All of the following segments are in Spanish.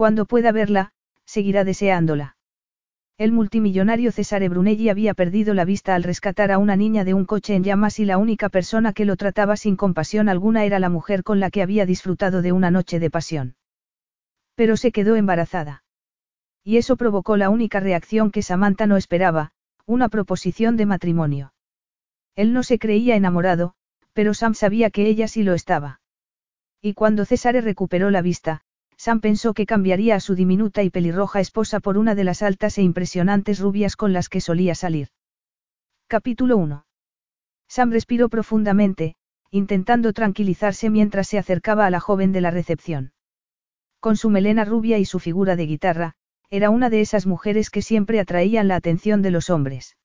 Cuando pueda verla, seguirá deseándola. El multimillonario Cesare Brunelli había perdido la vista al rescatar a una niña de un coche en llamas y la única persona que lo trataba sin compasión alguna era la mujer con la que había disfrutado de una noche de pasión. Pero se quedó embarazada. Y eso provocó la única reacción que Samantha no esperaba, una proposición de matrimonio. Él no se creía enamorado, pero Sam sabía que ella sí lo estaba. Y cuando Cesare recuperó la vista, Sam pensó que cambiaría a su diminuta y pelirroja esposa por una de las altas e impresionantes rubias con las que solía salir. Capítulo 1. Sam respiró profundamente, intentando tranquilizarse mientras se acercaba a la joven de la recepción. Con su melena rubia y su figura de guitarra, era una de esas mujeres que siempre atraían la atención de los hombres.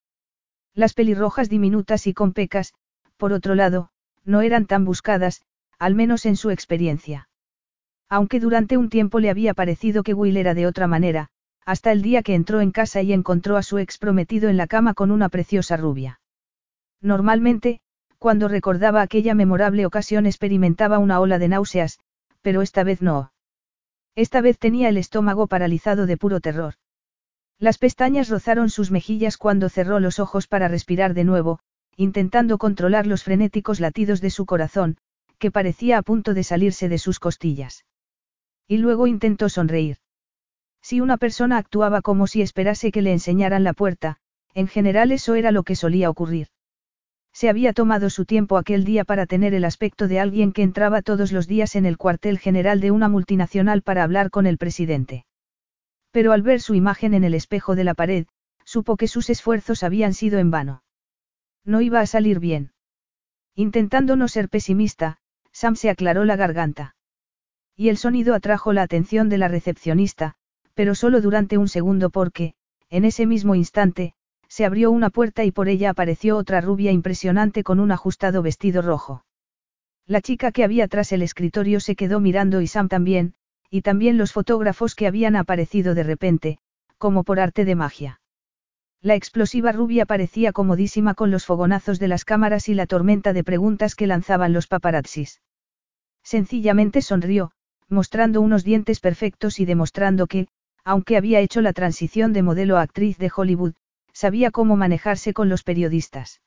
Las pelirrojas diminutas y con pecas, por otro lado, no eran tan buscadas, al menos en su experiencia. Aunque durante un tiempo le había parecido que Will era de otra manera, hasta el día que entró en casa y encontró a su ex prometido en la cama con una preciosa rubia. Normalmente, cuando recordaba aquella memorable ocasión experimentaba una ola de náuseas, pero esta vez no. Esta vez tenía el estómago paralizado de puro terror. Las pestañas rozaron sus mejillas cuando cerró los ojos para respirar de nuevo, intentando controlar los frenéticos latidos de su corazón, que parecía a punto de salirse de sus costillas. Y luego intentó sonreír. Si una persona actuaba como si esperase que le enseñaran la puerta, en general eso era lo que solía ocurrir. Se había tomado su tiempo aquel día para tener el aspecto de alguien que entraba todos los días en el cuartel general de una multinacional para hablar con el presidente. Pero al ver su imagen en el espejo de la pared, supo que sus esfuerzos habían sido en vano. No iba a salir bien. Intentando no ser pesimista, Sam se aclaró la garganta. Y el sonido atrajo la atención de la recepcionista, pero solo durante un segundo porque, en ese mismo instante, se abrió una puerta y por ella apareció otra rubia impresionante con un ajustado vestido rojo. La chica que había tras el escritorio se quedó mirando y Sam también, y también los fotógrafos que habían aparecido de repente, como por arte de magia. La explosiva rubia parecía comodísima con los fogonazos de las cámaras y la tormenta de preguntas que lanzaban los paparazzis. Sencillamente sonrió, mostrando unos dientes perfectos y demostrando que, aunque había hecho la transición de modelo a actriz de Hollywood, sabía cómo manejarse con los periodistas.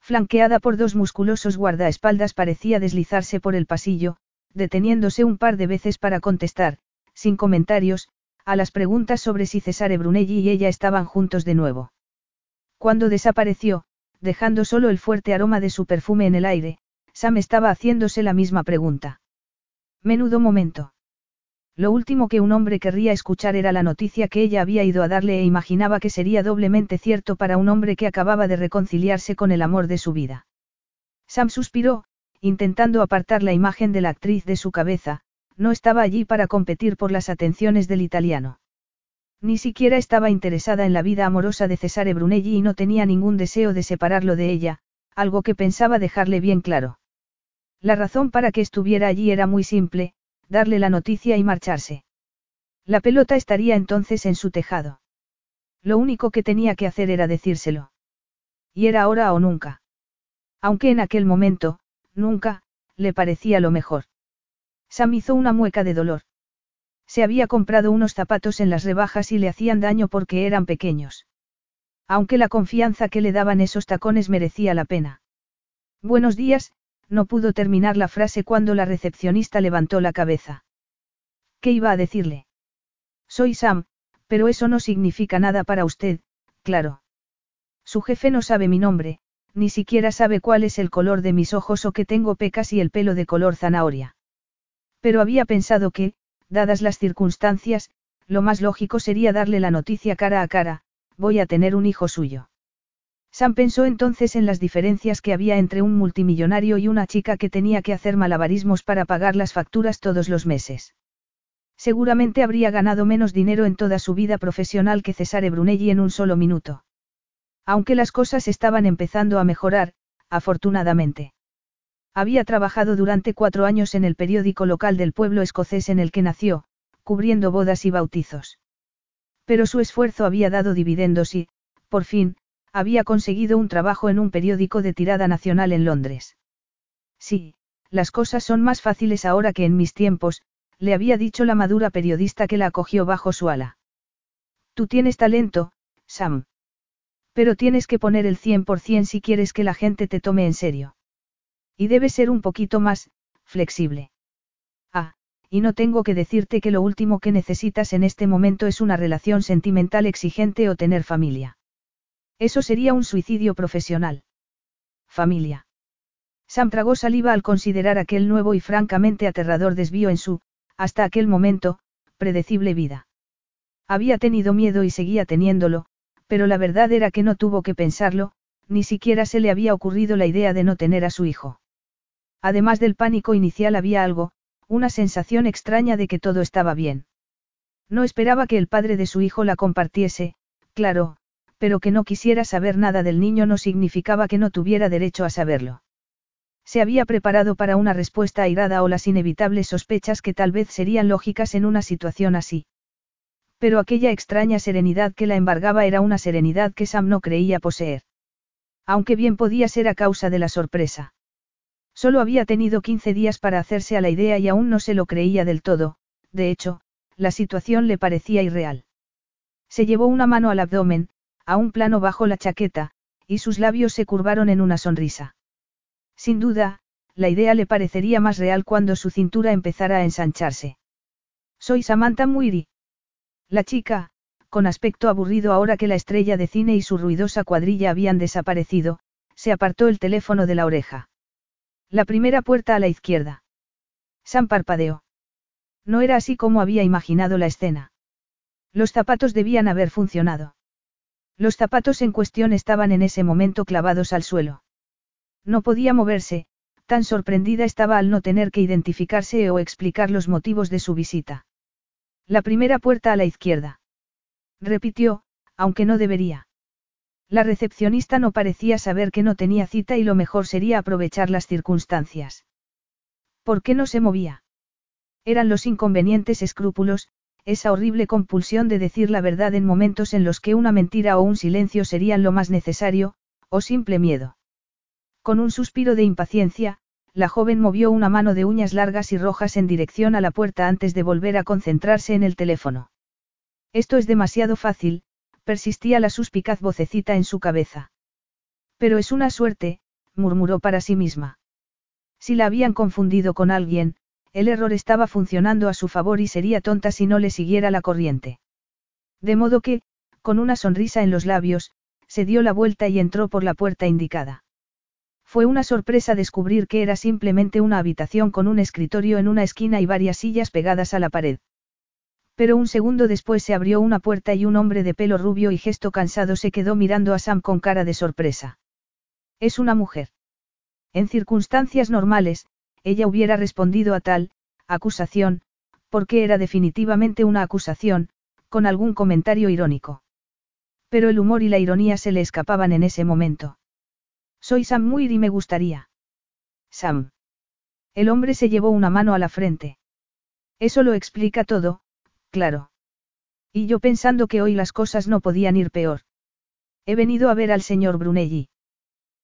Flanqueada por dos musculosos guardaespaldas parecía deslizarse por el pasillo, deteniéndose un par de veces para contestar, sin comentarios, a las preguntas sobre si Cesare Brunelli y ella estaban juntos de nuevo. Cuando desapareció, dejando solo el fuerte aroma de su perfume en el aire, Sam estaba haciéndose la misma pregunta. Menudo momento. Lo último que un hombre querría escuchar era la noticia que ella había ido a darle e imaginaba que sería doblemente cierto para un hombre que acababa de reconciliarse con el amor de su vida. Sam suspiró, intentando apartar la imagen de la actriz de su cabeza, no estaba allí para competir por las atenciones del italiano. Ni siquiera estaba interesada en la vida amorosa de Cesare Brunelli y no tenía ningún deseo de separarlo de ella, algo que pensaba dejarle bien claro. La razón para que estuviera allí era muy simple, darle la noticia y marcharse. La pelota estaría entonces en su tejado. Lo único que tenía que hacer era decírselo. Y era ahora o nunca. Aunque en aquel momento, nunca, le parecía lo mejor. Sam hizo una mueca de dolor. Se había comprado unos zapatos en las rebajas y le hacían daño porque eran pequeños. Aunque la confianza que le daban esos tacones merecía la pena. Buenos días, no pudo terminar la frase cuando la recepcionista levantó la cabeza. ¿Qué iba a decirle? Soy Sam, pero eso no significa nada para usted, claro. Su jefe no sabe mi nombre, ni siquiera sabe cuál es el color de mis ojos o que tengo pecas y el pelo de color zanahoria. Pero había pensado que, dadas las circunstancias, lo más lógico sería darle la noticia cara a cara, voy a tener un hijo suyo. Sam pensó entonces en las diferencias que había entre un multimillonario y una chica que tenía que hacer malabarismos para pagar las facturas todos los meses. Seguramente habría ganado menos dinero en toda su vida profesional que Cesare Brunelli en un solo minuto. Aunque las cosas estaban empezando a mejorar, afortunadamente. Había trabajado durante cuatro años en el periódico local del pueblo escocés en el que nació, cubriendo bodas y bautizos. Pero su esfuerzo había dado dividendos y, por fin, había conseguido un trabajo en un periódico de tirada nacional en Londres. Sí, las cosas son más fáciles ahora que en mis tiempos, le había dicho la madura periodista que la acogió bajo su ala. Tú tienes talento, Sam. Pero tienes que poner el 100% si quieres que la gente te tome en serio. Y debes ser un poquito más, flexible. Ah, y no tengo que decirte que lo último que necesitas en este momento es una relación sentimental exigente o tener familia. Eso sería un suicidio profesional. Familia. Sam tragó saliva al considerar aquel nuevo y francamente aterrador desvío en su, hasta aquel momento, predecible vida. Había tenido miedo y seguía teniéndolo, pero la verdad era que no tuvo que pensarlo, ni siquiera se le había ocurrido la idea de no tener a su hijo. Además del pánico inicial había algo, una sensación extraña de que todo estaba bien. No esperaba que el padre de su hijo la compartiese, claro, pero que no quisiera saber nada del niño no significaba que no tuviera derecho a saberlo. Se había preparado para una respuesta airada o las inevitables sospechas que tal vez serían lógicas en una situación así. Pero aquella extraña serenidad que la embargaba era una serenidad que Sam no creía poseer. Aunque bien podía ser a causa de la sorpresa. Solo había tenido 15 días para hacerse a la idea y aún no se lo creía del todo, de hecho, la situación le parecía irreal. Se llevó una mano al abdomen, a un plano bajo la chaqueta, y sus labios se curvaron en una sonrisa. Sin duda, la idea le parecería más real cuando su cintura empezara a ensancharse. Soy Samantha Muiri. La chica, con aspecto aburrido ahora que la estrella de cine y su ruidosa cuadrilla habían desaparecido, se apartó el teléfono de la oreja. La primera puerta a la izquierda. Sam parpadeó. No era así como había imaginado la escena. Los zapatos debían haber funcionado. Los zapatos en cuestión estaban en ese momento clavados al suelo. No podía moverse, tan sorprendida estaba al no tener que identificarse o explicar los motivos de su visita. La primera puerta a la izquierda. Repitió, aunque no debería. La recepcionista no parecía saber que no tenía cita y lo mejor sería aprovechar las circunstancias. ¿Por qué no se movía? Eran los inconvenientes escrúpulos, esa horrible compulsión de decir la verdad en momentos en los que una mentira o un silencio serían lo más necesario, o simple miedo. Con un suspiro de impaciencia, la joven movió una mano de uñas largas y rojas en dirección a la puerta antes de volver a concentrarse en el teléfono. Esto es demasiado fácil, persistía la suspicaz vocecita en su cabeza. Pero es una suerte, murmuró para sí misma. Si la habían confundido con alguien, el error estaba funcionando a su favor y sería tonta si no le siguiera la corriente. De modo que, con una sonrisa en los labios, se dio la vuelta y entró por la puerta indicada. Fue una sorpresa descubrir que era simplemente una habitación con un escritorio en una esquina y varias sillas pegadas a la pared. Pero un segundo después se abrió una puerta y un hombre de pelo rubio y gesto cansado se quedó mirando a Sam con cara de sorpresa. Es una mujer. En circunstancias normales, ella hubiera respondido a tal, acusación, porque era definitivamente una acusación, con algún comentario irónico. Pero el humor y la ironía se le escapaban en ese momento. Soy Sam Muir y me gustaría. Sam. El hombre se llevó una mano a la frente. Eso lo explica todo, claro. Y yo pensando que hoy las cosas no podían ir peor. He venido a ver al señor Brunelli.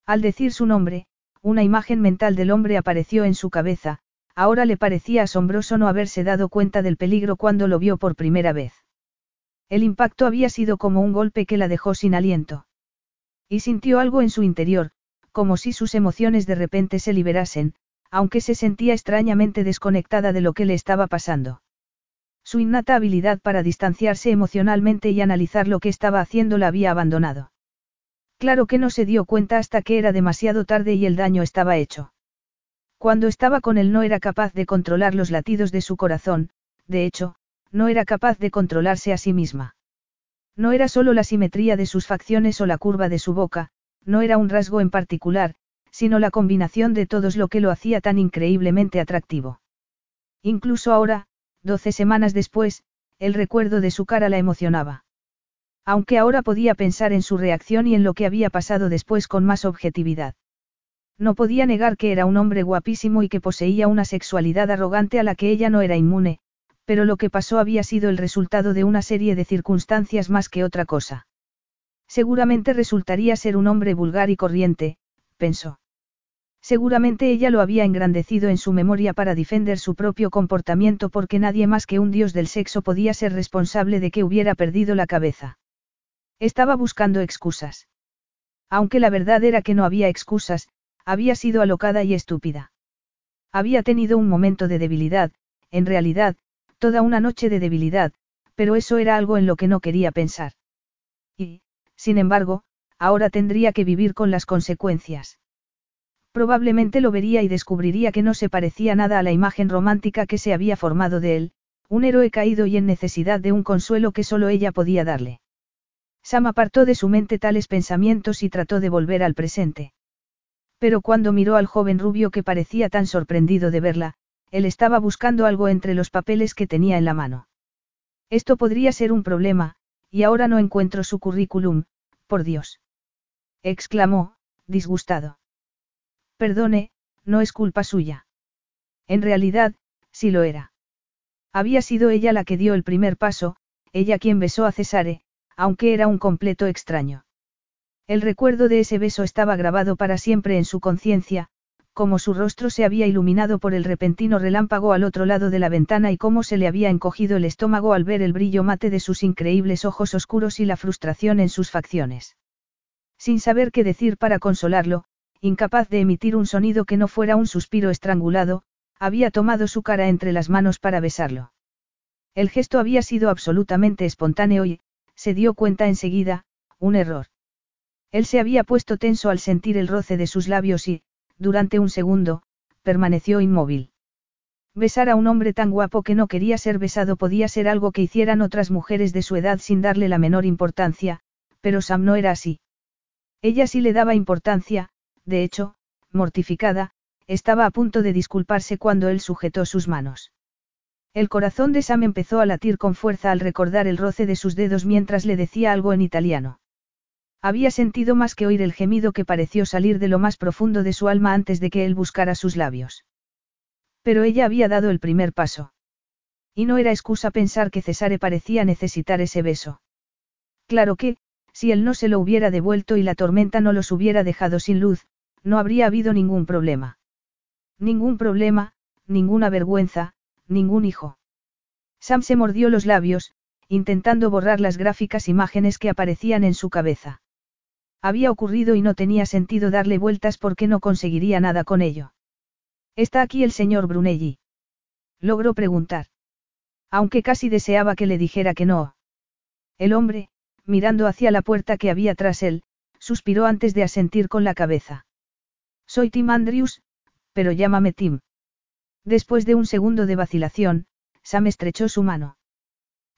Al decir su nombre, una imagen mental del hombre apareció en su cabeza, ahora le parecía asombroso no haberse dado cuenta del peligro cuando lo vio por primera vez. El impacto había sido como un golpe que la dejó sin aliento. Y sintió algo en su interior, como si sus emociones de repente se liberasen, aunque se sentía extrañamente desconectada de lo que le estaba pasando. Su innata habilidad para distanciarse emocionalmente y analizar lo que estaba haciendo la había abandonado. Claro que no se dio cuenta hasta que era demasiado tarde y el daño estaba hecho. Cuando estaba con él no era capaz de controlar los latidos de su corazón, de hecho, no era capaz de controlarse a sí misma. No era solo la simetría de sus facciones o la curva de su boca, no era un rasgo en particular, sino la combinación de todos lo que lo hacía tan increíblemente atractivo. Incluso ahora, doce semanas después, el recuerdo de su cara la emocionaba. Aunque ahora podía pensar en su reacción y en lo que había pasado después con más objetividad. No podía negar que era un hombre guapísimo y que poseía una sexualidad arrogante a la que ella no era inmune, pero lo que pasó había sido el resultado de una serie de circunstancias más que otra cosa. Seguramente resultaría ser un hombre vulgar y corriente, pensó. Seguramente ella lo había engrandecido en su memoria para defender su propio comportamiento porque nadie más que un dios del sexo podía ser responsable de que hubiera perdido la cabeza. Estaba buscando excusas. Aunque la verdad era que no había excusas, había sido alocada y estúpida. Había tenido un momento de debilidad, en realidad, toda una noche de debilidad, pero eso era algo en lo que no quería pensar. Y, sin embargo, ahora tendría que vivir con las consecuencias. Probablemente lo vería y descubriría que no se parecía nada a la imagen romántica que se había formado de él, un héroe caído y en necesidad de un consuelo que solo ella podía darle. Sam apartó de su mente tales pensamientos y trató de volver al presente. Pero cuando miró al joven rubio que parecía tan sorprendido de verla, él estaba buscando algo entre los papeles que tenía en la mano. Esto podría ser un problema, y ahora no encuentro su currículum, por Dios. exclamó, disgustado. Perdone, no es culpa suya. En realidad, sí lo era. Había sido ella la que dio el primer paso, ella quien besó a Cesare, aunque era un completo extraño. El recuerdo de ese beso estaba grabado para siempre en su conciencia, como su rostro se había iluminado por el repentino relámpago al otro lado de la ventana y cómo se le había encogido el estómago al ver el brillo mate de sus increíbles ojos oscuros y la frustración en sus facciones. Sin saber qué decir para consolarlo, incapaz de emitir un sonido que no fuera un suspiro estrangulado, había tomado su cara entre las manos para besarlo. El gesto había sido absolutamente espontáneo y, se dio cuenta enseguida, un error. Él se había puesto tenso al sentir el roce de sus labios y, durante un segundo, permaneció inmóvil. Besar a un hombre tan guapo que no quería ser besado podía ser algo que hicieran otras mujeres de su edad sin darle la menor importancia, pero Sam no era así. Ella sí le daba importancia, de hecho, mortificada, estaba a punto de disculparse cuando él sujetó sus manos. El corazón de Sam empezó a latir con fuerza al recordar el roce de sus dedos mientras le decía algo en italiano. Había sentido más que oír el gemido que pareció salir de lo más profundo de su alma antes de que él buscara sus labios. Pero ella había dado el primer paso. Y no era excusa pensar que Cesare parecía necesitar ese beso. Claro que, si él no se lo hubiera devuelto y la tormenta no los hubiera dejado sin luz, no habría habido ningún problema. Ningún problema, ninguna vergüenza, ningún hijo. Sam se mordió los labios, intentando borrar las gráficas imágenes que aparecían en su cabeza. Había ocurrido y no tenía sentido darle vueltas porque no conseguiría nada con ello. ¿Está aquí el señor Brunelli? Logró preguntar. Aunque casi deseaba que le dijera que no. El hombre, mirando hacia la puerta que había tras él, suspiró antes de asentir con la cabeza. Soy Tim Andrews, pero llámame Tim. Después de un segundo de vacilación, Sam estrechó su mano.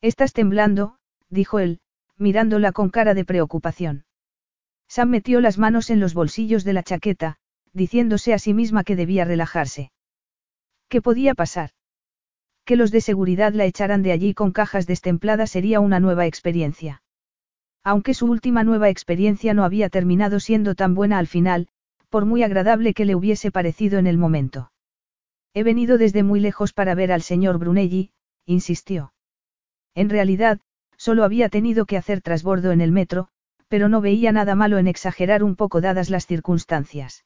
Estás temblando, dijo él, mirándola con cara de preocupación. Sam metió las manos en los bolsillos de la chaqueta, diciéndose a sí misma que debía relajarse. ¿Qué podía pasar? Que los de seguridad la echaran de allí con cajas destempladas sería una nueva experiencia. Aunque su última nueva experiencia no había terminado siendo tan buena al final, por muy agradable que le hubiese parecido en el momento. He venido desde muy lejos para ver al señor Brunelli, insistió. En realidad, solo había tenido que hacer trasbordo en el metro, pero no veía nada malo en exagerar un poco dadas las circunstancias.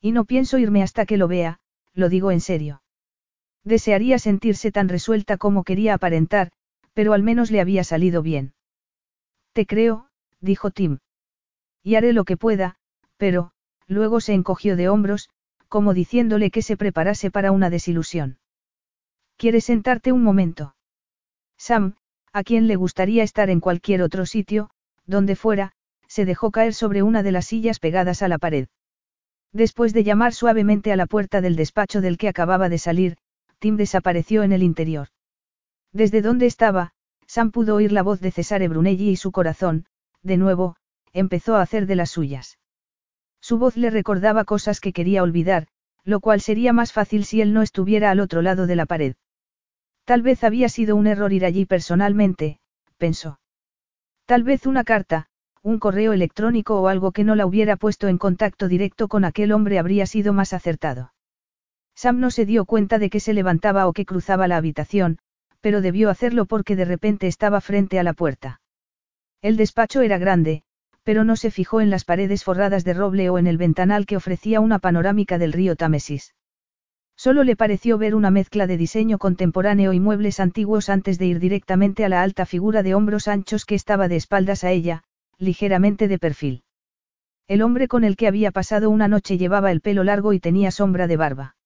Y no pienso irme hasta que lo vea, lo digo en serio. Desearía sentirse tan resuelta como quería aparentar, pero al menos le había salido bien. Te creo, dijo Tim. Y haré lo que pueda, pero, luego se encogió de hombros, como diciéndole que se preparase para una desilusión. ¿Quieres sentarte un momento? Sam, a quien le gustaría estar en cualquier otro sitio, donde fuera, se dejó caer sobre una de las sillas pegadas a la pared. Después de llamar suavemente a la puerta del despacho del que acababa de salir, Tim desapareció en el interior. Desde donde estaba, Sam pudo oír la voz de Cesare Brunelli y su corazón, de nuevo, empezó a hacer de las suyas. Su voz le recordaba cosas que quería olvidar, lo cual sería más fácil si él no estuviera al otro lado de la pared. Tal vez había sido un error ir allí personalmente, pensó. Tal vez una carta, un correo electrónico o algo que no la hubiera puesto en contacto directo con aquel hombre habría sido más acertado. Sam no se dio cuenta de que se levantaba o que cruzaba la habitación, pero debió hacerlo porque de repente estaba frente a la puerta. El despacho era grande, pero no se fijó en las paredes forradas de roble o en el ventanal que ofrecía una panorámica del río Támesis. Solo le pareció ver una mezcla de diseño contemporáneo y muebles antiguos antes de ir directamente a la alta figura de hombros anchos que estaba de espaldas a ella, ligeramente de perfil. El hombre con el que había pasado una noche llevaba el pelo largo y tenía sombra de barba.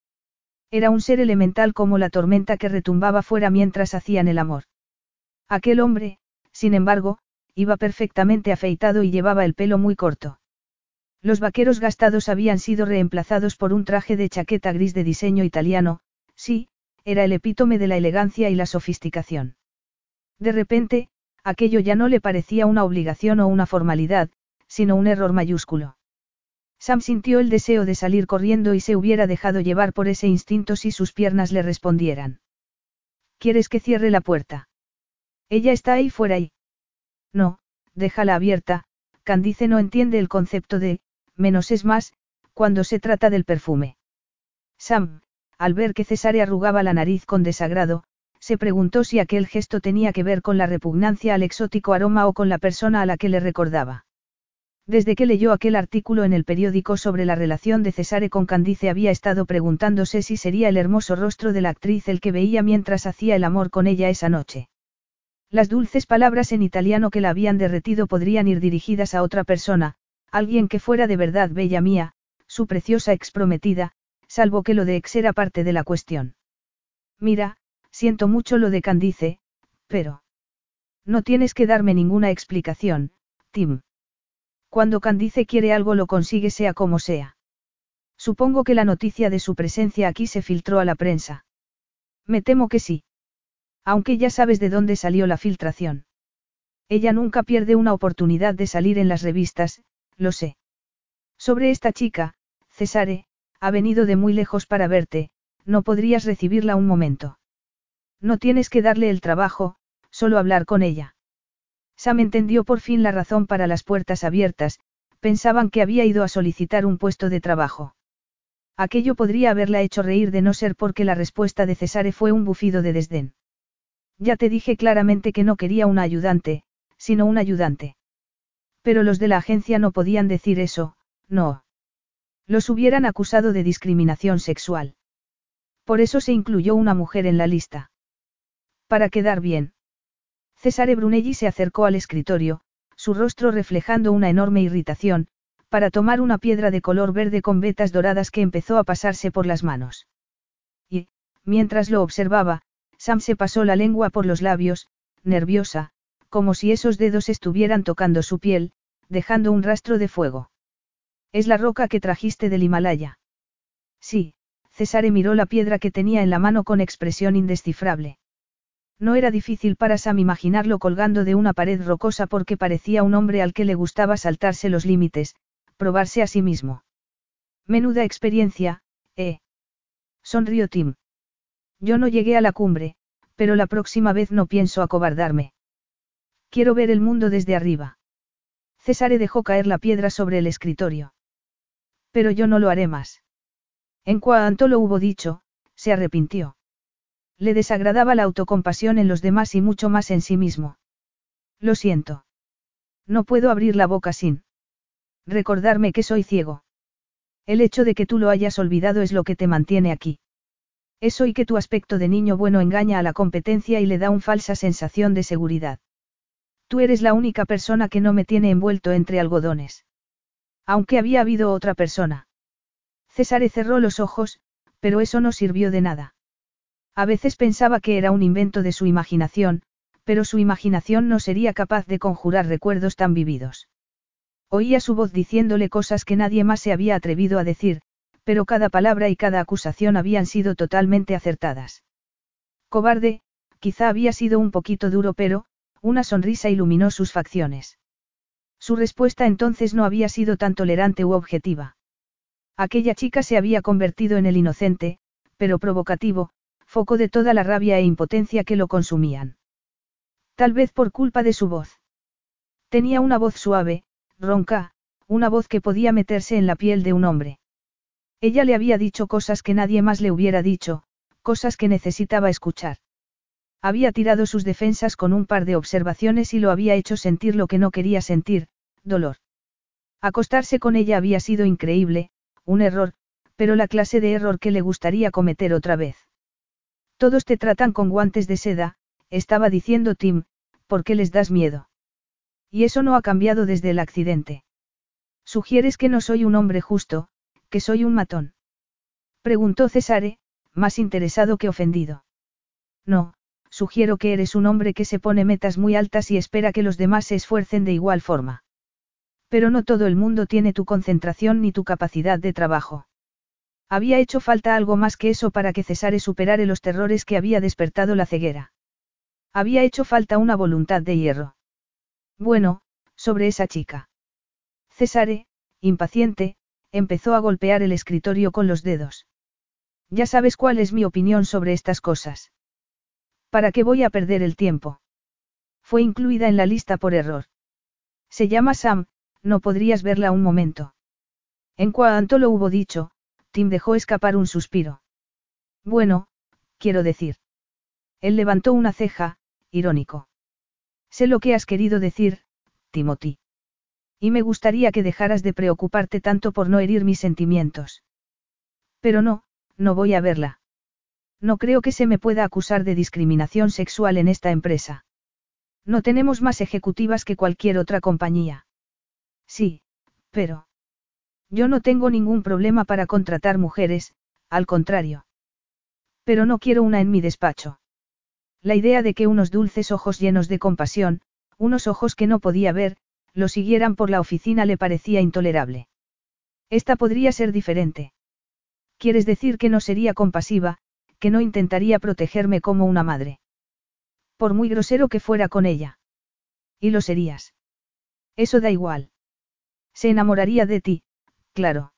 Era un ser elemental como la tormenta que retumbaba fuera mientras hacían el amor. Aquel hombre, sin embargo, iba perfectamente afeitado y llevaba el pelo muy corto. Los vaqueros gastados habían sido reemplazados por un traje de chaqueta gris de diseño italiano, sí, era el epítome de la elegancia y la sofisticación. De repente, aquello ya no le parecía una obligación o una formalidad, sino un error mayúsculo. Sam sintió el deseo de salir corriendo y se hubiera dejado llevar por ese instinto si sus piernas le respondieran. ¿Quieres que cierre la puerta? Ella está ahí fuera y... No, déjala abierta, Candice no entiende el concepto de, menos es más, cuando se trata del perfume. Sam, al ver que Cesare arrugaba la nariz con desagrado, se preguntó si aquel gesto tenía que ver con la repugnancia al exótico aroma o con la persona a la que le recordaba. Desde que leyó aquel artículo en el periódico sobre la relación de Cesare con Candice había estado preguntándose si sería el hermoso rostro de la actriz el que veía mientras hacía el amor con ella esa noche. Las dulces palabras en italiano que la habían derretido podrían ir dirigidas a otra persona, Alguien que fuera de verdad bella mía, su preciosa exprometida, salvo que lo de ex era parte de la cuestión. Mira, siento mucho lo de Candice, pero... No tienes que darme ninguna explicación, Tim. Cuando Candice quiere algo lo consigue sea como sea. Supongo que la noticia de su presencia aquí se filtró a la prensa. Me temo que sí. Aunque ya sabes de dónde salió la filtración. Ella nunca pierde una oportunidad de salir en las revistas, lo sé. Sobre esta chica, Cesare, ha venido de muy lejos para verte, no podrías recibirla un momento. No tienes que darle el trabajo, solo hablar con ella. Sam entendió por fin la razón para las puertas abiertas, pensaban que había ido a solicitar un puesto de trabajo. Aquello podría haberla hecho reír de no ser porque la respuesta de Cesare fue un bufido de desdén. Ya te dije claramente que no quería una ayudante, sino un ayudante. Pero los de la agencia no podían decir eso, no. Los hubieran acusado de discriminación sexual. Por eso se incluyó una mujer en la lista. Para quedar bien. Cesare Brunelli se acercó al escritorio, su rostro reflejando una enorme irritación, para tomar una piedra de color verde con vetas doradas que empezó a pasarse por las manos. Y, mientras lo observaba, Sam se pasó la lengua por los labios, nerviosa, como si esos dedos estuvieran tocando su piel, dejando un rastro de fuego. Es la roca que trajiste del Himalaya. Sí, Cesare miró la piedra que tenía en la mano con expresión indescifrable. No era difícil para Sam imaginarlo colgando de una pared rocosa porque parecía un hombre al que le gustaba saltarse los límites, probarse a sí mismo. Menuda experiencia, ¿eh? Sonrió Tim. Yo no llegué a la cumbre, pero la próxima vez no pienso acobardarme. Quiero ver el mundo desde arriba. Cesare dejó caer la piedra sobre el escritorio. Pero yo no lo haré más. En cuanto lo hubo dicho, se arrepintió. Le desagradaba la autocompasión en los demás y mucho más en sí mismo. Lo siento. No puedo abrir la boca sin. Recordarme que soy ciego. El hecho de que tú lo hayas olvidado es lo que te mantiene aquí. Eso y que tu aspecto de niño bueno engaña a la competencia y le da una falsa sensación de seguridad. Tú eres la única persona que no me tiene envuelto entre algodones. Aunque había habido otra persona. César cerró los ojos, pero eso no sirvió de nada. A veces pensaba que era un invento de su imaginación, pero su imaginación no sería capaz de conjurar recuerdos tan vividos. Oía su voz diciéndole cosas que nadie más se había atrevido a decir, pero cada palabra y cada acusación habían sido totalmente acertadas. Cobarde, quizá había sido un poquito duro, pero, una sonrisa iluminó sus facciones. Su respuesta entonces no había sido tan tolerante u objetiva. Aquella chica se había convertido en el inocente, pero provocativo, foco de toda la rabia e impotencia que lo consumían. Tal vez por culpa de su voz. Tenía una voz suave, ronca, una voz que podía meterse en la piel de un hombre. Ella le había dicho cosas que nadie más le hubiera dicho, cosas que necesitaba escuchar. Había tirado sus defensas con un par de observaciones y lo había hecho sentir lo que no quería sentir, dolor. Acostarse con ella había sido increíble, un error, pero la clase de error que le gustaría cometer otra vez. Todos te tratan con guantes de seda, estaba diciendo Tim, ¿por qué les das miedo? Y eso no ha cambiado desde el accidente. Sugieres que no soy un hombre justo, que soy un matón. Preguntó Cesare, más interesado que ofendido. No, sugiero que eres un hombre que se pone metas muy altas y espera que los demás se esfuercen de igual forma. Pero no todo el mundo tiene tu concentración ni tu capacidad de trabajo. Había hecho falta algo más que eso para que Cesare superare los terrores que había despertado la ceguera. Había hecho falta una voluntad de hierro. Bueno, sobre esa chica. Cesare, impaciente, empezó a golpear el escritorio con los dedos. Ya sabes cuál es mi opinión sobre estas cosas. ¿Para qué voy a perder el tiempo? Fue incluida en la lista por error. Se llama Sam, no podrías verla un momento. En cuanto lo hubo dicho, Tim dejó escapar un suspiro. Bueno, quiero decir. Él levantó una ceja, irónico. Sé lo que has querido decir, Timothy. Y me gustaría que dejaras de preocuparte tanto por no herir mis sentimientos. Pero no, no voy a verla. No creo que se me pueda acusar de discriminación sexual en esta empresa. No tenemos más ejecutivas que cualquier otra compañía. Sí, pero... Yo no tengo ningún problema para contratar mujeres, al contrario. Pero no quiero una en mi despacho. La idea de que unos dulces ojos llenos de compasión, unos ojos que no podía ver, lo siguieran por la oficina le parecía intolerable. Esta podría ser diferente. Quieres decir que no sería compasiva, que no intentaría protegerme como una madre. Por muy grosero que fuera con ella. Y lo serías. Eso da igual. Se enamoraría de ti, claro.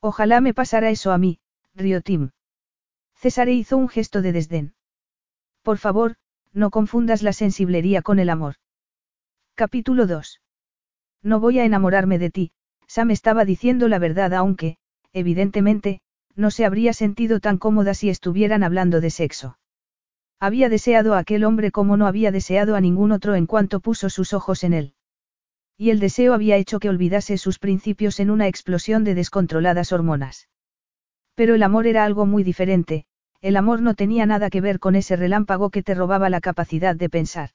Ojalá me pasara eso a mí, rió Tim. César hizo un gesto de desdén. Por favor, no confundas la sensiblería con el amor. Capítulo 2. No voy a enamorarme de ti, Sam estaba diciendo la verdad aunque, evidentemente, no se habría sentido tan cómoda si estuvieran hablando de sexo. Había deseado a aquel hombre como no había deseado a ningún otro en cuanto puso sus ojos en él. Y el deseo había hecho que olvidase sus principios en una explosión de descontroladas hormonas. Pero el amor era algo muy diferente, el amor no tenía nada que ver con ese relámpago que te robaba la capacidad de pensar.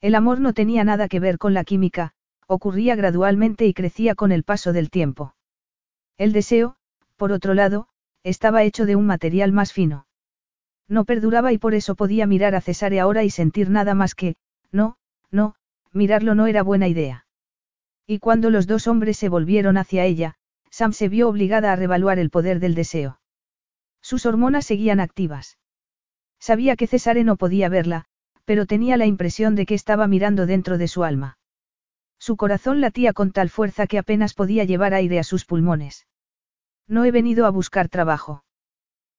El amor no tenía nada que ver con la química, ocurría gradualmente y crecía con el paso del tiempo. El deseo, por otro lado, estaba hecho de un material más fino. No perduraba y por eso podía mirar a Cesare ahora y sentir nada más que, no, no, mirarlo no era buena idea. Y cuando los dos hombres se volvieron hacia ella, Sam se vio obligada a revaluar el poder del deseo. Sus hormonas seguían activas. Sabía que Cesare no podía verla, pero tenía la impresión de que estaba mirando dentro de su alma. Su corazón latía con tal fuerza que apenas podía llevar aire a sus pulmones. No he venido a buscar trabajo.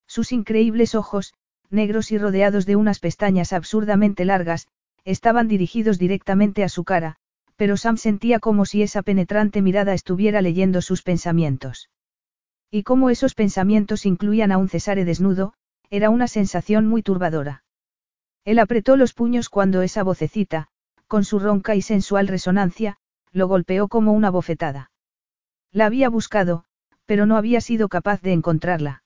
Sus increíbles ojos, negros y rodeados de unas pestañas absurdamente largas, estaban dirigidos directamente a su cara, pero Sam sentía como si esa penetrante mirada estuviera leyendo sus pensamientos. Y como esos pensamientos incluían a un Cesare desnudo, era una sensación muy turbadora. Él apretó los puños cuando esa vocecita, con su ronca y sensual resonancia, lo golpeó como una bofetada. La había buscado, pero no había sido capaz de encontrarla.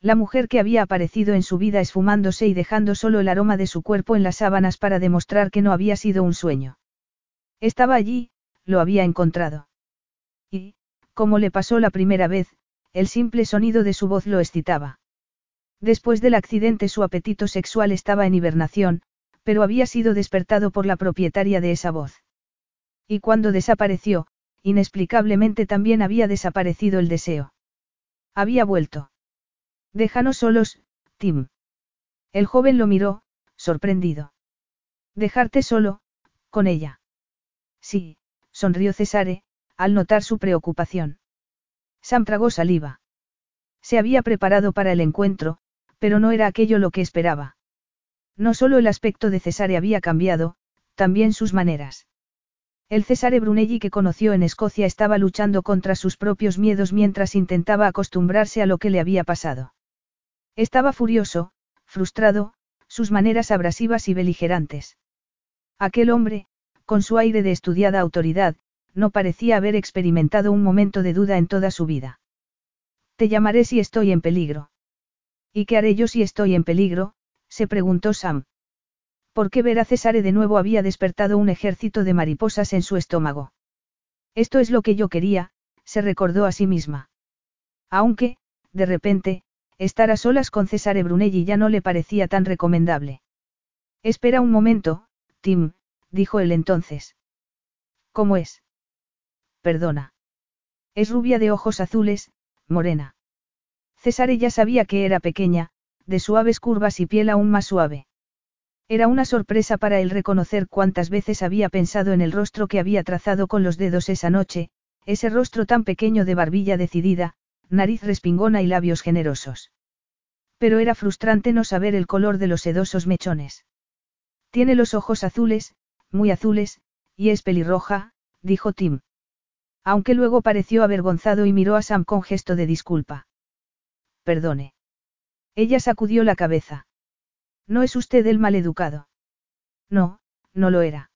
La mujer que había aparecido en su vida esfumándose y dejando solo el aroma de su cuerpo en las sábanas para demostrar que no había sido un sueño. Estaba allí, lo había encontrado. Y, como le pasó la primera vez, el simple sonido de su voz lo excitaba. Después del accidente su apetito sexual estaba en hibernación, pero había sido despertado por la propietaria de esa voz. Y cuando desapareció, inexplicablemente también había desaparecido el deseo. Había vuelto. Déjanos solos, Tim. El joven lo miró, sorprendido. Dejarte solo, con ella. Sí, sonrió Cesare, al notar su preocupación. Sam tragó saliva. Se había preparado para el encuentro, pero no era aquello lo que esperaba. No solo el aspecto de Cesare había cambiado, también sus maneras. El Cesare Brunelli que conoció en Escocia estaba luchando contra sus propios miedos mientras intentaba acostumbrarse a lo que le había pasado. Estaba furioso, frustrado, sus maneras abrasivas y beligerantes. Aquel hombre, con su aire de estudiada autoridad, no parecía haber experimentado un momento de duda en toda su vida. Te llamaré si estoy en peligro. ¿Y qué haré yo si estoy en peligro? Se preguntó Sam. Porque ver a Cesare de nuevo había despertado un ejército de mariposas en su estómago. Esto es lo que yo quería, se recordó a sí misma. Aunque, de repente, estar a solas con Cesare Brunelli ya no le parecía tan recomendable. Espera un momento, Tim, dijo él entonces. ¿Cómo es? Perdona. Es rubia de ojos azules, morena. Cesare ya sabía que era pequeña, de suaves curvas y piel aún más suave. Era una sorpresa para él reconocer cuántas veces había pensado en el rostro que había trazado con los dedos esa noche, ese rostro tan pequeño de barbilla decidida, nariz respingona y labios generosos. Pero era frustrante no saber el color de los sedosos mechones. Tiene los ojos azules, muy azules, y es pelirroja, dijo Tim. Aunque luego pareció avergonzado y miró a Sam con gesto de disculpa. Perdone. Ella sacudió la cabeza. No es usted el maleducado. No, no lo era.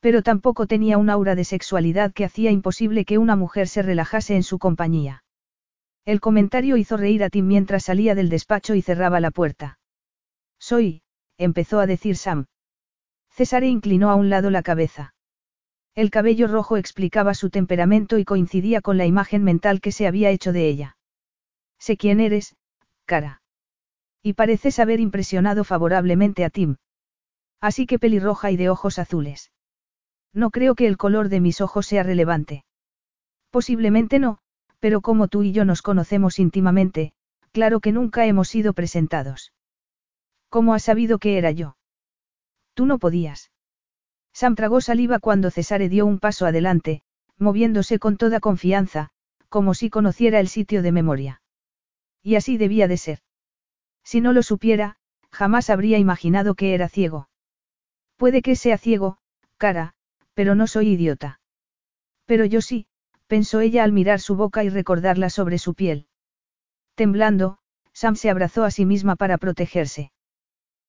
Pero tampoco tenía un aura de sexualidad que hacía imposible que una mujer se relajase en su compañía. El comentario hizo reír a Tim mientras salía del despacho y cerraba la puerta. Soy, empezó a decir Sam. César inclinó a un lado la cabeza. El cabello rojo explicaba su temperamento y coincidía con la imagen mental que se había hecho de ella. Sé quién eres, cara. Y pareces haber impresionado favorablemente a Tim. Así que pelirroja y de ojos azules. No creo que el color de mis ojos sea relevante. Posiblemente no, pero como tú y yo nos conocemos íntimamente, claro que nunca hemos sido presentados. ¿Cómo has sabido que era yo? Tú no podías. Sam tragó saliva cuando Cesare dio un paso adelante, moviéndose con toda confianza, como si conociera el sitio de memoria. Y así debía de ser. Si no lo supiera, jamás habría imaginado que era ciego. Puede que sea ciego, cara, pero no soy idiota. Pero yo sí, pensó ella al mirar su boca y recordarla sobre su piel. Temblando, Sam se abrazó a sí misma para protegerse.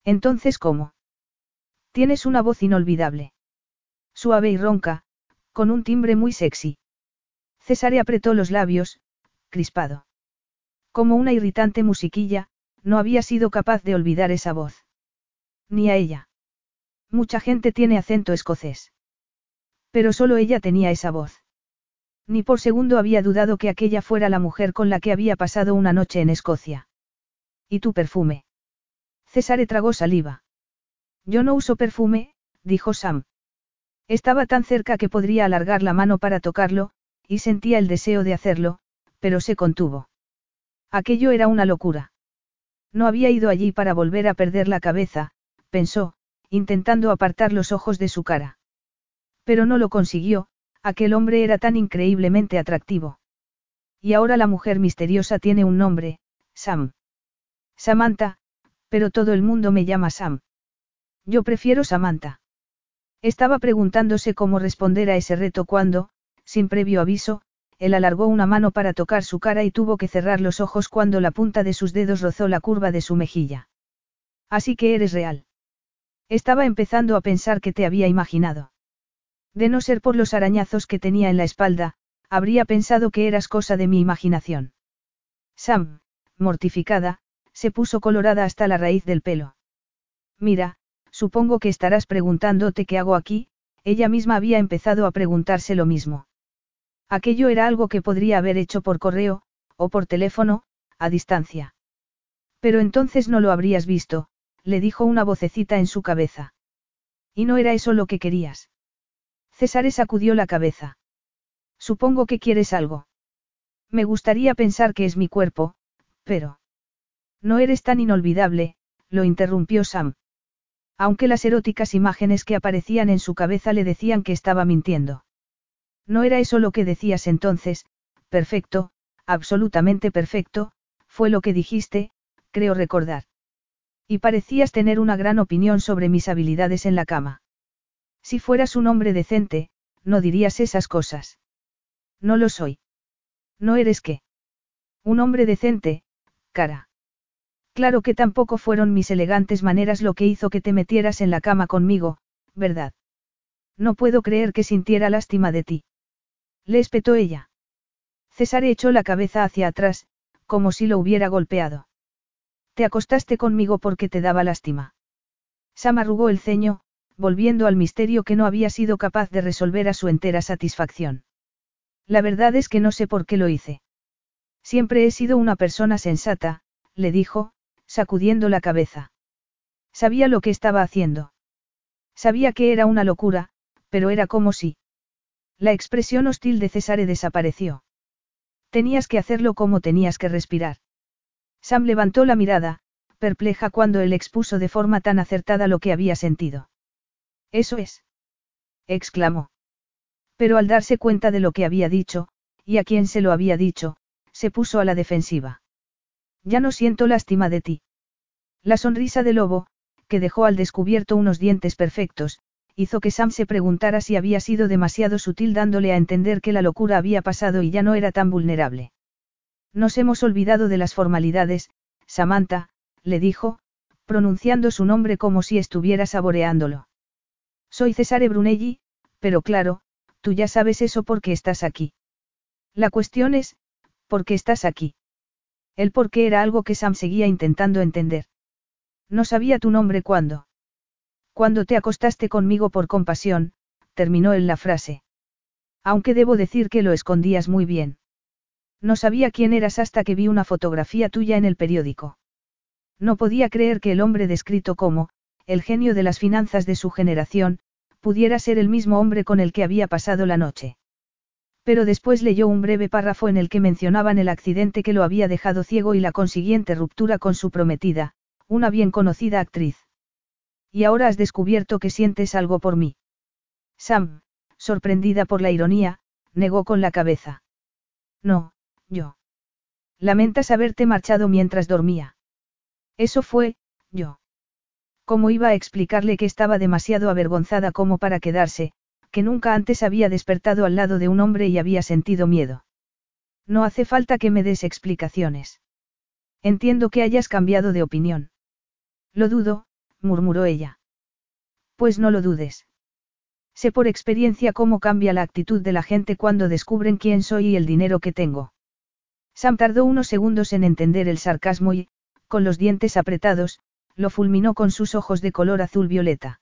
Entonces, ¿cómo? Tienes una voz inolvidable. Suave y ronca, con un timbre muy sexy. Cesare apretó los labios, crispado. Como una irritante musiquilla, no había sido capaz de olvidar esa voz. Ni a ella. Mucha gente tiene acento escocés. Pero solo ella tenía esa voz. Ni por segundo había dudado que aquella fuera la mujer con la que había pasado una noche en Escocia. ¿Y tu perfume? César tragó saliva. Yo no uso perfume, dijo Sam. Estaba tan cerca que podría alargar la mano para tocarlo, y sentía el deseo de hacerlo, pero se contuvo. Aquello era una locura. No había ido allí para volver a perder la cabeza, pensó, intentando apartar los ojos de su cara. Pero no lo consiguió, aquel hombre era tan increíblemente atractivo. Y ahora la mujer misteriosa tiene un nombre, Sam. Samantha, pero todo el mundo me llama Sam. Yo prefiero Samantha. Estaba preguntándose cómo responder a ese reto cuando, sin previo aviso, él alargó una mano para tocar su cara y tuvo que cerrar los ojos cuando la punta de sus dedos rozó la curva de su mejilla. Así que eres real. Estaba empezando a pensar que te había imaginado. De no ser por los arañazos que tenía en la espalda, habría pensado que eras cosa de mi imaginación. Sam, mortificada, se puso colorada hasta la raíz del pelo. Mira, supongo que estarás preguntándote qué hago aquí, ella misma había empezado a preguntarse lo mismo. Aquello era algo que podría haber hecho por correo, o por teléfono, a distancia. Pero entonces no lo habrías visto, le dijo una vocecita en su cabeza. Y no era eso lo que querías. César sacudió la cabeza. Supongo que quieres algo. Me gustaría pensar que es mi cuerpo, pero... No eres tan inolvidable, lo interrumpió Sam. Aunque las eróticas imágenes que aparecían en su cabeza le decían que estaba mintiendo. No era eso lo que decías entonces, perfecto, absolutamente perfecto, fue lo que dijiste, creo recordar. Y parecías tener una gran opinión sobre mis habilidades en la cama. Si fueras un hombre decente, no dirías esas cosas. No lo soy. ¿No eres qué? Un hombre decente, cara. Claro que tampoco fueron mis elegantes maneras lo que hizo que te metieras en la cama conmigo, ¿verdad? No puedo creer que sintiera lástima de ti. Le espetó ella. César echó la cabeza hacia atrás, como si lo hubiera golpeado. Te acostaste conmigo porque te daba lástima. Sam arrugó el ceño, volviendo al misterio que no había sido capaz de resolver a su entera satisfacción. La verdad es que no sé por qué lo hice. Siempre he sido una persona sensata, le dijo, sacudiendo la cabeza. Sabía lo que estaba haciendo. Sabía que era una locura, pero era como si. La expresión hostil de Cesare desapareció. Tenías que hacerlo como tenías que respirar. Sam levantó la mirada, perpleja cuando él expuso de forma tan acertada lo que había sentido. Eso es. exclamó. Pero al darse cuenta de lo que había dicho, y a quién se lo había dicho, se puso a la defensiva. Ya no siento lástima de ti. La sonrisa de lobo, que dejó al descubierto unos dientes perfectos, hizo que Sam se preguntara si había sido demasiado sutil dándole a entender que la locura había pasado y ya no era tan vulnerable. Nos hemos olvidado de las formalidades, Samantha, le dijo, pronunciando su nombre como si estuviera saboreándolo. Soy Cesare Brunelli, pero claro, tú ya sabes eso porque estás aquí. La cuestión es, ¿por qué estás aquí? El por qué era algo que Sam seguía intentando entender. No sabía tu nombre cuándo. Cuando te acostaste conmigo por compasión, terminó él la frase. Aunque debo decir que lo escondías muy bien. No sabía quién eras hasta que vi una fotografía tuya en el periódico. No podía creer que el hombre descrito como, el genio de las finanzas de su generación, pudiera ser el mismo hombre con el que había pasado la noche. Pero después leyó un breve párrafo en el que mencionaban el accidente que lo había dejado ciego y la consiguiente ruptura con su prometida, una bien conocida actriz. Y ahora has descubierto que sientes algo por mí. Sam, sorprendida por la ironía, negó con la cabeza. No, yo. Lamentas haberte marchado mientras dormía. Eso fue, yo. ¿Cómo iba a explicarle que estaba demasiado avergonzada como para quedarse, que nunca antes había despertado al lado de un hombre y había sentido miedo? No hace falta que me des explicaciones. Entiendo que hayas cambiado de opinión. Lo dudo, murmuró ella. Pues no lo dudes. Sé por experiencia cómo cambia la actitud de la gente cuando descubren quién soy y el dinero que tengo. Sam tardó unos segundos en entender el sarcasmo y, con los dientes apretados, lo fulminó con sus ojos de color azul violeta.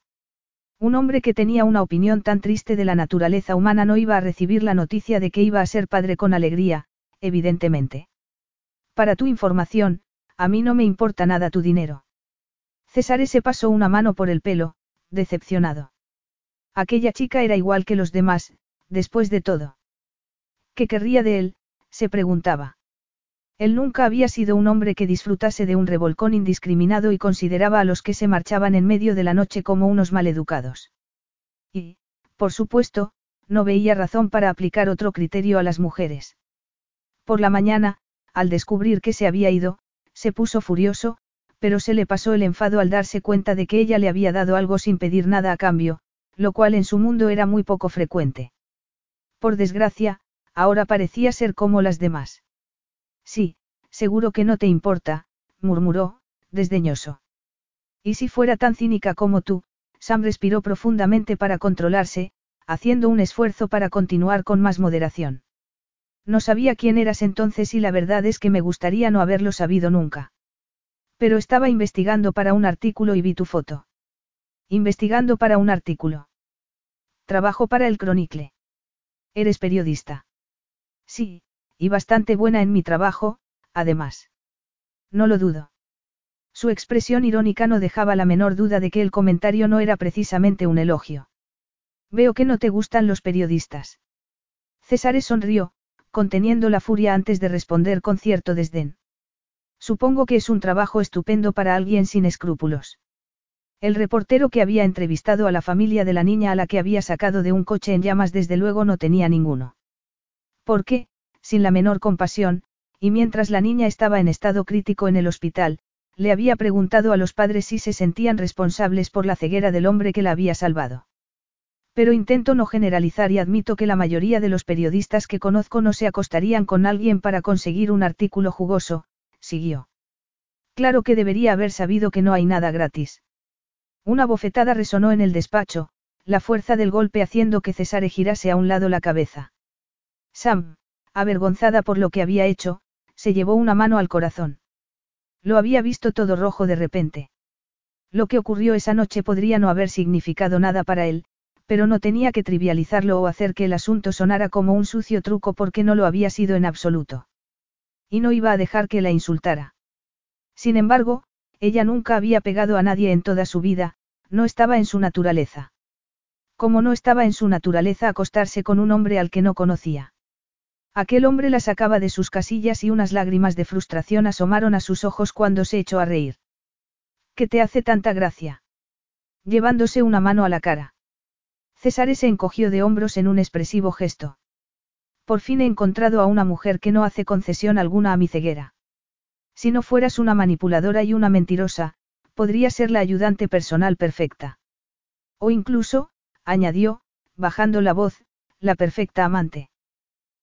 Un hombre que tenía una opinión tan triste de la naturaleza humana no iba a recibir la noticia de que iba a ser padre con alegría, evidentemente. Para tu información, a mí no me importa nada tu dinero. César se pasó una mano por el pelo, decepcionado. Aquella chica era igual que los demás, después de todo. ¿Qué querría de él? se preguntaba. Él nunca había sido un hombre que disfrutase de un revolcón indiscriminado y consideraba a los que se marchaban en medio de la noche como unos maleducados. Y, por supuesto, no veía razón para aplicar otro criterio a las mujeres. Por la mañana, al descubrir que se había ido, se puso furioso, pero se le pasó el enfado al darse cuenta de que ella le había dado algo sin pedir nada a cambio, lo cual en su mundo era muy poco frecuente. Por desgracia, ahora parecía ser como las demás. Sí, seguro que no te importa, murmuró, desdeñoso. Y si fuera tan cínica como tú, Sam respiró profundamente para controlarse, haciendo un esfuerzo para continuar con más moderación. No sabía quién eras entonces y la verdad es que me gustaría no haberlo sabido nunca. Pero estaba investigando para un artículo y vi tu foto. Investigando para un artículo. Trabajo para el Chronicle. Eres periodista. Sí, y bastante buena en mi trabajo, además. No lo dudo. Su expresión irónica no dejaba la menor duda de que el comentario no era precisamente un elogio. Veo que no te gustan los periodistas. César sonrió, conteniendo la furia antes de responder con cierto desdén. Supongo que es un trabajo estupendo para alguien sin escrúpulos. El reportero que había entrevistado a la familia de la niña a la que había sacado de un coche en llamas desde luego no tenía ninguno. Porque, sin la menor compasión, y mientras la niña estaba en estado crítico en el hospital, le había preguntado a los padres si se sentían responsables por la ceguera del hombre que la había salvado. Pero intento no generalizar y admito que la mayoría de los periodistas que conozco no se acostarían con alguien para conseguir un artículo jugoso, siguió. Claro que debería haber sabido que no hay nada gratis. Una bofetada resonó en el despacho, la fuerza del golpe haciendo que Cesare girase a un lado la cabeza. Sam, avergonzada por lo que había hecho, se llevó una mano al corazón. Lo había visto todo rojo de repente. Lo que ocurrió esa noche podría no haber significado nada para él, pero no tenía que trivializarlo o hacer que el asunto sonara como un sucio truco porque no lo había sido en absoluto. Y no iba a dejar que la insultara. Sin embargo, ella nunca había pegado a nadie en toda su vida, no estaba en su naturaleza. Como no estaba en su naturaleza acostarse con un hombre al que no conocía. Aquel hombre la sacaba de sus casillas y unas lágrimas de frustración asomaron a sus ojos cuando se echó a reír. ¿Qué te hace tanta gracia? Llevándose una mano a la cara. César se encogió de hombros en un expresivo gesto. Por fin he encontrado a una mujer que no hace concesión alguna a mi ceguera. Si no fueras una manipuladora y una mentirosa, podría ser la ayudante personal perfecta. O incluso, añadió, bajando la voz, la perfecta amante.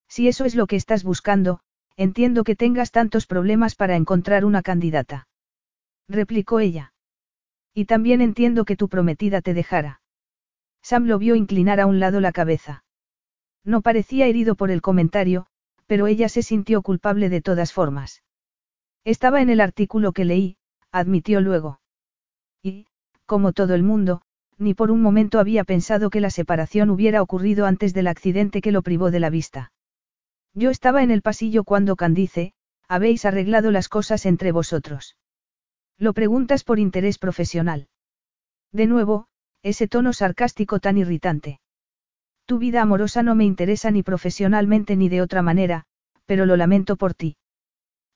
Si eso es lo que estás buscando, entiendo que tengas tantos problemas para encontrar una candidata. Replicó ella. Y también entiendo que tu prometida te dejara. Sam lo vio inclinar a un lado la cabeza. No parecía herido por el comentario, pero ella se sintió culpable de todas formas. Estaba en el artículo que leí, admitió luego. Y, como todo el mundo, ni por un momento había pensado que la separación hubiera ocurrido antes del accidente que lo privó de la vista. Yo estaba en el pasillo cuando Candice, habéis arreglado las cosas entre vosotros. Lo preguntas por interés profesional. De nuevo, ese tono sarcástico tan irritante. Tu vida amorosa no me interesa ni profesionalmente ni de otra manera, pero lo lamento por ti.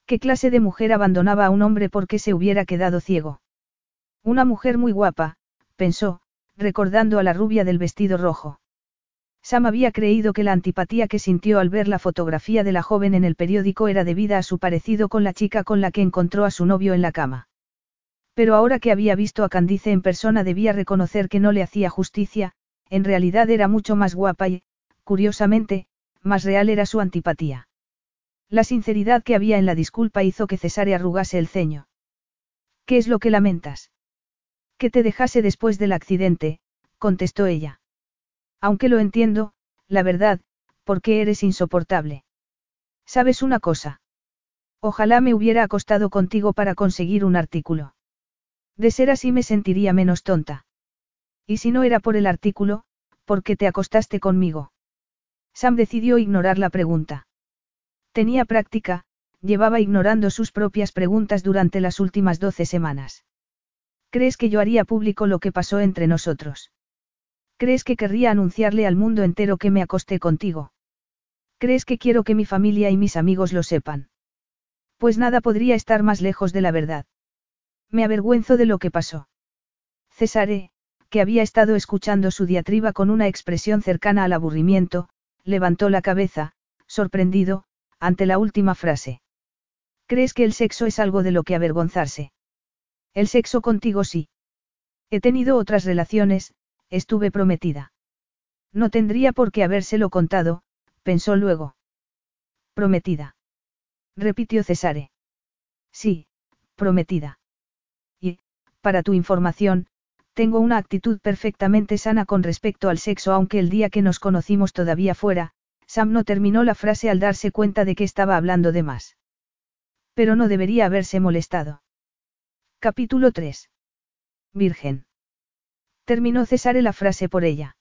¿Qué clase de mujer abandonaba a un hombre porque se hubiera quedado ciego? Una mujer muy guapa, pensó, recordando a la rubia del vestido rojo. Sam había creído que la antipatía que sintió al ver la fotografía de la joven en el periódico era debida a su parecido con la chica con la que encontró a su novio en la cama. Pero ahora que había visto a Candice en persona debía reconocer que no le hacía justicia, en realidad era mucho más guapa y, curiosamente, más real era su antipatía. La sinceridad que había en la disculpa hizo que Cesare arrugase el ceño. ¿Qué es lo que lamentas? Que te dejase después del accidente, contestó ella. Aunque lo entiendo, la verdad, porque eres insoportable. ¿Sabes una cosa? Ojalá me hubiera acostado contigo para conseguir un artículo. De ser así me sentiría menos tonta. Y si no era por el artículo, ¿por qué te acostaste conmigo? Sam decidió ignorar la pregunta. Tenía práctica, llevaba ignorando sus propias preguntas durante las últimas doce semanas. ¿Crees que yo haría público lo que pasó entre nosotros? ¿Crees que querría anunciarle al mundo entero que me acosté contigo? ¿Crees que quiero que mi familia y mis amigos lo sepan? Pues nada podría estar más lejos de la verdad. Me avergüenzo de lo que pasó. Cesare, que había estado escuchando su diatriba con una expresión cercana al aburrimiento, levantó la cabeza, sorprendido, ante la última frase. ¿Crees que el sexo es algo de lo que avergonzarse? El sexo contigo sí. He tenido otras relaciones, estuve prometida. No tendría por qué habérselo contado, pensó luego. Prometida. Repitió Cesare. Sí, prometida para tu información, tengo una actitud perfectamente sana con respecto al sexo aunque el día que nos conocimos todavía fuera, Sam no terminó la frase al darse cuenta de que estaba hablando de más. Pero no debería haberse molestado. Capítulo 3. Virgen. Terminó Cesare la frase por ella.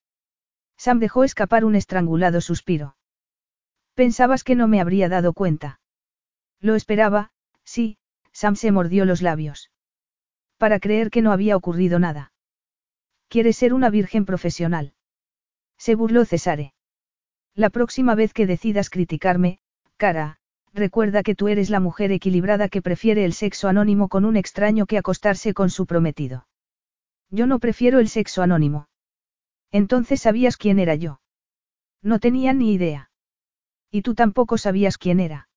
Sam dejó escapar un estrangulado suspiro. Pensabas que no me habría dado cuenta. Lo esperaba, sí, Sam se mordió los labios para creer que no había ocurrido nada. Quieres ser una virgen profesional. Se burló Cesare. La próxima vez que decidas criticarme, cara, recuerda que tú eres la mujer equilibrada que prefiere el sexo anónimo con un extraño que acostarse con su prometido. Yo no prefiero el sexo anónimo. Entonces sabías quién era yo. No tenía ni idea. Y tú tampoco sabías quién era.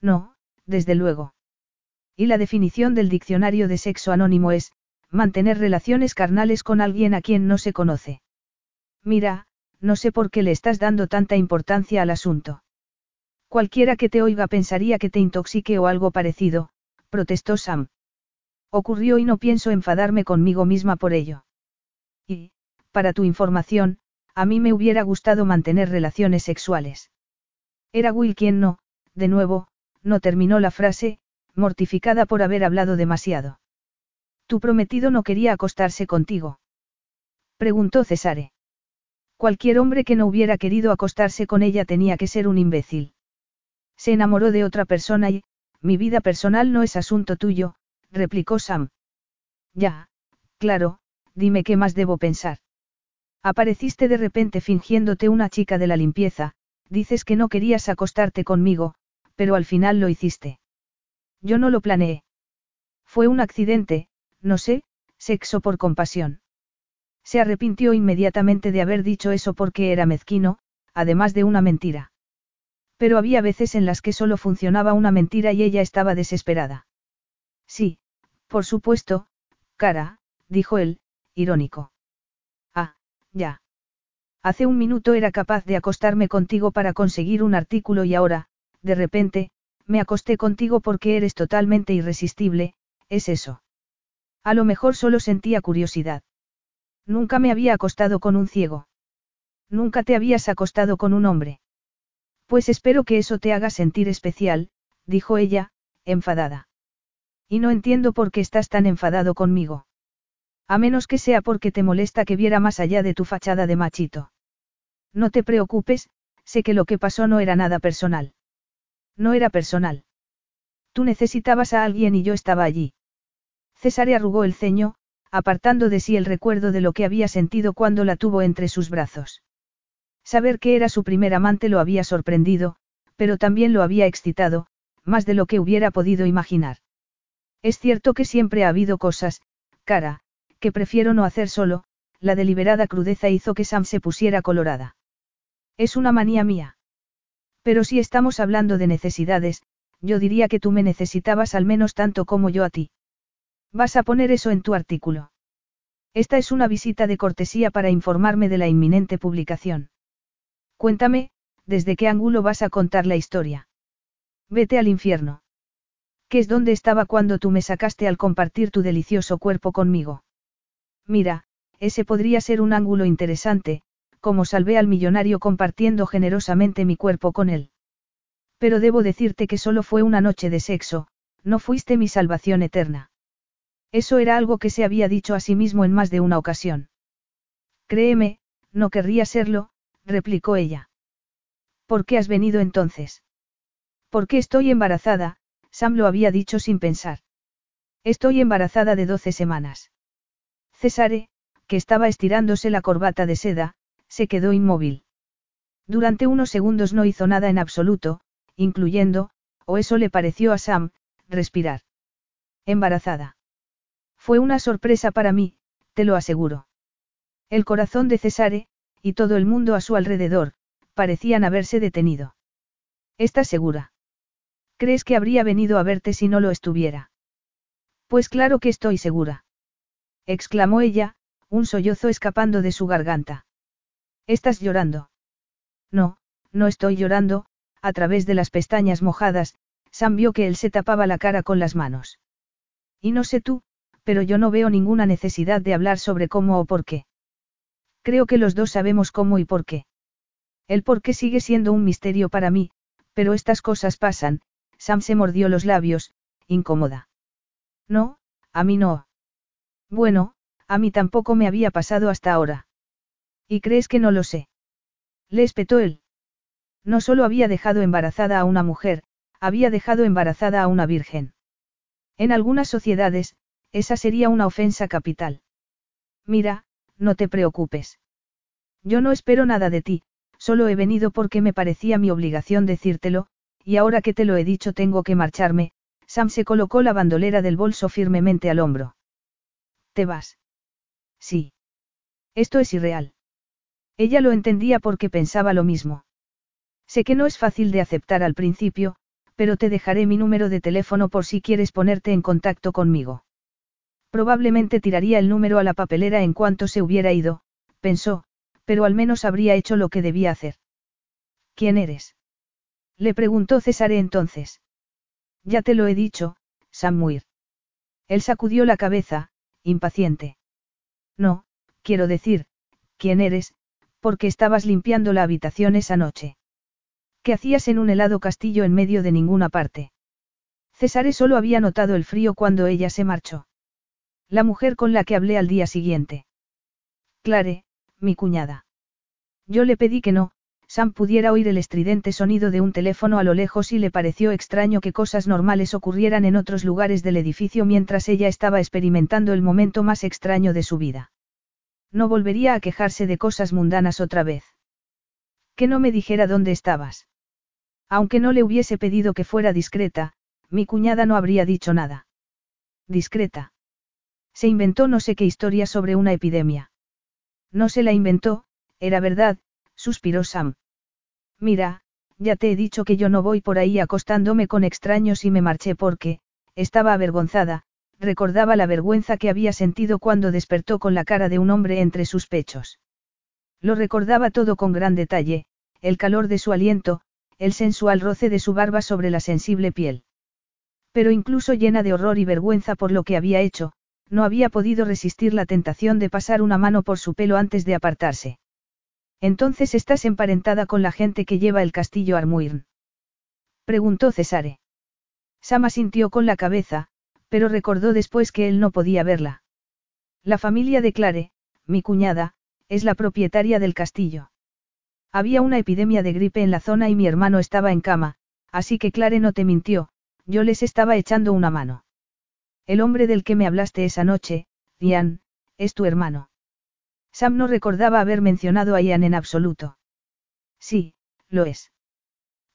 No, desde luego. Y la definición del diccionario de sexo anónimo es, mantener relaciones carnales con alguien a quien no se conoce. Mira, no sé por qué le estás dando tanta importancia al asunto. Cualquiera que te oiga pensaría que te intoxique o algo parecido, protestó Sam. Ocurrió y no pienso enfadarme conmigo misma por ello. Y, para tu información, a mí me hubiera gustado mantener relaciones sexuales. Era Will quien no, de nuevo, no terminó la frase, mortificada por haber hablado demasiado. Tu prometido no quería acostarse contigo. Preguntó Cesare. Cualquier hombre que no hubiera querido acostarse con ella tenía que ser un imbécil. Se enamoró de otra persona y, mi vida personal no es asunto tuyo, replicó Sam. Ya, claro, dime qué más debo pensar. Apareciste de repente fingiéndote una chica de la limpieza, dices que no querías acostarte conmigo, pero al final lo hiciste. Yo no lo planeé. Fue un accidente, no sé, sexo por compasión. Se arrepintió inmediatamente de haber dicho eso porque era mezquino, además de una mentira. Pero había veces en las que solo funcionaba una mentira y ella estaba desesperada. Sí, por supuesto, cara, dijo él, irónico. Ah, ya. Hace un minuto era capaz de acostarme contigo para conseguir un artículo y ahora, de repente, me acosté contigo porque eres totalmente irresistible, es eso. A lo mejor solo sentía curiosidad. Nunca me había acostado con un ciego. Nunca te habías acostado con un hombre. Pues espero que eso te haga sentir especial, dijo ella, enfadada. Y no entiendo por qué estás tan enfadado conmigo. A menos que sea porque te molesta que viera más allá de tu fachada de machito. No te preocupes, sé que lo que pasó no era nada personal. No era personal. Tú necesitabas a alguien y yo estaba allí. César arrugó el ceño, apartando de sí el recuerdo de lo que había sentido cuando la tuvo entre sus brazos. Saber que era su primer amante lo había sorprendido, pero también lo había excitado, más de lo que hubiera podido imaginar. Es cierto que siempre ha habido cosas, cara, que prefiero no hacer solo, la deliberada crudeza hizo que Sam se pusiera colorada. Es una manía mía. Pero si estamos hablando de necesidades, yo diría que tú me necesitabas al menos tanto como yo a ti. Vas a poner eso en tu artículo. Esta es una visita de cortesía para informarme de la inminente publicación. Cuéntame, ¿desde qué ángulo vas a contar la historia? Vete al infierno. ¿Qué es donde estaba cuando tú me sacaste al compartir tu delicioso cuerpo conmigo? Mira, ese podría ser un ángulo interesante, como salvé al millonario compartiendo generosamente mi cuerpo con él. Pero debo decirte que solo fue una noche de sexo, no fuiste mi salvación eterna. Eso era algo que se había dicho a sí mismo en más de una ocasión. Créeme, no querría serlo, replicó ella. ¿Por qué has venido entonces? Porque estoy embarazada, Sam lo había dicho sin pensar. Estoy embarazada de doce semanas. Cesare, que estaba estirándose la corbata de seda, se quedó inmóvil. Durante unos segundos no hizo nada en absoluto, incluyendo, o eso le pareció a Sam, respirar. Embarazada. Fue una sorpresa para mí, te lo aseguro. El corazón de Cesare, y todo el mundo a su alrededor, parecían haberse detenido. ¿Estás segura? ¿Crees que habría venido a verte si no lo estuviera? Pues claro que estoy segura. Exclamó ella, un sollozo escapando de su garganta. ¿Estás llorando? No, no estoy llorando, a través de las pestañas mojadas, Sam vio que él se tapaba la cara con las manos. Y no sé tú, pero yo no veo ninguna necesidad de hablar sobre cómo o por qué. Creo que los dos sabemos cómo y por qué. El por qué sigue siendo un misterio para mí, pero estas cosas pasan, Sam se mordió los labios, incómoda. No, a mí no. Bueno, a mí tampoco me había pasado hasta ahora. ¿Y crees que no lo sé? Le espetó él. No solo había dejado embarazada a una mujer, había dejado embarazada a una virgen. En algunas sociedades, esa sería una ofensa capital. Mira, no te preocupes. Yo no espero nada de ti, solo he venido porque me parecía mi obligación decírtelo, y ahora que te lo he dicho tengo que marcharme, Sam se colocó la bandolera del bolso firmemente al hombro. ¿Te vas? Sí. Esto es irreal. Ella lo entendía porque pensaba lo mismo. Sé que no es fácil de aceptar al principio, pero te dejaré mi número de teléfono por si quieres ponerte en contacto conmigo. Probablemente tiraría el número a la papelera en cuanto se hubiera ido, pensó, pero al menos habría hecho lo que debía hacer. ¿Quién eres? Le preguntó Cesare entonces. Ya te lo he dicho, Sam Muir. Él sacudió la cabeza, impaciente. No, quiero decir, ¿quién eres? Porque estabas limpiando la habitación esa noche. ¿Qué hacías en un helado castillo en medio de ninguna parte? Cesare solo había notado el frío cuando ella se marchó. La mujer con la que hablé al día siguiente. Clare, mi cuñada. Yo le pedí que no, Sam pudiera oír el estridente sonido de un teléfono a lo lejos y le pareció extraño que cosas normales ocurrieran en otros lugares del edificio mientras ella estaba experimentando el momento más extraño de su vida. No volvería a quejarse de cosas mundanas otra vez. Que no me dijera dónde estabas. Aunque no le hubiese pedido que fuera discreta, mi cuñada no habría dicho nada. Discreta. Se inventó no sé qué historia sobre una epidemia. No se la inventó, era verdad, suspiró Sam. Mira, ya te he dicho que yo no voy por ahí acostándome con extraños y me marché porque, estaba avergonzada, recordaba la vergüenza que había sentido cuando despertó con la cara de un hombre entre sus pechos. Lo recordaba todo con gran detalle, el calor de su aliento, el sensual roce de su barba sobre la sensible piel. Pero incluso llena de horror y vergüenza por lo que había hecho, no había podido resistir la tentación de pasar una mano por su pelo antes de apartarse. Entonces estás emparentada con la gente que lleva el castillo Armuirn. Preguntó Cesare. Sama sintió con la cabeza, pero recordó después que él no podía verla. La familia de Clare, mi cuñada, es la propietaria del castillo. Había una epidemia de gripe en la zona y mi hermano estaba en cama, así que Clare no te mintió, yo les estaba echando una mano. El hombre del que me hablaste esa noche, Ian, es tu hermano. Sam no recordaba haber mencionado a Ian en absoluto. Sí, lo es.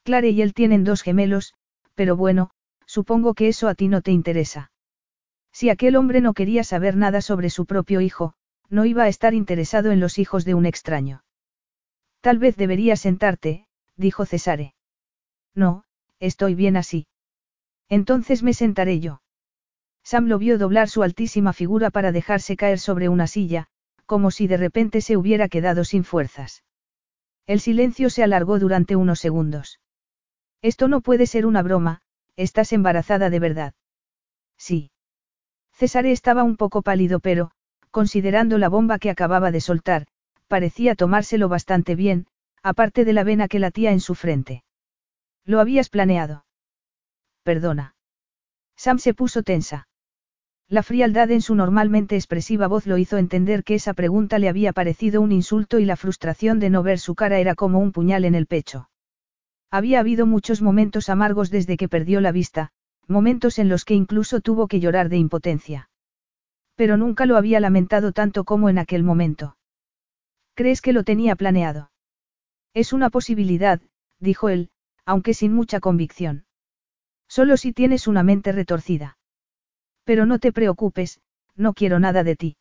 Clare y él tienen dos gemelos, pero bueno, supongo que eso a ti no te interesa. Si aquel hombre no quería saber nada sobre su propio hijo, no iba a estar interesado en los hijos de un extraño. Tal vez deberías sentarte, dijo Cesare. No, estoy bien así. Entonces me sentaré yo. Sam lo vio doblar su altísima figura para dejarse caer sobre una silla, como si de repente se hubiera quedado sin fuerzas. El silencio se alargó durante unos segundos. Esto no puede ser una broma, estás embarazada de verdad. Sí. Césare estaba un poco pálido pero, considerando la bomba que acababa de soltar, parecía tomárselo bastante bien, aparte de la vena que latía en su frente. ¿Lo habías planeado? Perdona. Sam se puso tensa. La frialdad en su normalmente expresiva voz lo hizo entender que esa pregunta le había parecido un insulto y la frustración de no ver su cara era como un puñal en el pecho. Había habido muchos momentos amargos desde que perdió la vista, momentos en los que incluso tuvo que llorar de impotencia. Pero nunca lo había lamentado tanto como en aquel momento. ¿Crees que lo tenía planeado? Es una posibilidad, dijo él, aunque sin mucha convicción. Solo si tienes una mente retorcida. Pero no te preocupes, no quiero nada de ti.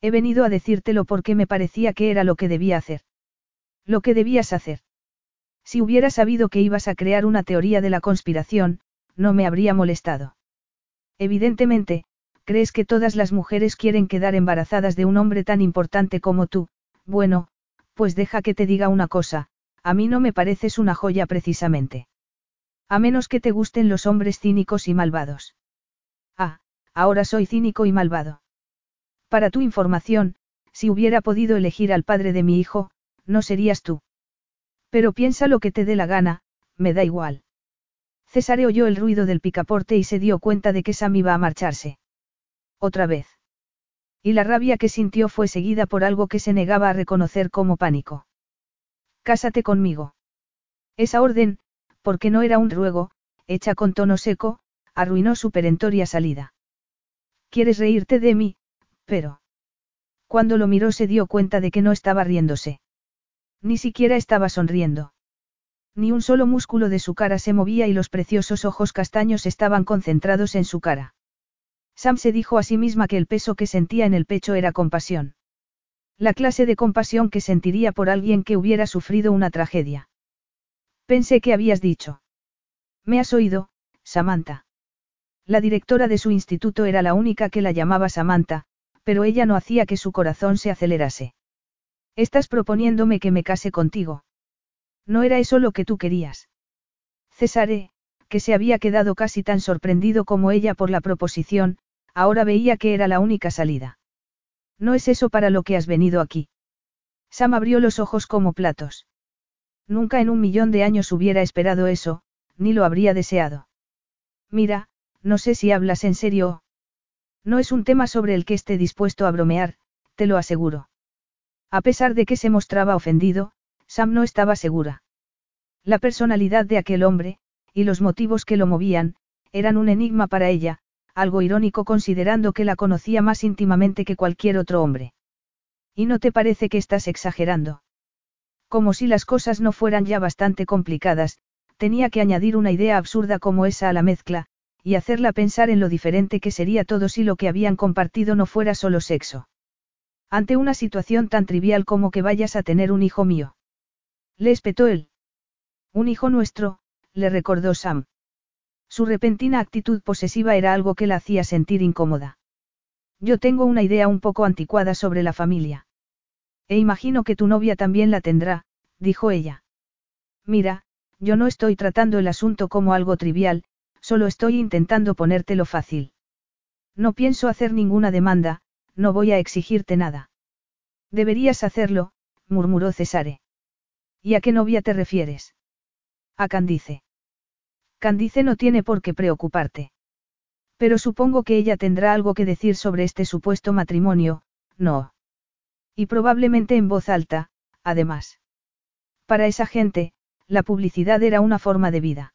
He venido a decírtelo porque me parecía que era lo que debía hacer. Lo que debías hacer. Si hubiera sabido que ibas a crear una teoría de la conspiración, no me habría molestado. Evidentemente, crees que todas las mujeres quieren quedar embarazadas de un hombre tan importante como tú, bueno, pues deja que te diga una cosa, a mí no me pareces una joya precisamente. A menos que te gusten los hombres cínicos y malvados. Ah, ahora soy cínico y malvado. Para tu información, si hubiera podido elegir al padre de mi hijo, no serías tú. Pero piensa lo que te dé la gana, me da igual. César oyó el ruido del picaporte y se dio cuenta de que Sam iba a marcharse. Otra vez. Y la rabia que sintió fue seguida por algo que se negaba a reconocer como pánico. Cásate conmigo. Esa orden, porque no era un ruego, hecha con tono seco, arruinó su perentoria salida. Quieres reírte de mí, pero... Cuando lo miró se dio cuenta de que no estaba riéndose. Ni siquiera estaba sonriendo. Ni un solo músculo de su cara se movía y los preciosos ojos castaños estaban concentrados en su cara. Sam se dijo a sí misma que el peso que sentía en el pecho era compasión. La clase de compasión que sentiría por alguien que hubiera sufrido una tragedia. Pensé que habías dicho. Me has oído, Samantha. La directora de su instituto era la única que la llamaba Samantha, pero ella no hacía que su corazón se acelerase. Estás proponiéndome que me case contigo. No era eso lo que tú querías. Cesare, que se había quedado casi tan sorprendido como ella por la proposición, ahora veía que era la única salida. No es eso para lo que has venido aquí. Sam abrió los ojos como platos. Nunca en un millón de años hubiera esperado eso, ni lo habría deseado. Mira, no sé si hablas en serio. No es un tema sobre el que esté dispuesto a bromear, te lo aseguro. A pesar de que se mostraba ofendido, Sam no estaba segura. La personalidad de aquel hombre, y los motivos que lo movían, eran un enigma para ella, algo irónico considerando que la conocía más íntimamente que cualquier otro hombre. ¿Y no te parece que estás exagerando? Como si las cosas no fueran ya bastante complicadas, tenía que añadir una idea absurda como esa a la mezcla, y hacerla pensar en lo diferente que sería todo si lo que habían compartido no fuera solo sexo. Ante una situación tan trivial como que vayas a tener un hijo mío. Le espetó él. Un hijo nuestro, le recordó Sam. Su repentina actitud posesiva era algo que la hacía sentir incómoda. Yo tengo una idea un poco anticuada sobre la familia. E imagino que tu novia también la tendrá, dijo ella. Mira, yo no estoy tratando el asunto como algo trivial, solo estoy intentando ponértelo fácil. No pienso hacer ninguna demanda, no voy a exigirte nada. Deberías hacerlo, murmuró Cesare. ¿Y a qué novia te refieres? A Candice. Candice no tiene por qué preocuparte. Pero supongo que ella tendrá algo que decir sobre este supuesto matrimonio, no. Y probablemente en voz alta, además. Para esa gente, la publicidad era una forma de vida.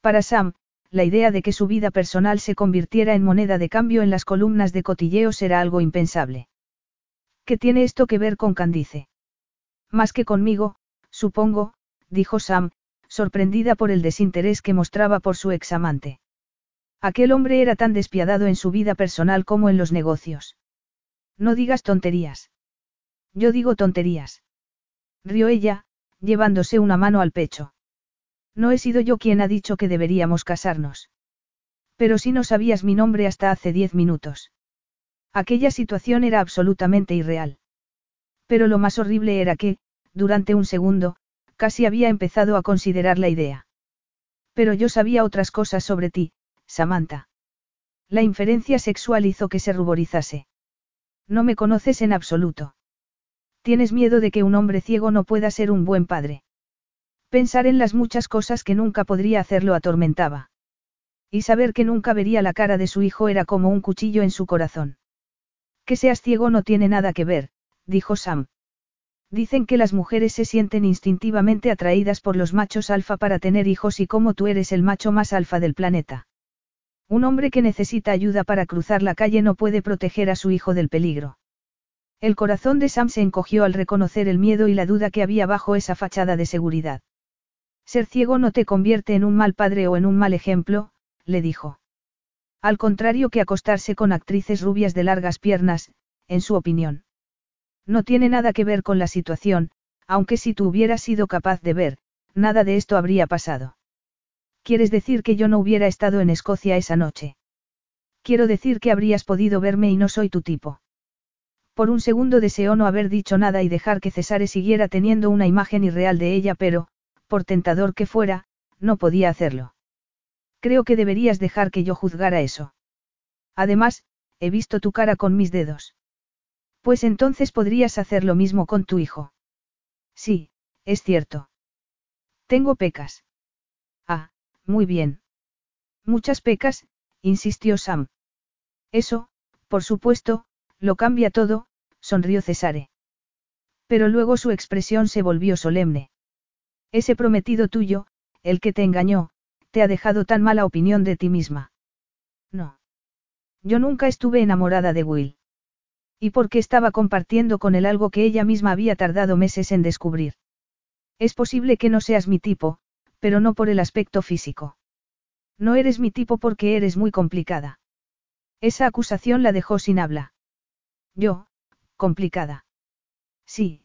Para Sam, la idea de que su vida personal se convirtiera en moneda de cambio en las columnas de cotilleos era algo impensable. ¿Qué tiene esto que ver con Candice? Más que conmigo, supongo, dijo Sam, sorprendida por el desinterés que mostraba por su examante. Aquel hombre era tan despiadado en su vida personal como en los negocios. No digas tonterías. Yo digo tonterías. Rió ella, llevándose una mano al pecho. No he sido yo quien ha dicho que deberíamos casarnos. Pero si no sabías mi nombre hasta hace diez minutos. Aquella situación era absolutamente irreal. Pero lo más horrible era que, durante un segundo, casi había empezado a considerar la idea. Pero yo sabía otras cosas sobre ti, Samantha. La inferencia sexual hizo que se ruborizase. No me conoces en absoluto. Tienes miedo de que un hombre ciego no pueda ser un buen padre. Pensar en las muchas cosas que nunca podría hacerlo atormentaba. Y saber que nunca vería la cara de su hijo era como un cuchillo en su corazón. Que seas ciego no tiene nada que ver, dijo Sam. Dicen que las mujeres se sienten instintivamente atraídas por los machos alfa para tener hijos y como tú eres el macho más alfa del planeta. Un hombre que necesita ayuda para cruzar la calle no puede proteger a su hijo del peligro. El corazón de Sam se encogió al reconocer el miedo y la duda que había bajo esa fachada de seguridad. Ser ciego no te convierte en un mal padre o en un mal ejemplo, le dijo. Al contrario que acostarse con actrices rubias de largas piernas, en su opinión. No tiene nada que ver con la situación, aunque si tú hubieras sido capaz de ver, nada de esto habría pasado. ¿Quieres decir que yo no hubiera estado en Escocia esa noche? Quiero decir que habrías podido verme y no soy tu tipo. Por un segundo deseó no haber dicho nada y dejar que Cesare siguiera teniendo una imagen irreal de ella, pero, por tentador que fuera, no podía hacerlo. Creo que deberías dejar que yo juzgara eso. Además, he visto tu cara con mis dedos. Pues entonces podrías hacer lo mismo con tu hijo. Sí, es cierto. Tengo pecas. Ah, muy bien. Muchas pecas, insistió Sam. Eso, por supuesto, lo cambia todo, sonrió Cesare. Pero luego su expresión se volvió solemne. Ese prometido tuyo, el que te engañó, te ha dejado tan mala opinión de ti misma. No. Yo nunca estuve enamorada de Will. ¿Y por qué estaba compartiendo con él algo que ella misma había tardado meses en descubrir? Es posible que no seas mi tipo, pero no por el aspecto físico. No eres mi tipo porque eres muy complicada. Esa acusación la dejó sin habla. Yo, complicada. Sí.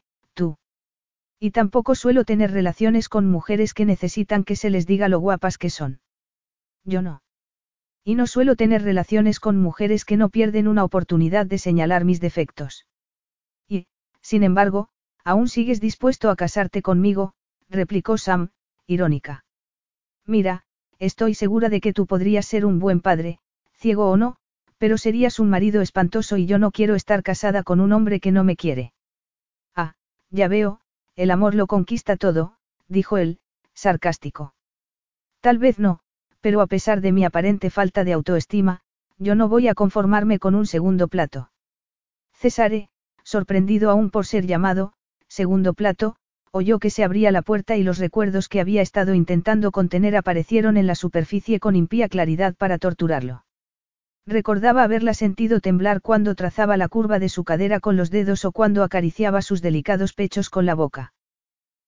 Y tampoco suelo tener relaciones con mujeres que necesitan que se les diga lo guapas que son. Yo no. Y no suelo tener relaciones con mujeres que no pierden una oportunidad de señalar mis defectos. Y, sin embargo, aún sigues dispuesto a casarte conmigo, replicó Sam, irónica. Mira, estoy segura de que tú podrías ser un buen padre, ciego o no, pero serías un marido espantoso y yo no quiero estar casada con un hombre que no me quiere. Ah, ya veo, el amor lo conquista todo, dijo él, sarcástico. Tal vez no, pero a pesar de mi aparente falta de autoestima, yo no voy a conformarme con un segundo plato. Cesare, sorprendido aún por ser llamado, segundo plato, oyó que se abría la puerta y los recuerdos que había estado intentando contener aparecieron en la superficie con impía claridad para torturarlo. Recordaba haberla sentido temblar cuando trazaba la curva de su cadera con los dedos o cuando acariciaba sus delicados pechos con la boca.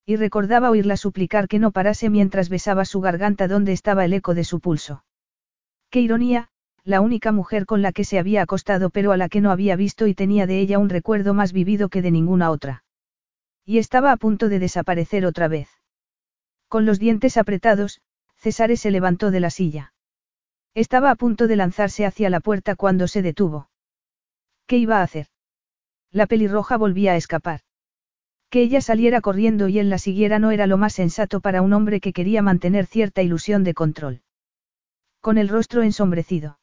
Y recordaba oírla suplicar que no parase mientras besaba su garganta donde estaba el eco de su pulso. Qué ironía, la única mujer con la que se había acostado pero a la que no había visto y tenía de ella un recuerdo más vivido que de ninguna otra. Y estaba a punto de desaparecer otra vez. Con los dientes apretados, Cesare se levantó de la silla. Estaba a punto de lanzarse hacia la puerta cuando se detuvo. ¿Qué iba a hacer? La pelirroja volvía a escapar. Que ella saliera corriendo y él la siguiera no era lo más sensato para un hombre que quería mantener cierta ilusión de control. Con el rostro ensombrecido.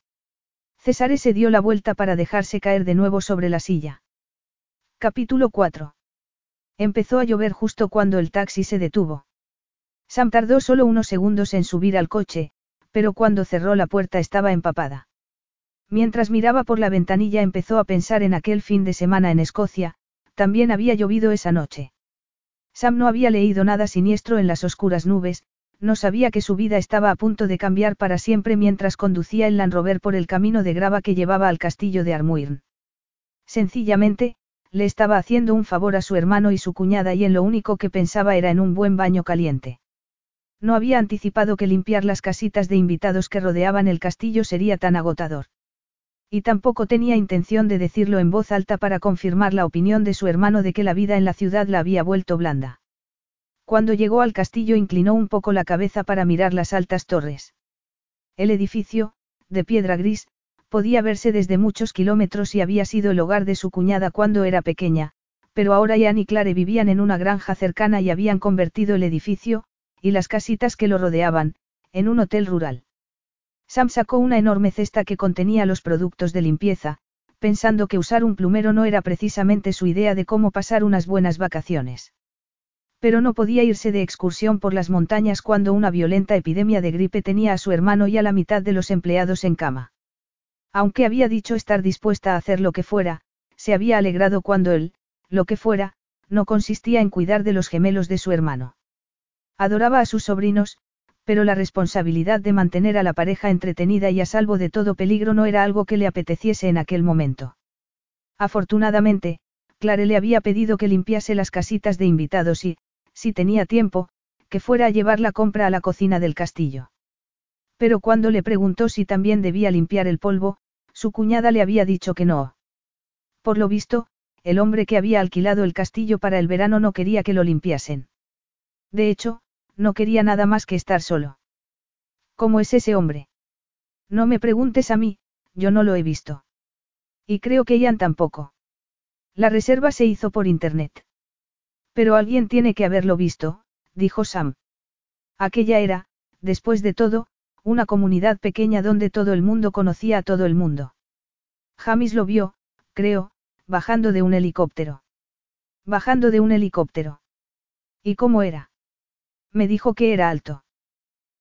César se dio la vuelta para dejarse caer de nuevo sobre la silla. Capítulo 4. Empezó a llover justo cuando el taxi se detuvo. Sam tardó solo unos segundos en subir al coche, pero cuando cerró la puerta estaba empapada. Mientras miraba por la ventanilla empezó a pensar en aquel fin de semana en Escocia, también había llovido esa noche. Sam no había leído nada siniestro en las oscuras nubes, no sabía que su vida estaba a punto de cambiar para siempre mientras conducía el Land Rover por el camino de grava que llevaba al castillo de Armuirn. Sencillamente, le estaba haciendo un favor a su hermano y su cuñada y en lo único que pensaba era en un buen baño caliente. No había anticipado que limpiar las casitas de invitados que rodeaban el castillo sería tan agotador. Y tampoco tenía intención de decirlo en voz alta para confirmar la opinión de su hermano de que la vida en la ciudad la había vuelto blanda. Cuando llegó al castillo inclinó un poco la cabeza para mirar las altas torres. El edificio, de piedra gris, podía verse desde muchos kilómetros y había sido el hogar de su cuñada cuando era pequeña, pero ahora Ian y Clare vivían en una granja cercana y habían convertido el edificio, y las casitas que lo rodeaban, en un hotel rural. Sam sacó una enorme cesta que contenía los productos de limpieza, pensando que usar un plumero no era precisamente su idea de cómo pasar unas buenas vacaciones. Pero no podía irse de excursión por las montañas cuando una violenta epidemia de gripe tenía a su hermano y a la mitad de los empleados en cama. Aunque había dicho estar dispuesta a hacer lo que fuera, se había alegrado cuando él, lo que fuera, no consistía en cuidar de los gemelos de su hermano. Adoraba a sus sobrinos, pero la responsabilidad de mantener a la pareja entretenida y a salvo de todo peligro no era algo que le apeteciese en aquel momento. Afortunadamente, Clare le había pedido que limpiase las casitas de invitados y, si tenía tiempo, que fuera a llevar la compra a la cocina del castillo. Pero cuando le preguntó si también debía limpiar el polvo, su cuñada le había dicho que no. Por lo visto, el hombre que había alquilado el castillo para el verano no quería que lo limpiasen. De hecho, no quería nada más que estar solo. ¿Cómo es ese hombre? No me preguntes a mí, yo no lo he visto. Y creo que Ian tampoco. La reserva se hizo por internet. Pero alguien tiene que haberlo visto, dijo Sam. Aquella era, después de todo, una comunidad pequeña donde todo el mundo conocía a todo el mundo. Jamis lo vio, creo, bajando de un helicóptero. Bajando de un helicóptero. ¿Y cómo era? Me dijo que era alto.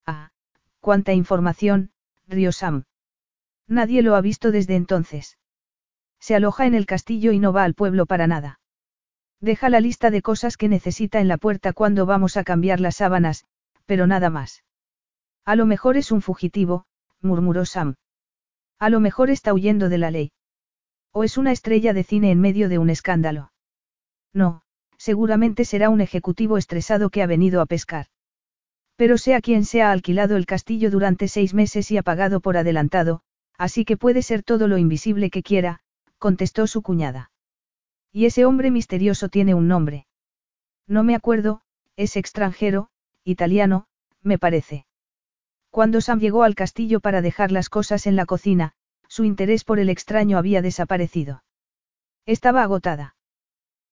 Ah, cuánta información, rió Sam. Nadie lo ha visto desde entonces. Se aloja en el castillo y no va al pueblo para nada. Deja la lista de cosas que necesita en la puerta cuando vamos a cambiar las sábanas, pero nada más. A lo mejor es un fugitivo, murmuró Sam. A lo mejor está huyendo de la ley. O es una estrella de cine en medio de un escándalo. No, seguramente será un ejecutivo estresado que ha venido a pescar. Pero sea quien sea ha alquilado el castillo durante seis meses y ha pagado por adelantado, así que puede ser todo lo invisible que quiera, contestó su cuñada. Y ese hombre misterioso tiene un nombre. No me acuerdo, es extranjero, italiano, me parece. Cuando Sam llegó al castillo para dejar las cosas en la cocina, su interés por el extraño había desaparecido. Estaba agotada.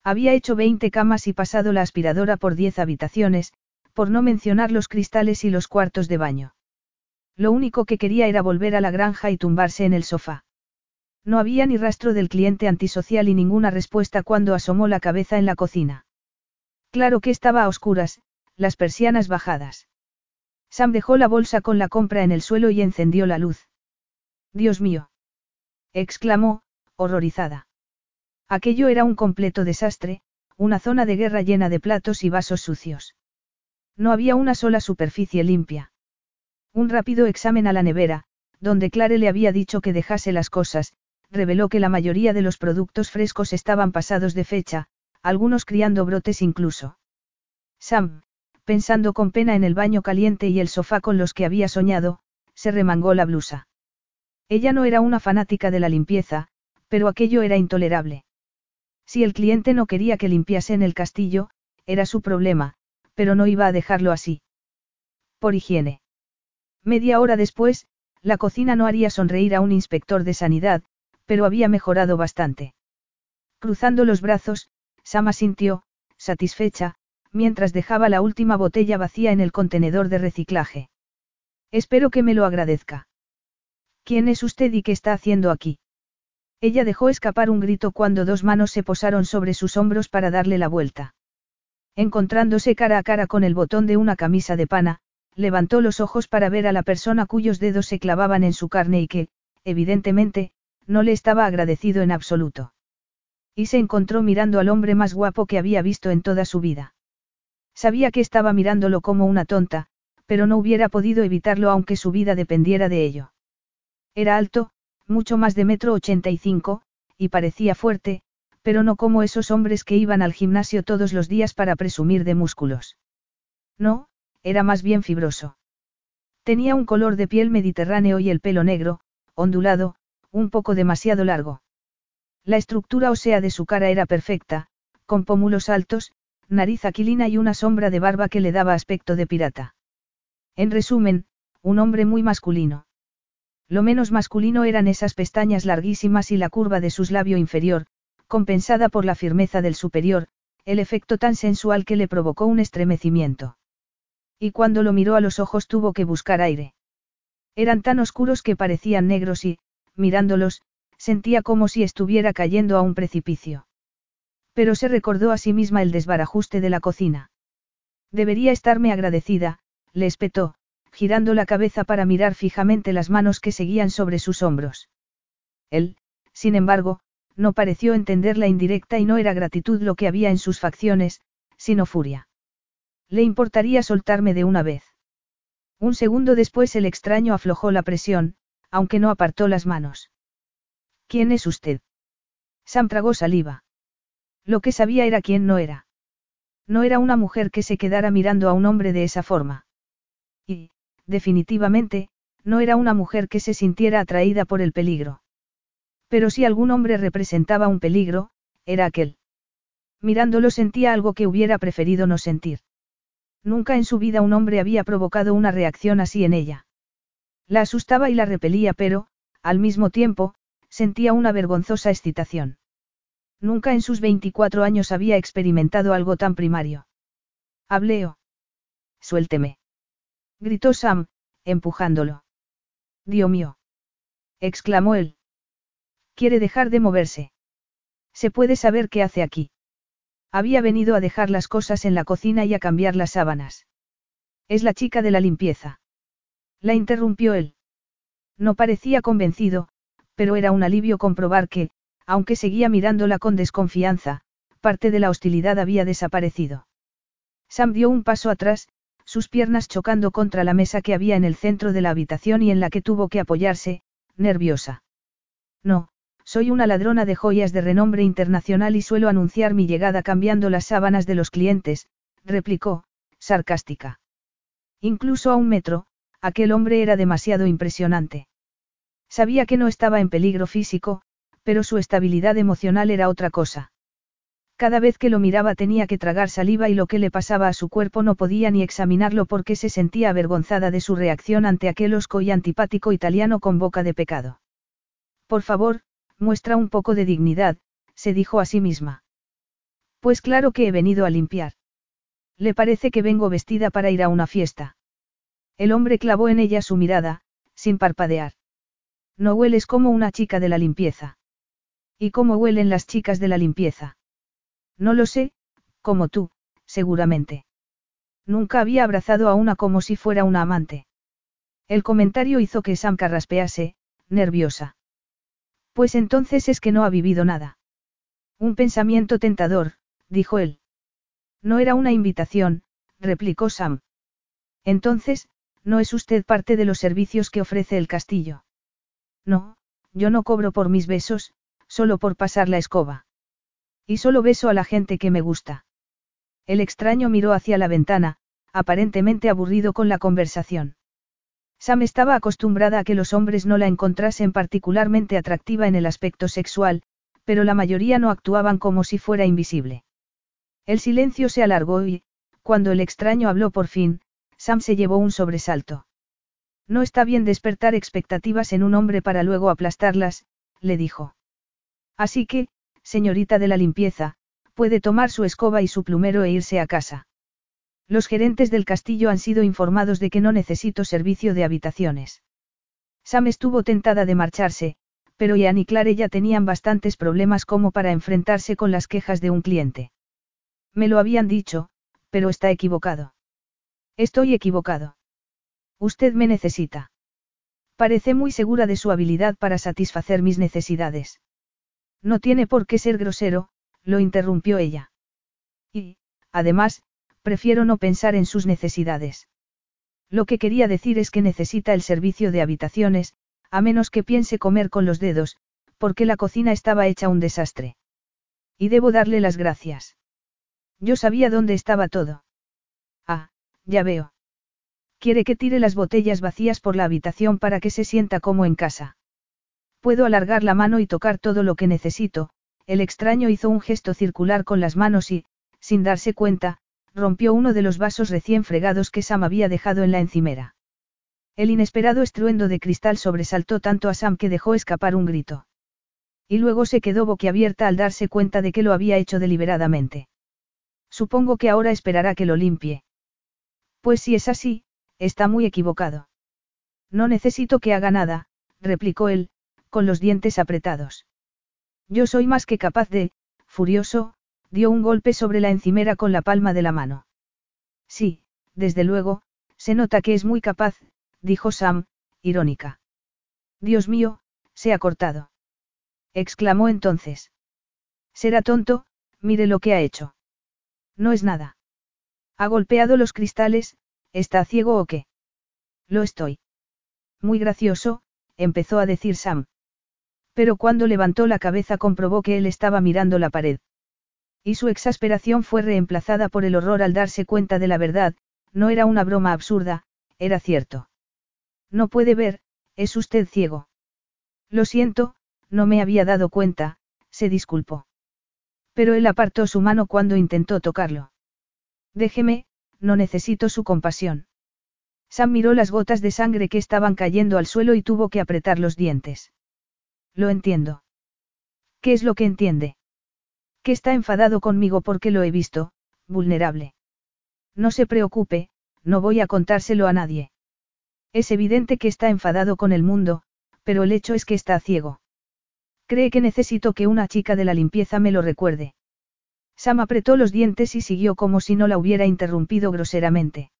Había hecho 20 camas y pasado la aspiradora por 10 habitaciones, por no mencionar los cristales y los cuartos de baño. Lo único que quería era volver a la granja y tumbarse en el sofá. No había ni rastro del cliente antisocial y ninguna respuesta cuando asomó la cabeza en la cocina. Claro que estaba a oscuras, las persianas bajadas. Sam dejó la bolsa con la compra en el suelo y encendió la luz. Dios mío. exclamó, horrorizada. Aquello era un completo desastre, una zona de guerra llena de platos y vasos sucios. No había una sola superficie limpia. Un rápido examen a la nevera, donde Clare le había dicho que dejase las cosas, reveló que la mayoría de los productos frescos estaban pasados de fecha, algunos criando brotes incluso. Sam, pensando con pena en el baño caliente y el sofá con los que había soñado, se remangó la blusa. Ella no era una fanática de la limpieza, pero aquello era intolerable. Si el cliente no quería que limpiase en el castillo, era su problema, pero no iba a dejarlo así. Por higiene. Media hora después, la cocina no haría sonreír a un inspector de sanidad, pero había mejorado bastante. Cruzando los brazos, Sama sintió, satisfecha, mientras dejaba la última botella vacía en el contenedor de reciclaje. Espero que me lo agradezca. ¿Quién es usted y qué está haciendo aquí? Ella dejó escapar un grito cuando dos manos se posaron sobre sus hombros para darle la vuelta. Encontrándose cara a cara con el botón de una camisa de pana, levantó los ojos para ver a la persona cuyos dedos se clavaban en su carne y que, evidentemente, no le estaba agradecido en absoluto. Y se encontró mirando al hombre más guapo que había visto en toda su vida. Sabía que estaba mirándolo como una tonta, pero no hubiera podido evitarlo aunque su vida dependiera de ello. Era alto, mucho más de metro ochenta y cinco, y parecía fuerte, pero no como esos hombres que iban al gimnasio todos los días para presumir de músculos. No, era más bien fibroso. Tenía un color de piel mediterráneo y el pelo negro, ondulado, un poco demasiado largo. La estructura ósea de su cara era perfecta, con pómulos altos, nariz aquilina y una sombra de barba que le daba aspecto de pirata. En resumen, un hombre muy masculino. Lo menos masculino eran esas pestañas larguísimas y la curva de sus labio inferior, compensada por la firmeza del superior, el efecto tan sensual que le provocó un estremecimiento. Y cuando lo miró a los ojos tuvo que buscar aire. Eran tan oscuros que parecían negros y, mirándolos, sentía como si estuviera cayendo a un precipicio. Pero se recordó a sí misma el desbarajuste de la cocina. Debería estarme agradecida, le espetó, girando la cabeza para mirar fijamente las manos que seguían sobre sus hombros. Él, sin embargo, no pareció entender la indirecta y no era gratitud lo que había en sus facciones, sino furia. ¿Le importaría soltarme de una vez? Un segundo después el extraño aflojó la presión, aunque no apartó las manos. ¿Quién es usted? Sam tragó saliva. Lo que sabía era quién no era. No era una mujer que se quedara mirando a un hombre de esa forma. Y, definitivamente, no era una mujer que se sintiera atraída por el peligro. Pero si algún hombre representaba un peligro, era aquel. Mirándolo sentía algo que hubiera preferido no sentir. Nunca en su vida un hombre había provocado una reacción así en ella. La asustaba y la repelía pero, al mismo tiempo, sentía una vergonzosa excitación. Nunca en sus 24 años había experimentado algo tan primario. Hableo. Suélteme. Gritó Sam, empujándolo. Dios mío. exclamó él. Quiere dejar de moverse. ¿Se puede saber qué hace aquí? Había venido a dejar las cosas en la cocina y a cambiar las sábanas. Es la chica de la limpieza. La interrumpió él. No parecía convencido, pero era un alivio comprobar que, aunque seguía mirándola con desconfianza, parte de la hostilidad había desaparecido. Sam dio un paso atrás, sus piernas chocando contra la mesa que había en el centro de la habitación y en la que tuvo que apoyarse, nerviosa. No, soy una ladrona de joyas de renombre internacional y suelo anunciar mi llegada cambiando las sábanas de los clientes, replicó, sarcástica. Incluso a un metro, aquel hombre era demasiado impresionante. Sabía que no estaba en peligro físico, pero su estabilidad emocional era otra cosa. Cada vez que lo miraba tenía que tragar saliva y lo que le pasaba a su cuerpo no podía ni examinarlo porque se sentía avergonzada de su reacción ante aquel osco y antipático italiano con boca de pecado. Por favor, muestra un poco de dignidad, se dijo a sí misma. Pues claro que he venido a limpiar. ¿Le parece que vengo vestida para ir a una fiesta? El hombre clavó en ella su mirada, sin parpadear. No hueles como una chica de la limpieza. ¿Y cómo huelen las chicas de la limpieza? No lo sé, como tú, seguramente. Nunca había abrazado a una como si fuera una amante. El comentario hizo que Sam carraspease, nerviosa. Pues entonces es que no ha vivido nada. Un pensamiento tentador, dijo él. No era una invitación, replicó Sam. Entonces, no es usted parte de los servicios que ofrece el castillo. No, yo no cobro por mis besos, solo por pasar la escoba. Y solo beso a la gente que me gusta. El extraño miró hacia la ventana, aparentemente aburrido con la conversación. Sam estaba acostumbrada a que los hombres no la encontrasen particularmente atractiva en el aspecto sexual, pero la mayoría no actuaban como si fuera invisible. El silencio se alargó y, cuando el extraño habló por fin, Sam se llevó un sobresalto. No está bien despertar expectativas en un hombre para luego aplastarlas, le dijo. Así que, señorita de la limpieza, puede tomar su escoba y su plumero e irse a casa. Los gerentes del castillo han sido informados de que no necesito servicio de habitaciones. Sam estuvo tentada de marcharse, pero Ian y Clare ya tenían bastantes problemas como para enfrentarse con las quejas de un cliente. Me lo habían dicho, pero está equivocado. Estoy equivocado. Usted me necesita. Parece muy segura de su habilidad para satisfacer mis necesidades. No tiene por qué ser grosero, lo interrumpió ella. Y, además, prefiero no pensar en sus necesidades. Lo que quería decir es que necesita el servicio de habitaciones, a menos que piense comer con los dedos, porque la cocina estaba hecha un desastre. Y debo darle las gracias. Yo sabía dónde estaba todo. Ah, ya veo. Quiere que tire las botellas vacías por la habitación para que se sienta como en casa. Puedo alargar la mano y tocar todo lo que necesito, el extraño hizo un gesto circular con las manos y, sin darse cuenta, rompió uno de los vasos recién fregados que Sam había dejado en la encimera. El inesperado estruendo de cristal sobresaltó tanto a Sam que dejó escapar un grito. Y luego se quedó boquiabierta al darse cuenta de que lo había hecho deliberadamente. Supongo que ahora esperará que lo limpie. Pues si es así, está muy equivocado. No necesito que haga nada, replicó él, con los dientes apretados. Yo soy más que capaz de, furioso, dio un golpe sobre la encimera con la palma de la mano. Sí, desde luego, se nota que es muy capaz, dijo Sam, irónica. Dios mío, se ha cortado. exclamó entonces. Será tonto, mire lo que ha hecho. No es nada. Ha golpeado los cristales, ¿está ciego o qué? Lo estoy. Muy gracioso, empezó a decir Sam. Pero cuando levantó la cabeza comprobó que él estaba mirando la pared. Y su exasperación fue reemplazada por el horror al darse cuenta de la verdad, no era una broma absurda, era cierto. No puede ver, es usted ciego. Lo siento, no me había dado cuenta, se disculpó. Pero él apartó su mano cuando intentó tocarlo. Déjeme, no necesito su compasión. Sam miró las gotas de sangre que estaban cayendo al suelo y tuvo que apretar los dientes. Lo entiendo. ¿Qué es lo que entiende? Que está enfadado conmigo porque lo he visto, vulnerable. No se preocupe, no voy a contárselo a nadie. Es evidente que está enfadado con el mundo, pero el hecho es que está ciego. Cree que necesito que una chica de la limpieza me lo recuerde. Sam apretó los dientes y siguió como si no la hubiera interrumpido groseramente.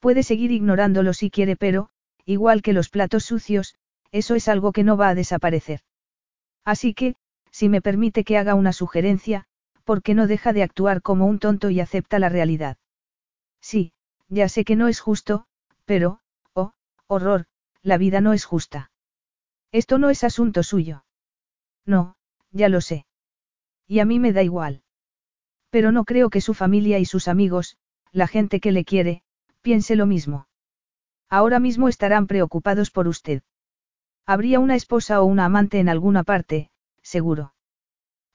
Puede seguir ignorándolo si quiere, pero, igual que los platos sucios, eso es algo que no va a desaparecer. Así que, si me permite que haga una sugerencia, ¿por qué no deja de actuar como un tonto y acepta la realidad? Sí, ya sé que no es justo, pero, oh, horror, la vida no es justa. Esto no es asunto suyo. No, ya lo sé. Y a mí me da igual. Pero no creo que su familia y sus amigos, la gente que le quiere, piense lo mismo. Ahora mismo estarán preocupados por usted. Habría una esposa o una amante en alguna parte, seguro.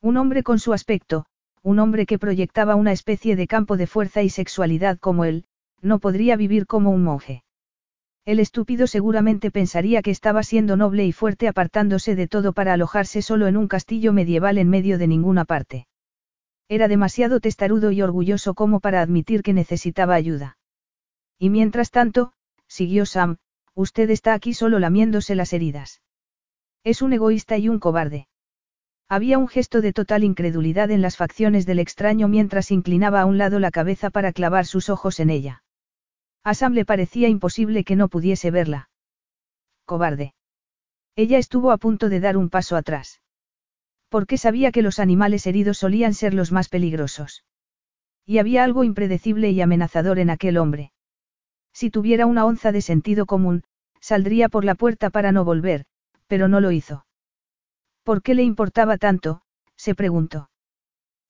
Un hombre con su aspecto, un hombre que proyectaba una especie de campo de fuerza y sexualidad como él, no podría vivir como un monje. El estúpido seguramente pensaría que estaba siendo noble y fuerte apartándose de todo para alojarse solo en un castillo medieval en medio de ninguna parte. Era demasiado testarudo y orgulloso como para admitir que necesitaba ayuda. Y mientras tanto, siguió Sam, usted está aquí solo lamiéndose las heridas. Es un egoísta y un cobarde. Había un gesto de total incredulidad en las facciones del extraño mientras inclinaba a un lado la cabeza para clavar sus ojos en ella. A Sam le parecía imposible que no pudiese verla. Cobarde. Ella estuvo a punto de dar un paso atrás. Porque sabía que los animales heridos solían ser los más peligrosos. Y había algo impredecible y amenazador en aquel hombre. Si tuviera una onza de sentido común, saldría por la puerta para no volver, pero no lo hizo. ¿Por qué le importaba tanto? se preguntó.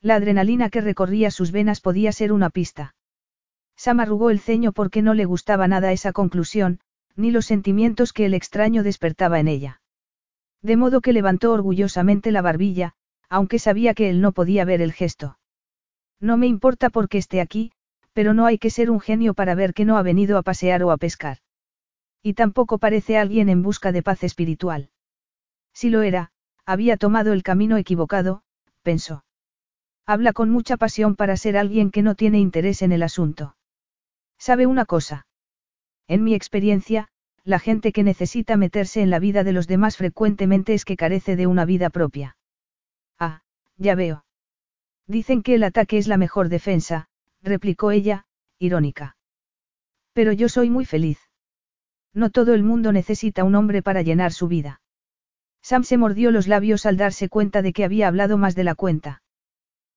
La adrenalina que recorría sus venas podía ser una pista. Sam arrugó el ceño porque no le gustaba nada esa conclusión, ni los sentimientos que el extraño despertaba en ella. De modo que levantó orgullosamente la barbilla, aunque sabía que él no podía ver el gesto. No me importa porque esté aquí, pero no hay que ser un genio para ver que no ha venido a pasear o a pescar. Y tampoco parece alguien en busca de paz espiritual. Si lo era, había tomado el camino equivocado, pensó. Habla con mucha pasión para ser alguien que no tiene interés en el asunto. ¿Sabe una cosa? En mi experiencia, la gente que necesita meterse en la vida de los demás frecuentemente es que carece de una vida propia. Ah, ya veo. Dicen que el ataque es la mejor defensa, replicó ella, irónica. Pero yo soy muy feliz. No todo el mundo necesita un hombre para llenar su vida. Sam se mordió los labios al darse cuenta de que había hablado más de la cuenta.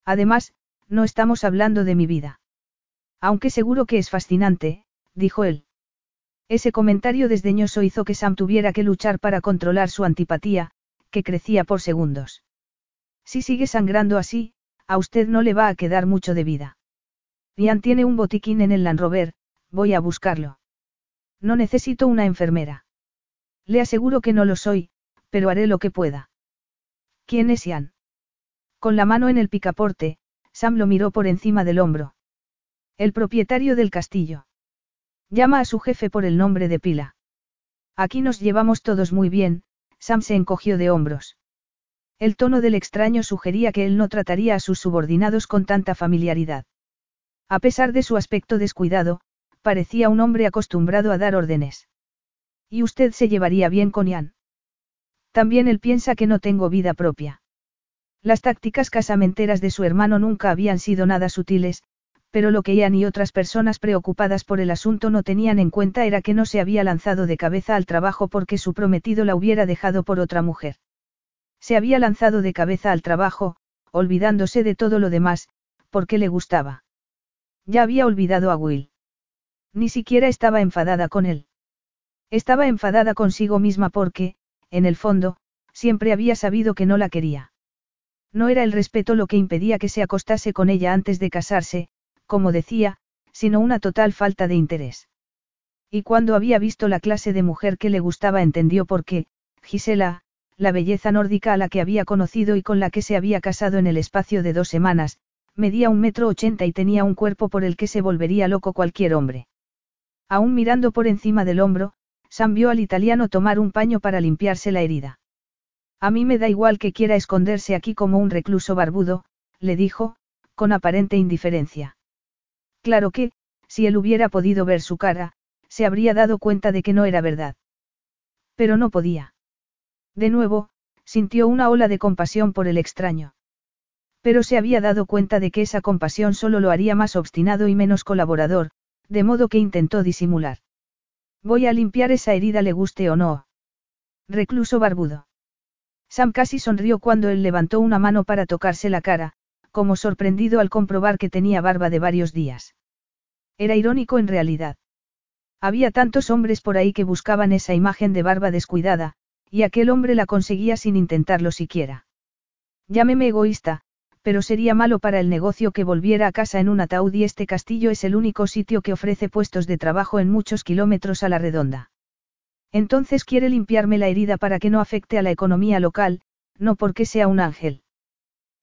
Además, no estamos hablando de mi vida. Aunque seguro que es fascinante, dijo él. Ese comentario desdeñoso hizo que Sam tuviera que luchar para controlar su antipatía, que crecía por segundos. Si sigue sangrando así, a usted no le va a quedar mucho de vida. Ian tiene un botiquín en el Land Rover, voy a buscarlo. No necesito una enfermera. Le aseguro que no lo soy, pero haré lo que pueda. ¿Quién es Ian? Con la mano en el picaporte, Sam lo miró por encima del hombro. El propietario del castillo. Llama a su jefe por el nombre de Pila. Aquí nos llevamos todos muy bien, Sam se encogió de hombros. El tono del extraño sugería que él no trataría a sus subordinados con tanta familiaridad. A pesar de su aspecto descuidado, parecía un hombre acostumbrado a dar órdenes. ¿Y usted se llevaría bien con Ian? También él piensa que no tengo vida propia. Las tácticas casamenteras de su hermano nunca habían sido nada sutiles, pero lo que Ian y otras personas preocupadas por el asunto no tenían en cuenta era que no se había lanzado de cabeza al trabajo porque su prometido la hubiera dejado por otra mujer. Se había lanzado de cabeza al trabajo, olvidándose de todo lo demás, porque le gustaba. Ya había olvidado a Will. Ni siquiera estaba enfadada con él. Estaba enfadada consigo misma porque, en el fondo, siempre había sabido que no la quería. No era el respeto lo que impedía que se acostase con ella antes de casarse, como decía, sino una total falta de interés. Y cuando había visto la clase de mujer que le gustaba entendió por qué, Gisela, la belleza nórdica a la que había conocido y con la que se había casado en el espacio de dos semanas, medía un metro ochenta y tenía un cuerpo por el que se volvería loco cualquier hombre. Aún mirando por encima del hombro, Sam vio al italiano tomar un paño para limpiarse la herida. A mí me da igual que quiera esconderse aquí como un recluso barbudo, le dijo, con aparente indiferencia. Claro que, si él hubiera podido ver su cara, se habría dado cuenta de que no era verdad. Pero no podía. De nuevo, sintió una ola de compasión por el extraño. Pero se había dado cuenta de que esa compasión solo lo haría más obstinado y menos colaborador, de modo que intentó disimular. Voy a limpiar esa herida le guste o no. Recluso barbudo. Sam casi sonrió cuando él levantó una mano para tocarse la cara, como sorprendido al comprobar que tenía barba de varios días. Era irónico en realidad. Había tantos hombres por ahí que buscaban esa imagen de barba descuidada, y aquel hombre la conseguía sin intentarlo siquiera. Llámeme egoísta, pero sería malo para el negocio que volviera a casa en un ataúd y este castillo es el único sitio que ofrece puestos de trabajo en muchos kilómetros a la redonda. Entonces quiere limpiarme la herida para que no afecte a la economía local, no porque sea un ángel.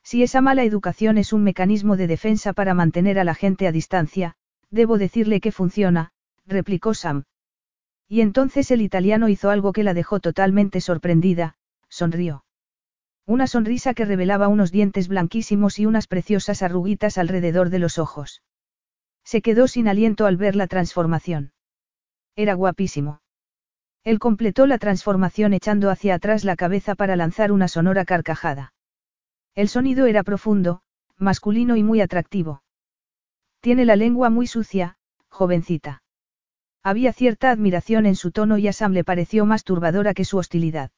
Si esa mala educación es un mecanismo de defensa para mantener a la gente a distancia, debo decirle que funciona, replicó Sam. Y entonces el italiano hizo algo que la dejó totalmente sorprendida, sonrió. Una sonrisa que revelaba unos dientes blanquísimos y unas preciosas arruguitas alrededor de los ojos. Se quedó sin aliento al ver la transformación. Era guapísimo. Él completó la transformación echando hacia atrás la cabeza para lanzar una sonora carcajada. El sonido era profundo, masculino y muy atractivo. Tiene la lengua muy sucia, jovencita. Había cierta admiración en su tono y a Sam le pareció más turbadora que su hostilidad.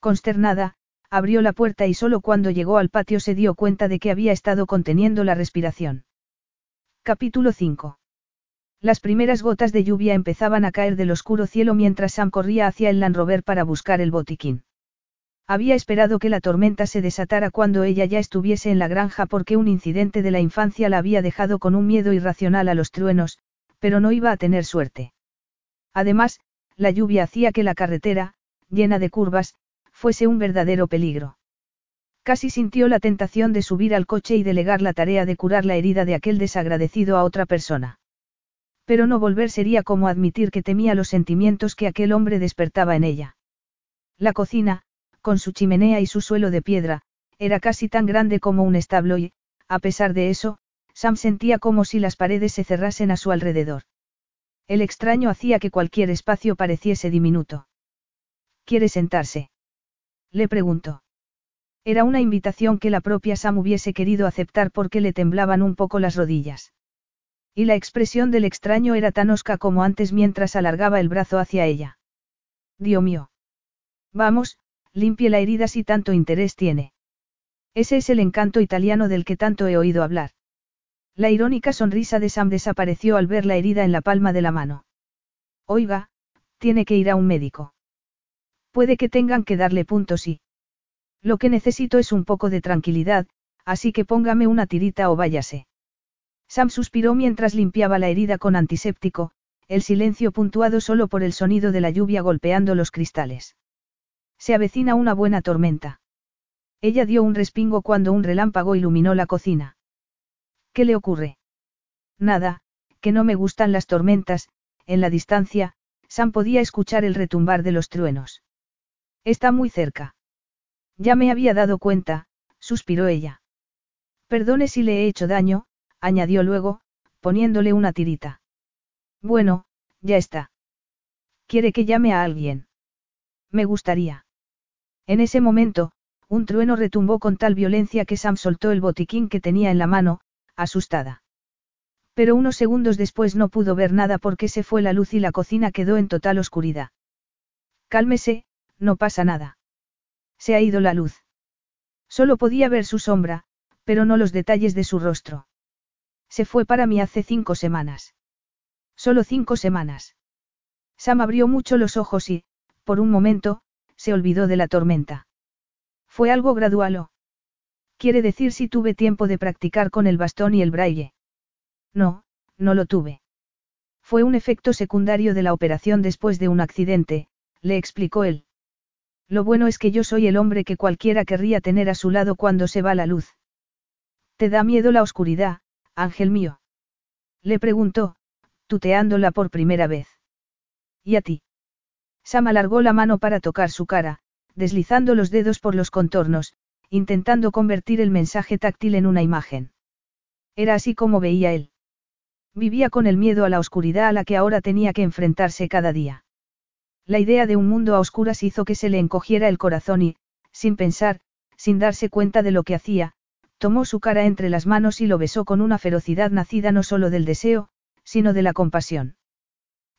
Consternada, abrió la puerta y solo cuando llegó al patio se dio cuenta de que había estado conteniendo la respiración. Capítulo 5. Las primeras gotas de lluvia empezaban a caer del oscuro cielo mientras Sam corría hacia el Land Rover para buscar el botiquín. Había esperado que la tormenta se desatara cuando ella ya estuviese en la granja porque un incidente de la infancia la había dejado con un miedo irracional a los truenos, pero no iba a tener suerte. Además, la lluvia hacía que la carretera, llena de curvas, fuese un verdadero peligro. Casi sintió la tentación de subir al coche y delegar la tarea de curar la herida de aquel desagradecido a otra persona. Pero no volver sería como admitir que temía los sentimientos que aquel hombre despertaba en ella. La cocina, con su chimenea y su suelo de piedra, era casi tan grande como un establo y, a pesar de eso, Sam sentía como si las paredes se cerrasen a su alrededor. El extraño hacía que cualquier espacio pareciese diminuto. ¿Quiere sentarse? Le preguntó. Era una invitación que la propia Sam hubiese querido aceptar porque le temblaban un poco las rodillas. Y la expresión del extraño era tan osca como antes mientras alargaba el brazo hacia ella. Dios mío. Vamos, limpie la herida si tanto interés tiene. Ese es el encanto italiano del que tanto he oído hablar. La irónica sonrisa de Sam desapareció al ver la herida en la palma de la mano. Oiga, tiene que ir a un médico. Puede que tengan que darle puntos y... Lo que necesito es un poco de tranquilidad, así que póngame una tirita o váyase. Sam suspiró mientras limpiaba la herida con antiséptico, el silencio puntuado solo por el sonido de la lluvia golpeando los cristales. Se avecina una buena tormenta. Ella dio un respingo cuando un relámpago iluminó la cocina. ¿Qué le ocurre? Nada, que no me gustan las tormentas, en la distancia, Sam podía escuchar el retumbar de los truenos. Está muy cerca. Ya me había dado cuenta, suspiró ella. Perdone si le he hecho daño, añadió luego, poniéndole una tirita. Bueno, ya está. ¿Quiere que llame a alguien? Me gustaría. En ese momento, un trueno retumbó con tal violencia que Sam soltó el botiquín que tenía en la mano, asustada. Pero unos segundos después no pudo ver nada porque se fue la luz y la cocina quedó en total oscuridad. Cálmese, no pasa nada. Se ha ido la luz. Solo podía ver su sombra, pero no los detalles de su rostro. Se fue para mí hace cinco semanas. Solo cinco semanas. Sam abrió mucho los ojos y, por un momento, se olvidó de la tormenta. Fue algo gradual o. Quiere decir si tuve tiempo de practicar con el bastón y el braille. No, no lo tuve. Fue un efecto secundario de la operación después de un accidente, le explicó él. Lo bueno es que yo soy el hombre que cualquiera querría tener a su lado cuando se va la luz. ¿Te da miedo la oscuridad, ángel mío? Le preguntó, tuteándola por primera vez. ¿Y a ti? Sam alargó la mano para tocar su cara, deslizando los dedos por los contornos, intentando convertir el mensaje táctil en una imagen. Era así como veía él. Vivía con el miedo a la oscuridad a la que ahora tenía que enfrentarse cada día. La idea de un mundo a oscuras hizo que se le encogiera el corazón y, sin pensar, sin darse cuenta de lo que hacía, tomó su cara entre las manos y lo besó con una ferocidad nacida no solo del deseo, sino de la compasión.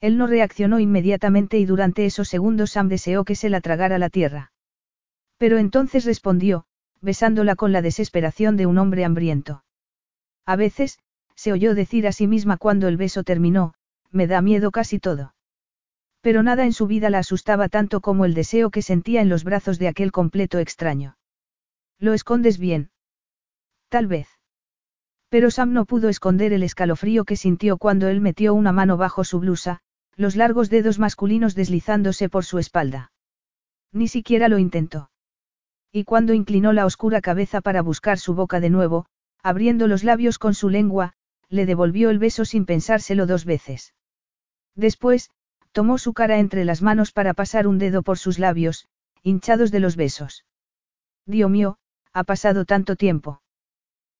Él no reaccionó inmediatamente y durante esos segundos Sam deseó que se la tragara la tierra. Pero entonces respondió, besándola con la desesperación de un hombre hambriento. A veces, se oyó decir a sí misma cuando el beso terminó, me da miedo casi todo. Pero nada en su vida la asustaba tanto como el deseo que sentía en los brazos de aquel completo extraño. ¿Lo escondes bien? Tal vez. Pero Sam no pudo esconder el escalofrío que sintió cuando él metió una mano bajo su blusa, los largos dedos masculinos deslizándose por su espalda. Ni siquiera lo intentó. Y cuando inclinó la oscura cabeza para buscar su boca de nuevo, abriendo los labios con su lengua, le devolvió el beso sin pensárselo dos veces. Después, tomó su cara entre las manos para pasar un dedo por sus labios, hinchados de los besos. Dios mío, ha pasado tanto tiempo.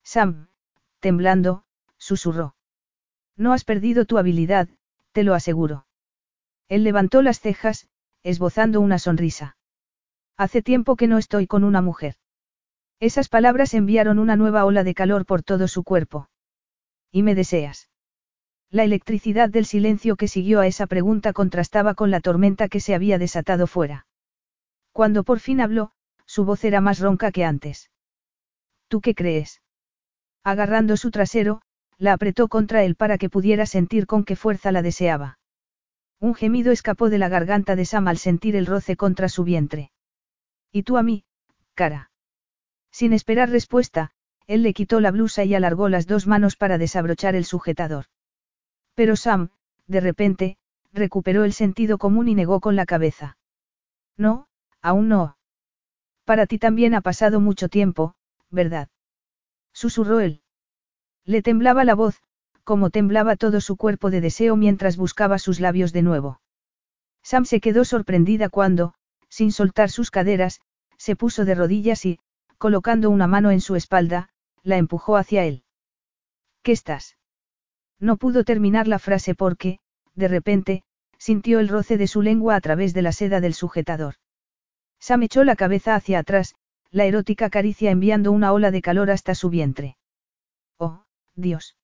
Sam, temblando, susurró. No has perdido tu habilidad, te lo aseguro. Él levantó las cejas, esbozando una sonrisa. Hace tiempo que no estoy con una mujer. Esas palabras enviaron una nueva ola de calor por todo su cuerpo. ¿Y me deseas? La electricidad del silencio que siguió a esa pregunta contrastaba con la tormenta que se había desatado fuera. Cuando por fin habló, su voz era más ronca que antes. ¿Tú qué crees? Agarrando su trasero, la apretó contra él para que pudiera sentir con qué fuerza la deseaba. Un gemido escapó de la garganta de Sam al sentir el roce contra su vientre. ¿Y tú a mí, cara? Sin esperar respuesta, él le quitó la blusa y alargó las dos manos para desabrochar el sujetador. Pero Sam, de repente, recuperó el sentido común y negó con la cabeza. No, aún no. Para ti también ha pasado mucho tiempo, ¿verdad? Susurró él. Le temblaba la voz, como temblaba todo su cuerpo de deseo mientras buscaba sus labios de nuevo. Sam se quedó sorprendida cuando, sin soltar sus caderas, se puso de rodillas y, colocando una mano en su espalda, la empujó hacia él. ¿Qué estás? No pudo terminar la frase porque, de repente, sintió el roce de su lengua a través de la seda del sujetador. Sam echó la cabeza hacia atrás, la erótica caricia enviando una ola de calor hasta su vientre. Oh, Dios.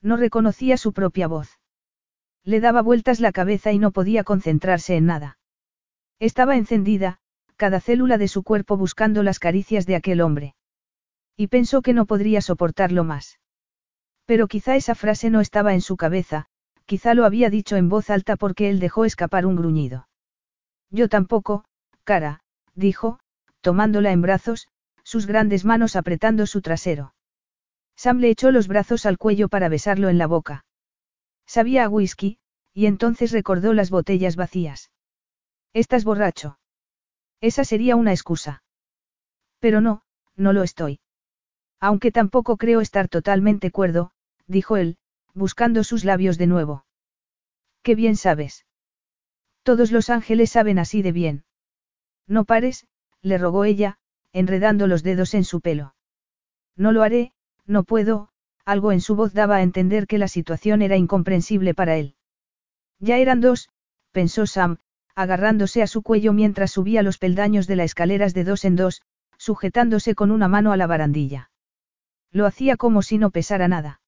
No reconocía su propia voz. Le daba vueltas la cabeza y no podía concentrarse en nada. Estaba encendida, cada célula de su cuerpo buscando las caricias de aquel hombre. Y pensó que no podría soportarlo más. Pero quizá esa frase no estaba en su cabeza, quizá lo había dicho en voz alta porque él dejó escapar un gruñido. Yo tampoco, cara, dijo, tomándola en brazos, sus grandes manos apretando su trasero. Sam le echó los brazos al cuello para besarlo en la boca. Sabía a whisky, y entonces recordó las botellas vacías. ¿Estás borracho? Esa sería una excusa. Pero no, no lo estoy. Aunque tampoco creo estar totalmente cuerdo, dijo él, buscando sus labios de nuevo. Qué bien sabes. Todos los ángeles saben así de bien. No pares, le rogó ella, enredando los dedos en su pelo. No lo haré, no puedo, algo en su voz daba a entender que la situación era incomprensible para él. Ya eran dos, pensó Sam, agarrándose a su cuello mientras subía los peldaños de las escaleras de dos en dos, sujetándose con una mano a la barandilla. Lo hacía como si no pesara nada.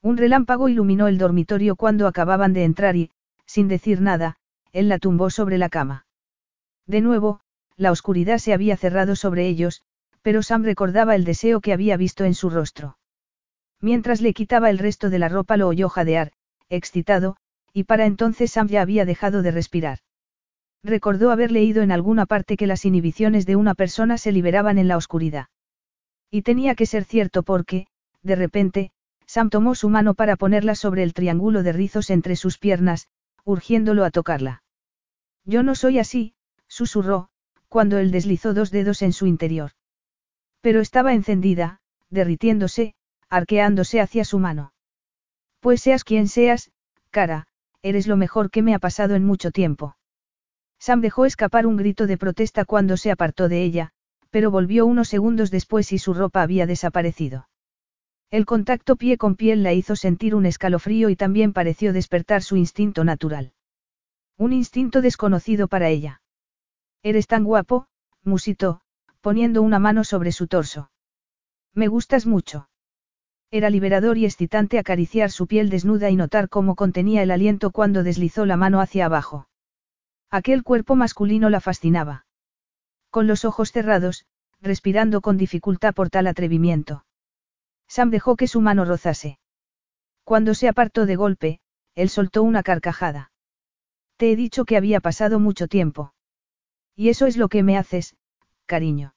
Un relámpago iluminó el dormitorio cuando acababan de entrar y, sin decir nada, él la tumbó sobre la cama. De nuevo, la oscuridad se había cerrado sobre ellos, pero Sam recordaba el deseo que había visto en su rostro. Mientras le quitaba el resto de la ropa lo oyó jadear, excitado, y para entonces Sam ya había dejado de respirar. Recordó haber leído en alguna parte que las inhibiciones de una persona se liberaban en la oscuridad. Y tenía que ser cierto porque, de repente, Sam tomó su mano para ponerla sobre el triángulo de rizos entre sus piernas, urgiéndolo a tocarla. Yo no soy así, susurró, cuando él deslizó dos dedos en su interior. Pero estaba encendida, derritiéndose, arqueándose hacia su mano. Pues seas quien seas, cara, eres lo mejor que me ha pasado en mucho tiempo. Sam dejó escapar un grito de protesta cuando se apartó de ella, pero volvió unos segundos después y su ropa había desaparecido. El contacto pie con piel la hizo sentir un escalofrío y también pareció despertar su instinto natural. Un instinto desconocido para ella. Eres tan guapo, musitó, poniendo una mano sobre su torso. Me gustas mucho. Era liberador y excitante acariciar su piel desnuda y notar cómo contenía el aliento cuando deslizó la mano hacia abajo. Aquel cuerpo masculino la fascinaba. Con los ojos cerrados, respirando con dificultad por tal atrevimiento. Sam dejó que su mano rozase. Cuando se apartó de golpe, él soltó una carcajada. Te he dicho que había pasado mucho tiempo. Y eso es lo que me haces, cariño.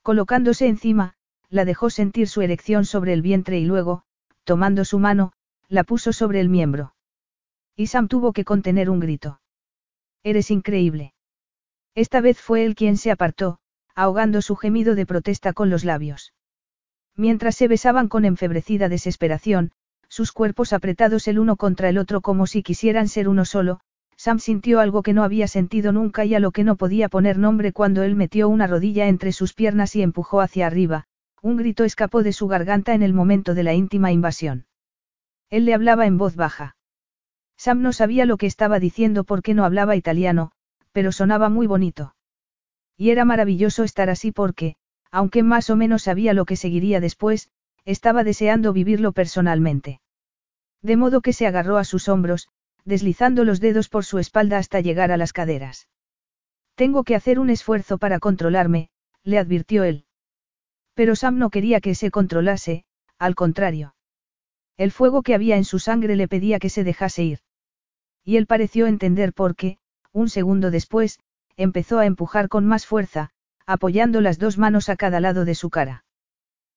Colocándose encima, la dejó sentir su erección sobre el vientre y luego, tomando su mano, la puso sobre el miembro. Y Sam tuvo que contener un grito. Eres increíble. Esta vez fue él quien se apartó, ahogando su gemido de protesta con los labios. Mientras se besaban con enfebrecida desesperación, sus cuerpos apretados el uno contra el otro como si quisieran ser uno solo, Sam sintió algo que no había sentido nunca y a lo que no podía poner nombre cuando él metió una rodilla entre sus piernas y empujó hacia arriba, un grito escapó de su garganta en el momento de la íntima invasión. Él le hablaba en voz baja. Sam no sabía lo que estaba diciendo porque no hablaba italiano, pero sonaba muy bonito. Y era maravilloso estar así porque, aunque más o menos sabía lo que seguiría después, estaba deseando vivirlo personalmente. De modo que se agarró a sus hombros, deslizando los dedos por su espalda hasta llegar a las caderas. Tengo que hacer un esfuerzo para controlarme, le advirtió él. Pero Sam no quería que se controlase, al contrario. El fuego que había en su sangre le pedía que se dejase ir. Y él pareció entender por qué, un segundo después, empezó a empujar con más fuerza, apoyando las dos manos a cada lado de su cara.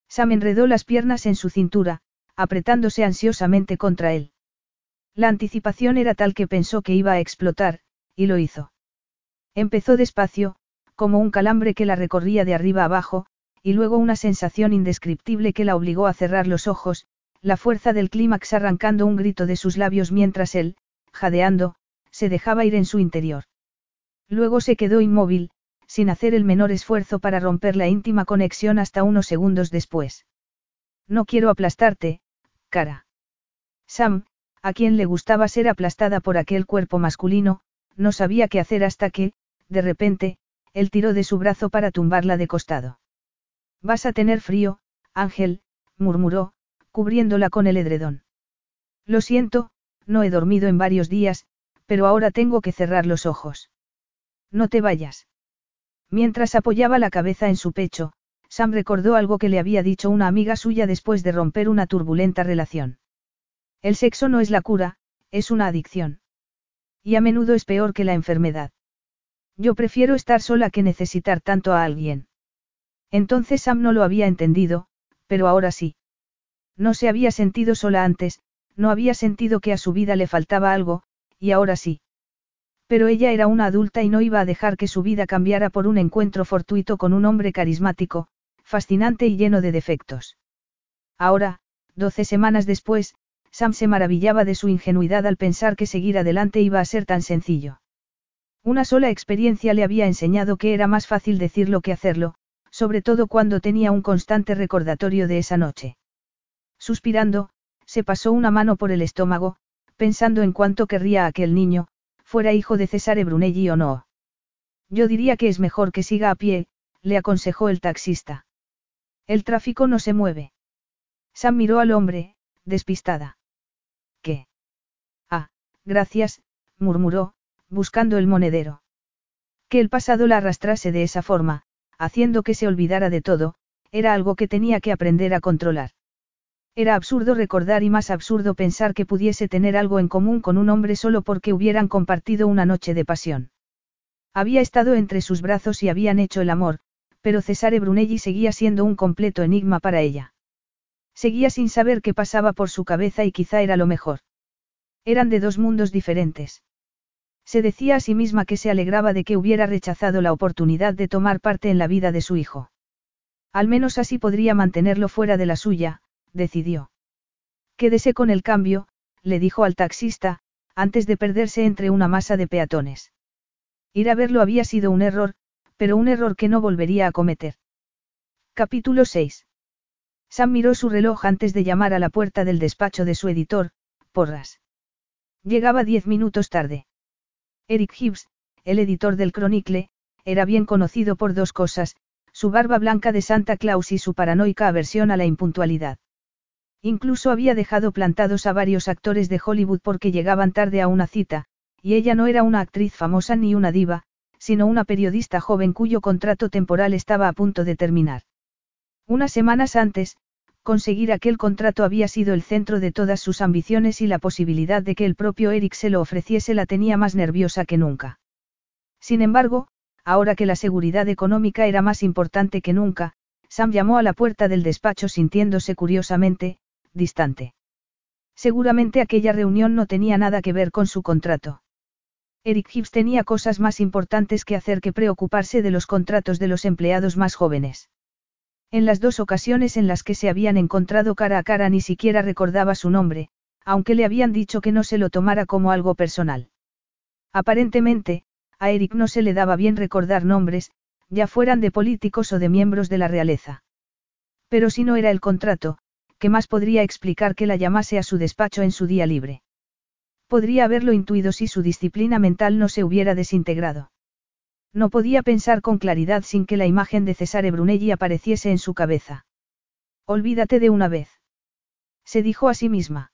Sam enredó las piernas en su cintura, apretándose ansiosamente contra él. La anticipación era tal que pensó que iba a explotar, y lo hizo. Empezó despacio, como un calambre que la recorría de arriba abajo, y luego una sensación indescriptible que la obligó a cerrar los ojos, la fuerza del clímax arrancando un grito de sus labios mientras él, jadeando, se dejaba ir en su interior. Luego se quedó inmóvil, sin hacer el menor esfuerzo para romper la íntima conexión hasta unos segundos después. No quiero aplastarte, cara. Sam, a quien le gustaba ser aplastada por aquel cuerpo masculino, no sabía qué hacer hasta que, de repente, él tiró de su brazo para tumbarla de costado. Vas a tener frío, Ángel, murmuró, cubriéndola con el edredón. Lo siento, no he dormido en varios días, pero ahora tengo que cerrar los ojos. No te vayas. Mientras apoyaba la cabeza en su pecho, Sam recordó algo que le había dicho una amiga suya después de romper una turbulenta relación. El sexo no es la cura, es una adicción. Y a menudo es peor que la enfermedad. Yo prefiero estar sola que necesitar tanto a alguien. Entonces Sam no lo había entendido, pero ahora sí. No se había sentido sola antes, no había sentido que a su vida le faltaba algo, y ahora sí. Pero ella era una adulta y no iba a dejar que su vida cambiara por un encuentro fortuito con un hombre carismático, fascinante y lleno de defectos. Ahora, doce semanas después, Sam se maravillaba de su ingenuidad al pensar que seguir adelante iba a ser tan sencillo. Una sola experiencia le había enseñado que era más fácil decirlo que hacerlo, sobre todo cuando tenía un constante recordatorio de esa noche. Suspirando, se pasó una mano por el estómago, pensando en cuánto querría aquel niño, fuera hijo de Cesare Brunelli o no. Yo diría que es mejor que siga a pie, le aconsejó el taxista. El tráfico no se mueve. Sam miró al hombre, despistada. ¿Qué? Ah, gracias, murmuró, buscando el monedero. Que el pasado la arrastrase de esa forma, haciendo que se olvidara de todo, era algo que tenía que aprender a controlar. Era absurdo recordar y más absurdo pensar que pudiese tener algo en común con un hombre solo porque hubieran compartido una noche de pasión. Había estado entre sus brazos y habían hecho el amor, pero Cesare Brunelli seguía siendo un completo enigma para ella. Seguía sin saber qué pasaba por su cabeza y quizá era lo mejor. Eran de dos mundos diferentes. Se decía a sí misma que se alegraba de que hubiera rechazado la oportunidad de tomar parte en la vida de su hijo. Al menos así podría mantenerlo fuera de la suya, decidió. Quédese con el cambio, le dijo al taxista, antes de perderse entre una masa de peatones. Ir a verlo había sido un error, pero un error que no volvería a cometer. Capítulo 6. Sam miró su reloj antes de llamar a la puerta del despacho de su editor, Porras. Llegaba diez minutos tarde. Eric Gibbs, el editor del Chronicle, era bien conocido por dos cosas, su barba blanca de Santa Claus y su paranoica aversión a la impuntualidad. Incluso había dejado plantados a varios actores de Hollywood porque llegaban tarde a una cita, y ella no era una actriz famosa ni una diva, sino una periodista joven cuyo contrato temporal estaba a punto de terminar. Unas semanas antes, conseguir aquel contrato había sido el centro de todas sus ambiciones y la posibilidad de que el propio Eric se lo ofreciese la tenía más nerviosa que nunca. Sin embargo, ahora que la seguridad económica era más importante que nunca, Sam llamó a la puerta del despacho sintiéndose curiosamente, distante. Seguramente aquella reunión no tenía nada que ver con su contrato. Eric Gibbs tenía cosas más importantes que hacer que preocuparse de los contratos de los empleados más jóvenes. En las dos ocasiones en las que se habían encontrado cara a cara ni siquiera recordaba su nombre, aunque le habían dicho que no se lo tomara como algo personal. Aparentemente, a Eric no se le daba bien recordar nombres, ya fueran de políticos o de miembros de la realeza. Pero si no era el contrato, ¿qué más podría explicar que la llamase a su despacho en su día libre? Podría haberlo intuido si su disciplina mental no se hubiera desintegrado. No podía pensar con claridad sin que la imagen de Cesare Brunelli apareciese en su cabeza. Olvídate de una vez. Se dijo a sí misma.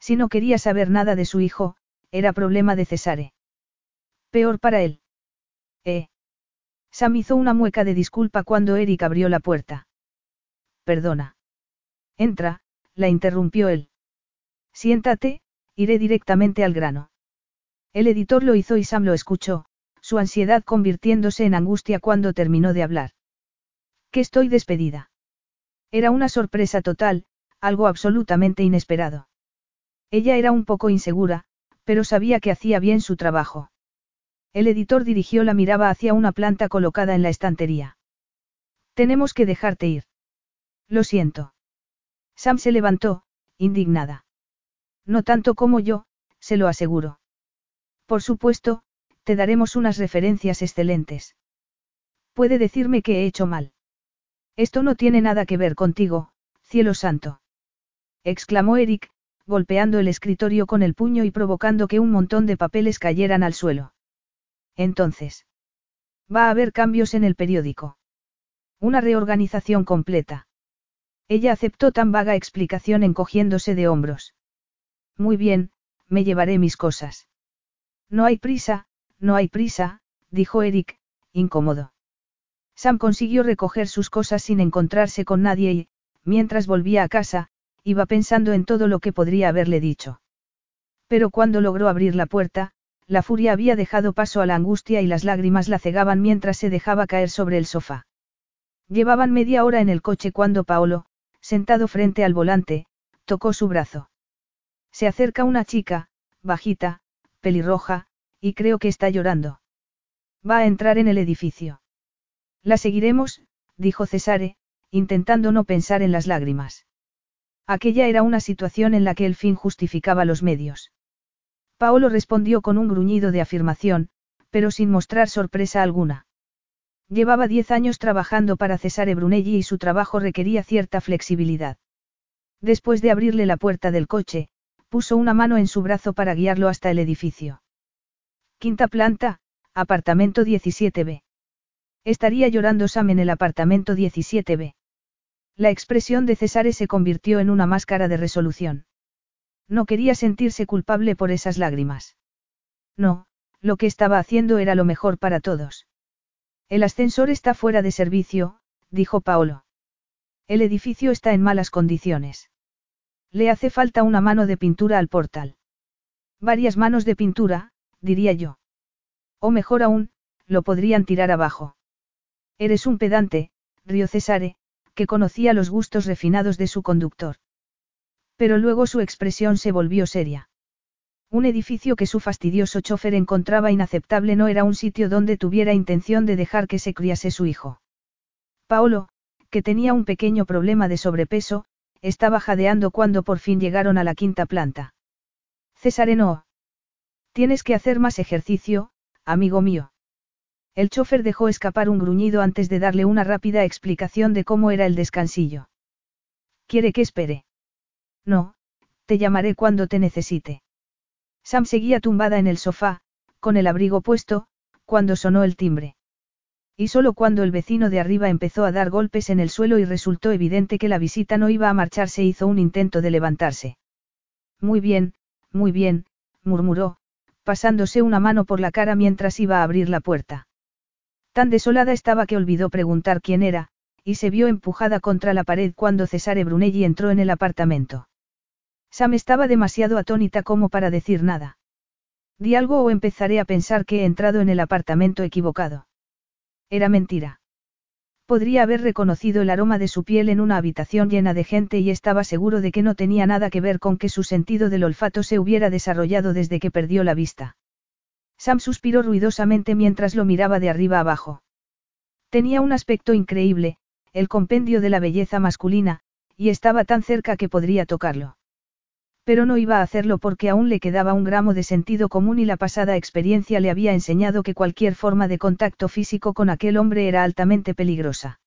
Si no quería saber nada de su hijo, era problema de Cesare. Peor para él. Eh. Sam hizo una mueca de disculpa cuando Eric abrió la puerta. Perdona. Entra, la interrumpió él. Siéntate, iré directamente al grano. El editor lo hizo y Sam lo escuchó, su ansiedad convirtiéndose en angustia cuando terminó de hablar. Que estoy despedida. Era una sorpresa total, algo absolutamente inesperado. Ella era un poco insegura, pero sabía que hacía bien su trabajo. El editor dirigió la mirada hacia una planta colocada en la estantería. Tenemos que dejarte ir. Lo siento. Sam se levantó, indignada. No tanto como yo, se lo aseguro. Por supuesto, te daremos unas referencias excelentes. Puede decirme que he hecho mal. Esto no tiene nada que ver contigo, cielo santo. exclamó Eric, golpeando el escritorio con el puño y provocando que un montón de papeles cayeran al suelo. Entonces. Va a haber cambios en el periódico. Una reorganización completa. Ella aceptó tan vaga explicación encogiéndose de hombros. Muy bien, me llevaré mis cosas. No hay prisa, no hay prisa, dijo Eric, incómodo. Sam consiguió recoger sus cosas sin encontrarse con nadie y, mientras volvía a casa, iba pensando en todo lo que podría haberle dicho. Pero cuando logró abrir la puerta, la furia había dejado paso a la angustia y las lágrimas la cegaban mientras se dejaba caer sobre el sofá. Llevaban media hora en el coche cuando Paolo, sentado frente al volante, tocó su brazo. Se acerca una chica, bajita, pelirroja, y creo que está llorando. Va a entrar en el edificio. La seguiremos, dijo Cesare, intentando no pensar en las lágrimas. Aquella era una situación en la que el fin justificaba los medios. Paolo respondió con un gruñido de afirmación, pero sin mostrar sorpresa alguna. Llevaba diez años trabajando para Cesare Brunelli y su trabajo requería cierta flexibilidad. Después de abrirle la puerta del coche, puso una mano en su brazo para guiarlo hasta el edificio. Quinta planta, apartamento 17B. Estaría llorando Sam en el apartamento 17B. La expresión de Cesare se convirtió en una máscara de resolución. No quería sentirse culpable por esas lágrimas. No, lo que estaba haciendo era lo mejor para todos. El ascensor está fuera de servicio, dijo Paolo. El edificio está en malas condiciones. Le hace falta una mano de pintura al portal. Varias manos de pintura, diría yo. O mejor aún, lo podrían tirar abajo. Eres un pedante, rió Cesare, que conocía los gustos refinados de su conductor. Pero luego su expresión se volvió seria. Un edificio que su fastidioso chofer encontraba inaceptable no era un sitio donde tuviera intención de dejar que se criase su hijo. Paolo, que tenía un pequeño problema de sobrepeso, estaba jadeando cuando por fin llegaron a la quinta planta. César no. Tienes que hacer más ejercicio, amigo mío. El chofer dejó escapar un gruñido antes de darle una rápida explicación de cómo era el descansillo. ¿Quiere que espere? No, te llamaré cuando te necesite. Sam seguía tumbada en el sofá, con el abrigo puesto, cuando sonó el timbre. Y solo cuando el vecino de arriba empezó a dar golpes en el suelo y resultó evidente que la visita no iba a marcharse hizo un intento de levantarse. Muy bien, muy bien, murmuró, pasándose una mano por la cara mientras iba a abrir la puerta. Tan desolada estaba que olvidó preguntar quién era, y se vio empujada contra la pared cuando Cesare Brunelli entró en el apartamento. Sam estaba demasiado atónita como para decir nada. Di algo o empezaré a pensar que he entrado en el apartamento equivocado. Era mentira. Podría haber reconocido el aroma de su piel en una habitación llena de gente y estaba seguro de que no tenía nada que ver con que su sentido del olfato se hubiera desarrollado desde que perdió la vista. Sam suspiró ruidosamente mientras lo miraba de arriba abajo. Tenía un aspecto increíble, el compendio de la belleza masculina, y estaba tan cerca que podría tocarlo. Pero no iba a hacerlo porque aún le quedaba un gramo de sentido común y la pasada experiencia le había enseñado que cualquier forma de contacto físico con aquel hombre era altamente peligrosa.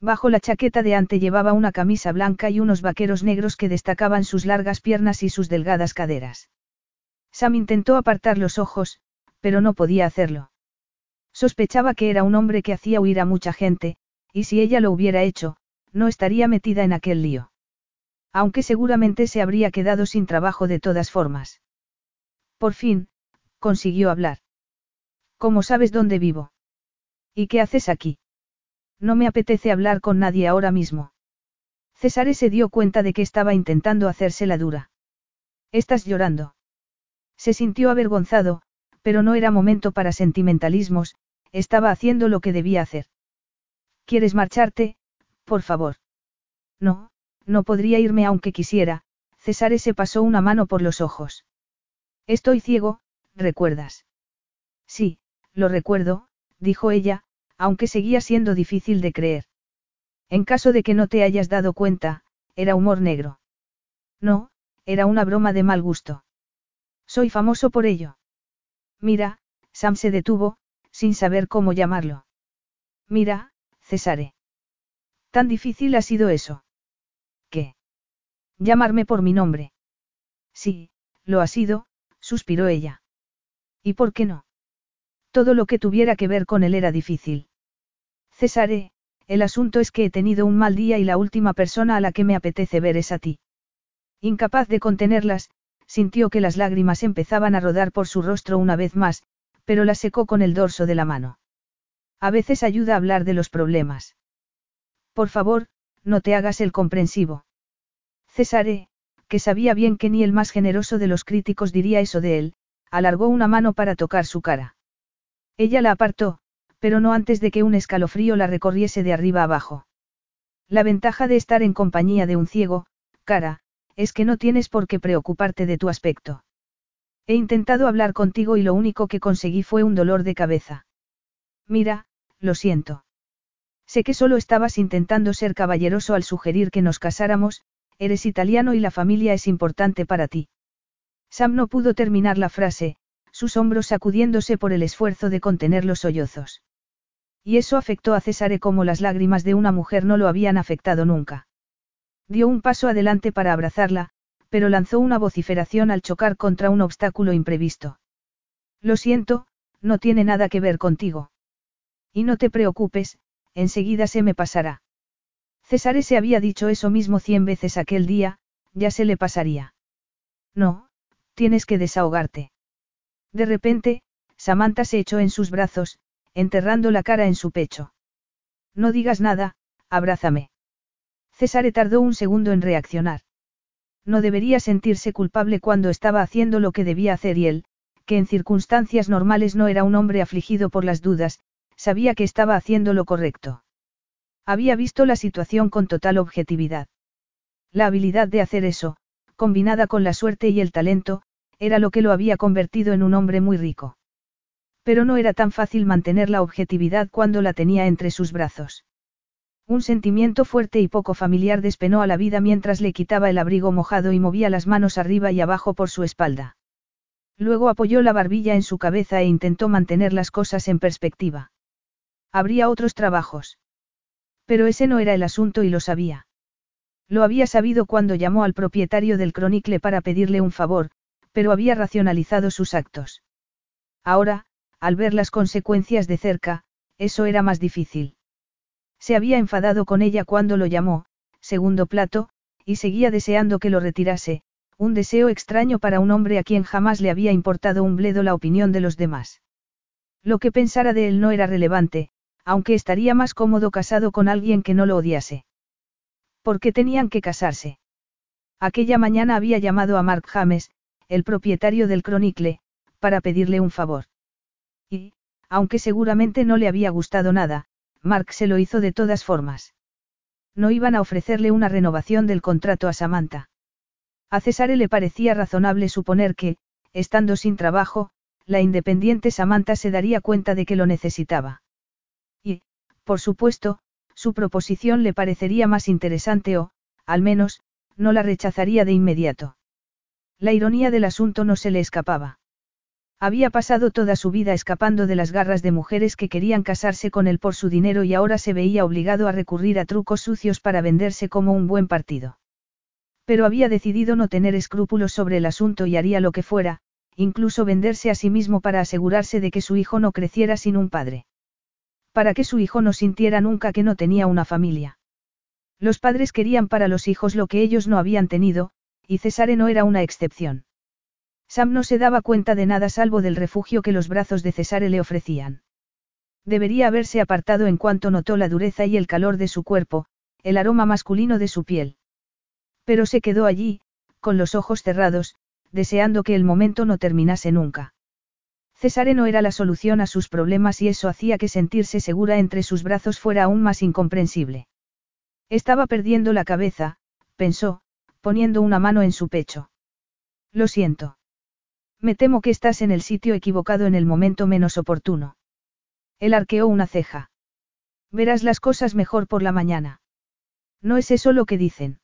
Bajo la chaqueta de ante llevaba una camisa blanca y unos vaqueros negros que destacaban sus largas piernas y sus delgadas caderas. Sam intentó apartar los ojos, pero no podía hacerlo. Sospechaba que era un hombre que hacía huir a mucha gente, y si ella lo hubiera hecho, no estaría metida en aquel lío. Aunque seguramente se habría quedado sin trabajo de todas formas. Por fin, consiguió hablar. ¿Cómo sabes dónde vivo? ¿Y qué haces aquí? No me apetece hablar con nadie ahora mismo. César se dio cuenta de que estaba intentando hacerse la dura. ¿Estás llorando? Se sintió avergonzado, pero no era momento para sentimentalismos, estaba haciendo lo que debía hacer. ¿Quieres marcharte, por favor? No, no podría irme aunque quisiera, César se pasó una mano por los ojos. Estoy ciego, ¿recuerdas? Sí, lo recuerdo, dijo ella, aunque seguía siendo difícil de creer. En caso de que no te hayas dado cuenta, era humor negro. No, era una broma de mal gusto. Soy famoso por ello. Mira, Sam se detuvo, sin saber cómo llamarlo. Mira, Cesare. Tan difícil ha sido eso. Llamarme por mi nombre. Sí, lo ha sido, suspiró ella. ¿Y por qué no? Todo lo que tuviera que ver con él era difícil. Cesare, el asunto es que he tenido un mal día y la última persona a la que me apetece ver es a ti. Incapaz de contenerlas, sintió que las lágrimas empezaban a rodar por su rostro una vez más, pero las secó con el dorso de la mano. A veces ayuda a hablar de los problemas. Por favor, no te hagas el comprensivo. Cesare, que sabía bien que ni el más generoso de los críticos diría eso de él, alargó una mano para tocar su cara. Ella la apartó, pero no antes de que un escalofrío la recorriese de arriba abajo. La ventaja de estar en compañía de un ciego, cara, es que no tienes por qué preocuparte de tu aspecto. He intentado hablar contigo y lo único que conseguí fue un dolor de cabeza. Mira, lo siento. Sé que solo estabas intentando ser caballeroso al sugerir que nos casáramos, eres italiano y la familia es importante para ti. Sam no pudo terminar la frase, sus hombros sacudiéndose por el esfuerzo de contener los sollozos. Y eso afectó a Césare como las lágrimas de una mujer no lo habían afectado nunca. Dio un paso adelante para abrazarla, pero lanzó una vociferación al chocar contra un obstáculo imprevisto. Lo siento, no tiene nada que ver contigo. Y no te preocupes, enseguida se me pasará. César se había dicho eso mismo cien veces aquel día, ya se le pasaría. No, tienes que desahogarte. De repente, Samantha se echó en sus brazos, enterrando la cara en su pecho. No digas nada, abrázame. César tardó un segundo en reaccionar. No debería sentirse culpable cuando estaba haciendo lo que debía hacer y él, que en circunstancias normales no era un hombre afligido por las dudas, sabía que estaba haciendo lo correcto. Había visto la situación con total objetividad. La habilidad de hacer eso, combinada con la suerte y el talento, era lo que lo había convertido en un hombre muy rico. Pero no era tan fácil mantener la objetividad cuando la tenía entre sus brazos. Un sentimiento fuerte y poco familiar despenó a la vida mientras le quitaba el abrigo mojado y movía las manos arriba y abajo por su espalda. Luego apoyó la barbilla en su cabeza e intentó mantener las cosas en perspectiva. Habría otros trabajos. Pero ese no era el asunto y lo sabía. Lo había sabido cuando llamó al propietario del cronicle para pedirle un favor, pero había racionalizado sus actos. Ahora, al ver las consecuencias de cerca, eso era más difícil. Se había enfadado con ella cuando lo llamó, segundo plato, y seguía deseando que lo retirase, un deseo extraño para un hombre a quien jamás le había importado un bledo la opinión de los demás. Lo que pensara de él no era relevante, aunque estaría más cómodo casado con alguien que no lo odiase. ¿Por qué tenían que casarse? Aquella mañana había llamado a Mark James, el propietario del Chronicle, para pedirle un favor. Y, aunque seguramente no le había gustado nada, Mark se lo hizo de todas formas. No iban a ofrecerle una renovación del contrato a Samantha. A Cesare le parecía razonable suponer que, estando sin trabajo, la independiente Samantha se daría cuenta de que lo necesitaba. Por supuesto, su proposición le parecería más interesante o, al menos, no la rechazaría de inmediato. La ironía del asunto no se le escapaba. Había pasado toda su vida escapando de las garras de mujeres que querían casarse con él por su dinero y ahora se veía obligado a recurrir a trucos sucios para venderse como un buen partido. Pero había decidido no tener escrúpulos sobre el asunto y haría lo que fuera, incluso venderse a sí mismo para asegurarse de que su hijo no creciera sin un padre. Para que su hijo no sintiera nunca que no tenía una familia. Los padres querían para los hijos lo que ellos no habían tenido, y Cesare no era una excepción. Sam no se daba cuenta de nada salvo del refugio que los brazos de Cesare le ofrecían. Debería haberse apartado en cuanto notó la dureza y el calor de su cuerpo, el aroma masculino de su piel. Pero se quedó allí, con los ojos cerrados, deseando que el momento no terminase nunca. Cesare no era la solución a sus problemas y eso hacía que sentirse segura entre sus brazos fuera aún más incomprensible. Estaba perdiendo la cabeza, pensó, poniendo una mano en su pecho. Lo siento. Me temo que estás en el sitio equivocado en el momento menos oportuno. Él arqueó una ceja. Verás las cosas mejor por la mañana. No es eso lo que dicen.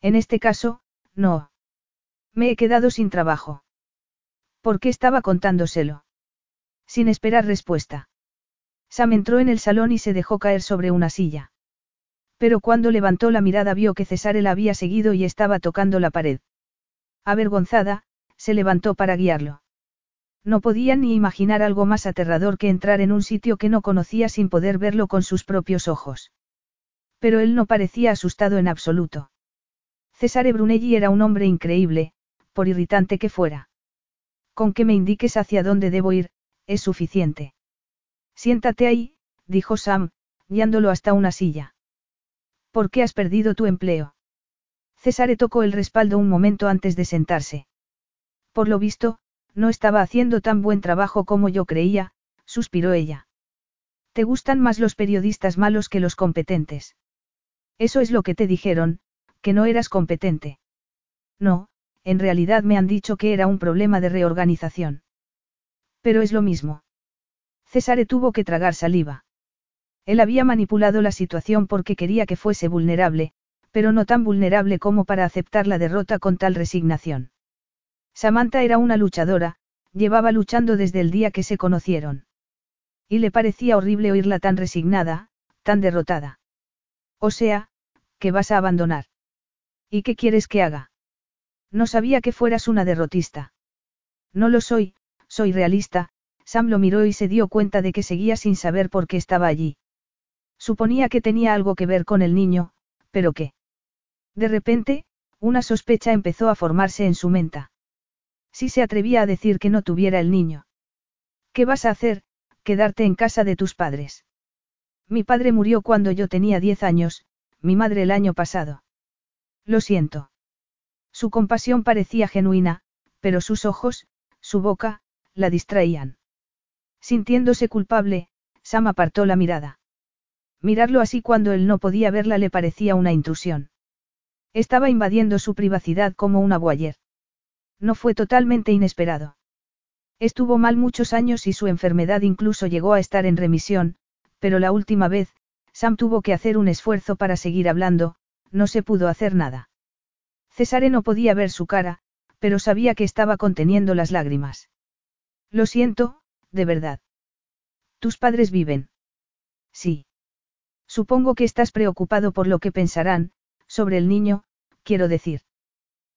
En este caso, no. Me he quedado sin trabajo. ¿Por qué estaba contándoselo? Sin esperar respuesta. Sam entró en el salón y se dejó caer sobre una silla. Pero cuando levantó la mirada vio que Cesare la había seguido y estaba tocando la pared. Avergonzada, se levantó para guiarlo. No podía ni imaginar algo más aterrador que entrar en un sitio que no conocía sin poder verlo con sus propios ojos. Pero él no parecía asustado en absoluto. Cesare Brunelli era un hombre increíble, por irritante que fuera. Con que me indiques hacia dónde debo ir, es suficiente. Siéntate ahí, dijo Sam, guiándolo hasta una silla. ¿Por qué has perdido tu empleo? Cesare tocó el respaldo un momento antes de sentarse. Por lo visto, no estaba haciendo tan buen trabajo como yo creía, suspiró ella. ¿Te gustan más los periodistas malos que los competentes? Eso es lo que te dijeron, que no eras competente. No, en realidad me han dicho que era un problema de reorganización. Pero es lo mismo. César tuvo que tragar saliva. Él había manipulado la situación porque quería que fuese vulnerable, pero no tan vulnerable como para aceptar la derrota con tal resignación. Samantha era una luchadora, llevaba luchando desde el día que se conocieron. Y le parecía horrible oírla tan resignada, tan derrotada. O sea, que vas a abandonar. ¿Y qué quieres que haga? No sabía que fueras una derrotista. No lo soy, soy realista, Sam lo miró y se dio cuenta de que seguía sin saber por qué estaba allí. Suponía que tenía algo que ver con el niño, pero ¿qué? De repente, una sospecha empezó a formarse en su mente. Si se atrevía a decir que no tuviera el niño. ¿Qué vas a hacer? Quedarte en casa de tus padres. Mi padre murió cuando yo tenía diez años, mi madre el año pasado. Lo siento. Su compasión parecía genuina, pero sus ojos, su boca, la distraían. Sintiéndose culpable, Sam apartó la mirada. Mirarlo así cuando él no podía verla le parecía una intrusión. Estaba invadiendo su privacidad como una boyer. No fue totalmente inesperado. Estuvo mal muchos años y su enfermedad incluso llegó a estar en remisión, pero la última vez, Sam tuvo que hacer un esfuerzo para seguir hablando, no se pudo hacer nada. Cesare no podía ver su cara, pero sabía que estaba conteniendo las lágrimas. Lo siento, de verdad. ¿Tus padres viven? Sí. Supongo que estás preocupado por lo que pensarán, sobre el niño, quiero decir.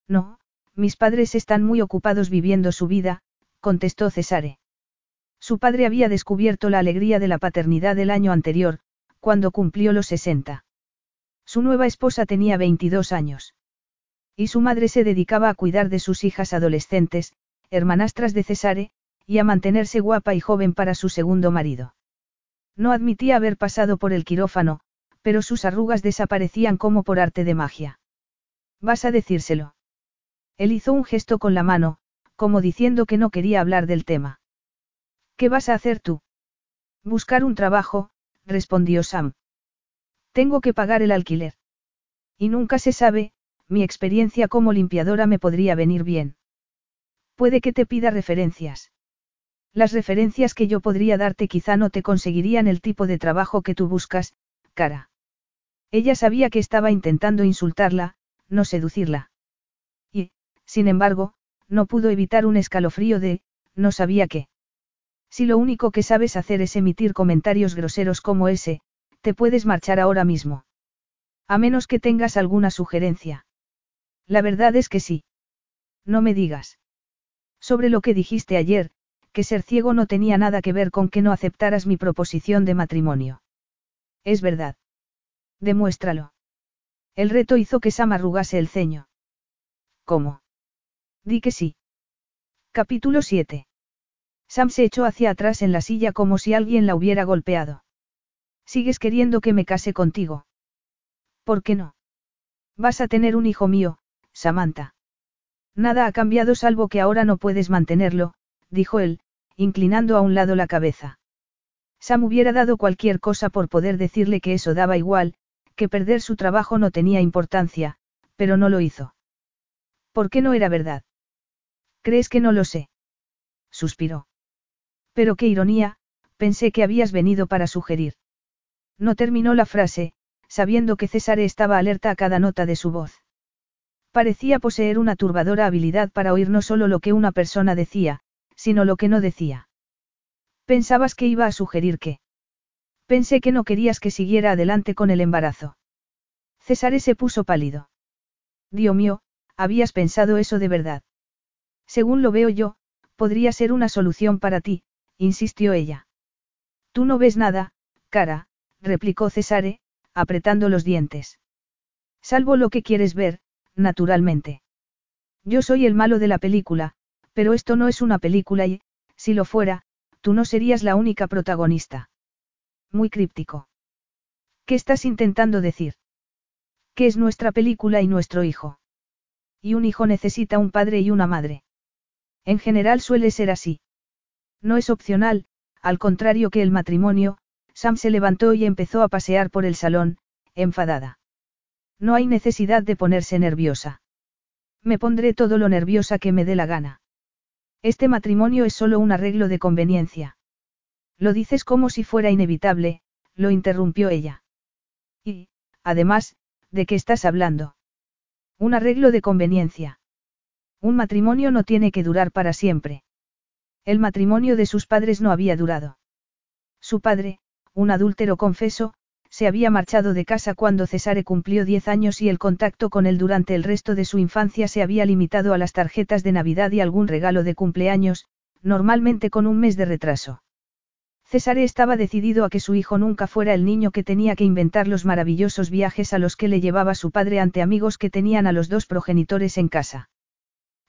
No, mis padres están muy ocupados viviendo su vida, contestó Cesare. Su padre había descubierto la alegría de la paternidad el año anterior, cuando cumplió los 60. Su nueva esposa tenía 22 años. Y su madre se dedicaba a cuidar de sus hijas adolescentes, hermanastras de Cesare, y a mantenerse guapa y joven para su segundo marido. No admitía haber pasado por el quirófano, pero sus arrugas desaparecían como por arte de magia. ¿Vas a decírselo? Él hizo un gesto con la mano, como diciendo que no quería hablar del tema. ¿Qué vas a hacer tú? Buscar un trabajo, respondió Sam. Tengo que pagar el alquiler. Y nunca se sabe, mi experiencia como limpiadora me podría venir bien. Puede que te pida referencias. Las referencias que yo podría darte quizá no te conseguirían el tipo de trabajo que tú buscas, cara. Ella sabía que estaba intentando insultarla, no seducirla. Y, sin embargo, no pudo evitar un escalofrío de, no sabía qué. Si lo único que sabes hacer es emitir comentarios groseros como ese, te puedes marchar ahora mismo. A menos que tengas alguna sugerencia. La verdad es que sí. No me digas. Sobre lo que dijiste ayer, que ser ciego no tenía nada que ver con que no aceptaras mi proposición de matrimonio. Es verdad. Demuéstralo. El reto hizo que Sam arrugase el ceño. ¿Cómo? Di que sí. Capítulo 7. Sam se echó hacia atrás en la silla como si alguien la hubiera golpeado. ¿Sigues queriendo que me case contigo? ¿Por qué no? Vas a tener un hijo mío, Samantha. Nada ha cambiado salvo que ahora no puedes mantenerlo, dijo él, inclinando a un lado la cabeza. Sam hubiera dado cualquier cosa por poder decirle que eso daba igual, que perder su trabajo no tenía importancia, pero no lo hizo. ¿Por qué no era verdad? ¿Crees que no lo sé? Suspiró. Pero qué ironía, pensé que habías venido para sugerir. No terminó la frase, sabiendo que César estaba alerta a cada nota de su voz. Parecía poseer una turbadora habilidad para oír no solo lo que una persona decía, sino lo que no decía. Pensabas que iba a sugerir que. Pensé que no querías que siguiera adelante con el embarazo. César se puso pálido. Dios mío, habías pensado eso de verdad. Según lo veo yo, podría ser una solución para ti, insistió ella. Tú no ves nada, cara, replicó Cesare, apretando los dientes. Salvo lo que quieres ver, naturalmente. Yo soy el malo de la película, pero esto no es una película y, si lo fuera, tú no serías la única protagonista. Muy críptico. ¿Qué estás intentando decir? Que es nuestra película y nuestro hijo. Y un hijo necesita un padre y una madre. En general suele ser así. No es opcional, al contrario que el matrimonio, Sam se levantó y empezó a pasear por el salón, enfadada. No hay necesidad de ponerse nerviosa. Me pondré todo lo nerviosa que me dé la gana. Este matrimonio es solo un arreglo de conveniencia. Lo dices como si fuera inevitable, lo interrumpió ella. Y, además, ¿de qué estás hablando? Un arreglo de conveniencia. Un matrimonio no tiene que durar para siempre. El matrimonio de sus padres no había durado. Su padre, un adúltero confeso, se había marchado de casa cuando Cesare cumplió diez años y el contacto con él durante el resto de su infancia se había limitado a las tarjetas de Navidad y algún regalo de cumpleaños, normalmente con un mes de retraso. Cesare estaba decidido a que su hijo nunca fuera el niño que tenía que inventar los maravillosos viajes a los que le llevaba su padre ante amigos que tenían a los dos progenitores en casa.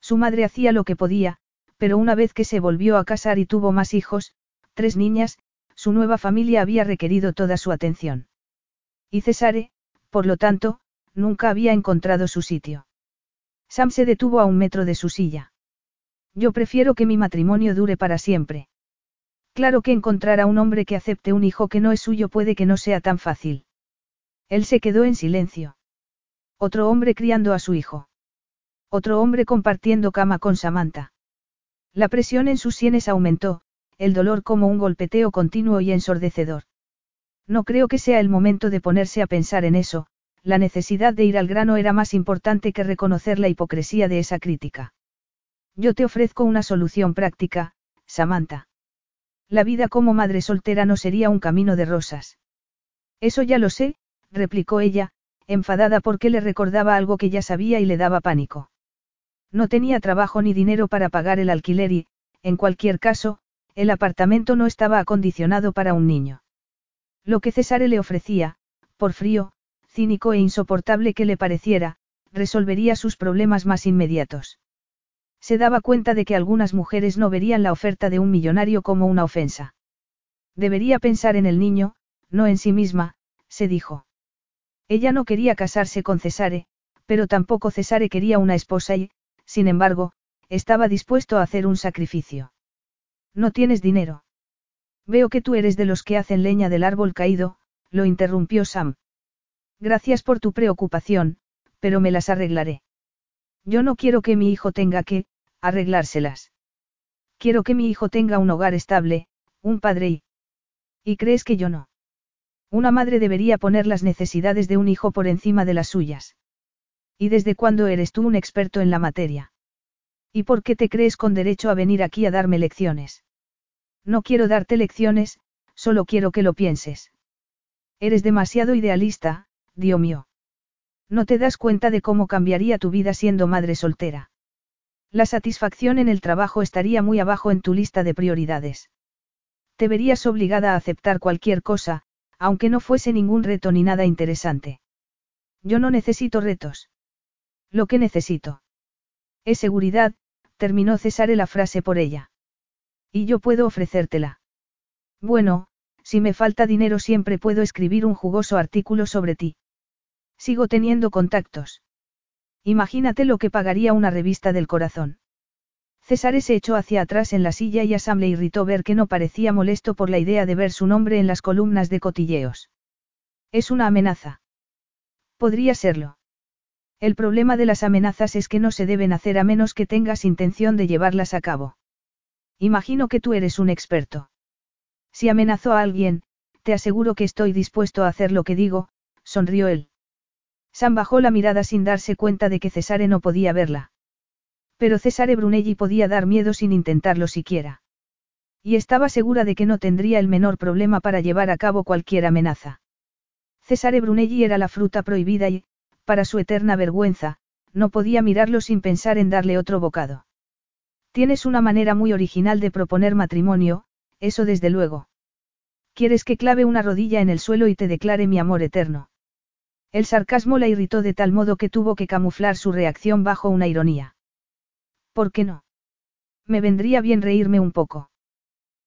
Su madre hacía lo que podía, pero una vez que se volvió a casar y tuvo más hijos, tres niñas, su nueva familia había requerido toda su atención. Y Cesare, por lo tanto, nunca había encontrado su sitio. Sam se detuvo a un metro de su silla. Yo prefiero que mi matrimonio dure para siempre. Claro que encontrar a un hombre que acepte un hijo que no es suyo puede que no sea tan fácil. Él se quedó en silencio. Otro hombre criando a su hijo. Otro hombre compartiendo cama con Samantha. La presión en sus sienes aumentó, el dolor como un golpeteo continuo y ensordecedor. No creo que sea el momento de ponerse a pensar en eso, la necesidad de ir al grano era más importante que reconocer la hipocresía de esa crítica. Yo te ofrezco una solución práctica, Samantha. La vida como madre soltera no sería un camino de rosas. Eso ya lo sé, replicó ella, enfadada porque le recordaba algo que ya sabía y le daba pánico. No tenía trabajo ni dinero para pagar el alquiler y, en cualquier caso, el apartamento no estaba acondicionado para un niño. Lo que Cesare le ofrecía, por frío, cínico e insoportable que le pareciera, resolvería sus problemas más inmediatos. Se daba cuenta de que algunas mujeres no verían la oferta de un millonario como una ofensa. Debería pensar en el niño, no en sí misma, se dijo. Ella no quería casarse con Cesare, pero tampoco Cesare quería una esposa y, sin embargo, estaba dispuesto a hacer un sacrificio. No tienes dinero. Veo que tú eres de los que hacen leña del árbol caído, lo interrumpió Sam. Gracias por tu preocupación, pero me las arreglaré. Yo no quiero que mi hijo tenga que, arreglárselas. Quiero que mi hijo tenga un hogar estable, un padre y... ¿Y crees que yo no? Una madre debería poner las necesidades de un hijo por encima de las suyas. ¿Y desde cuándo eres tú un experto en la materia? ¿Y por qué te crees con derecho a venir aquí a darme lecciones? No quiero darte lecciones, solo quiero que lo pienses. Eres demasiado idealista, Dios mío. No te das cuenta de cómo cambiaría tu vida siendo madre soltera. La satisfacción en el trabajo estaría muy abajo en tu lista de prioridades. Te verías obligada a aceptar cualquier cosa, aunque no fuese ningún reto ni nada interesante. Yo no necesito retos. Lo que necesito. Es seguridad, terminó Cesare la frase por ella. Y yo puedo ofrecértela. Bueno, si me falta dinero siempre puedo escribir un jugoso artículo sobre ti. Sigo teniendo contactos. Imagínate lo que pagaría una revista del corazón. César se echó hacia atrás en la silla y a Sam le irritó ver que no parecía molesto por la idea de ver su nombre en las columnas de cotilleos. Es una amenaza. Podría serlo. El problema de las amenazas es que no se deben hacer a menos que tengas intención de llevarlas a cabo. Imagino que tú eres un experto. Si amenazó a alguien, te aseguro que estoy dispuesto a hacer lo que digo, sonrió él. Sam bajó la mirada sin darse cuenta de que Cesare no podía verla. Pero Cesare Brunelli podía dar miedo sin intentarlo siquiera. Y estaba segura de que no tendría el menor problema para llevar a cabo cualquier amenaza. Cesare Brunelli era la fruta prohibida y, para su eterna vergüenza, no podía mirarlo sin pensar en darle otro bocado. Tienes una manera muy original de proponer matrimonio, eso desde luego. Quieres que clave una rodilla en el suelo y te declare mi amor eterno. El sarcasmo la irritó de tal modo que tuvo que camuflar su reacción bajo una ironía. ¿Por qué no? Me vendría bien reírme un poco.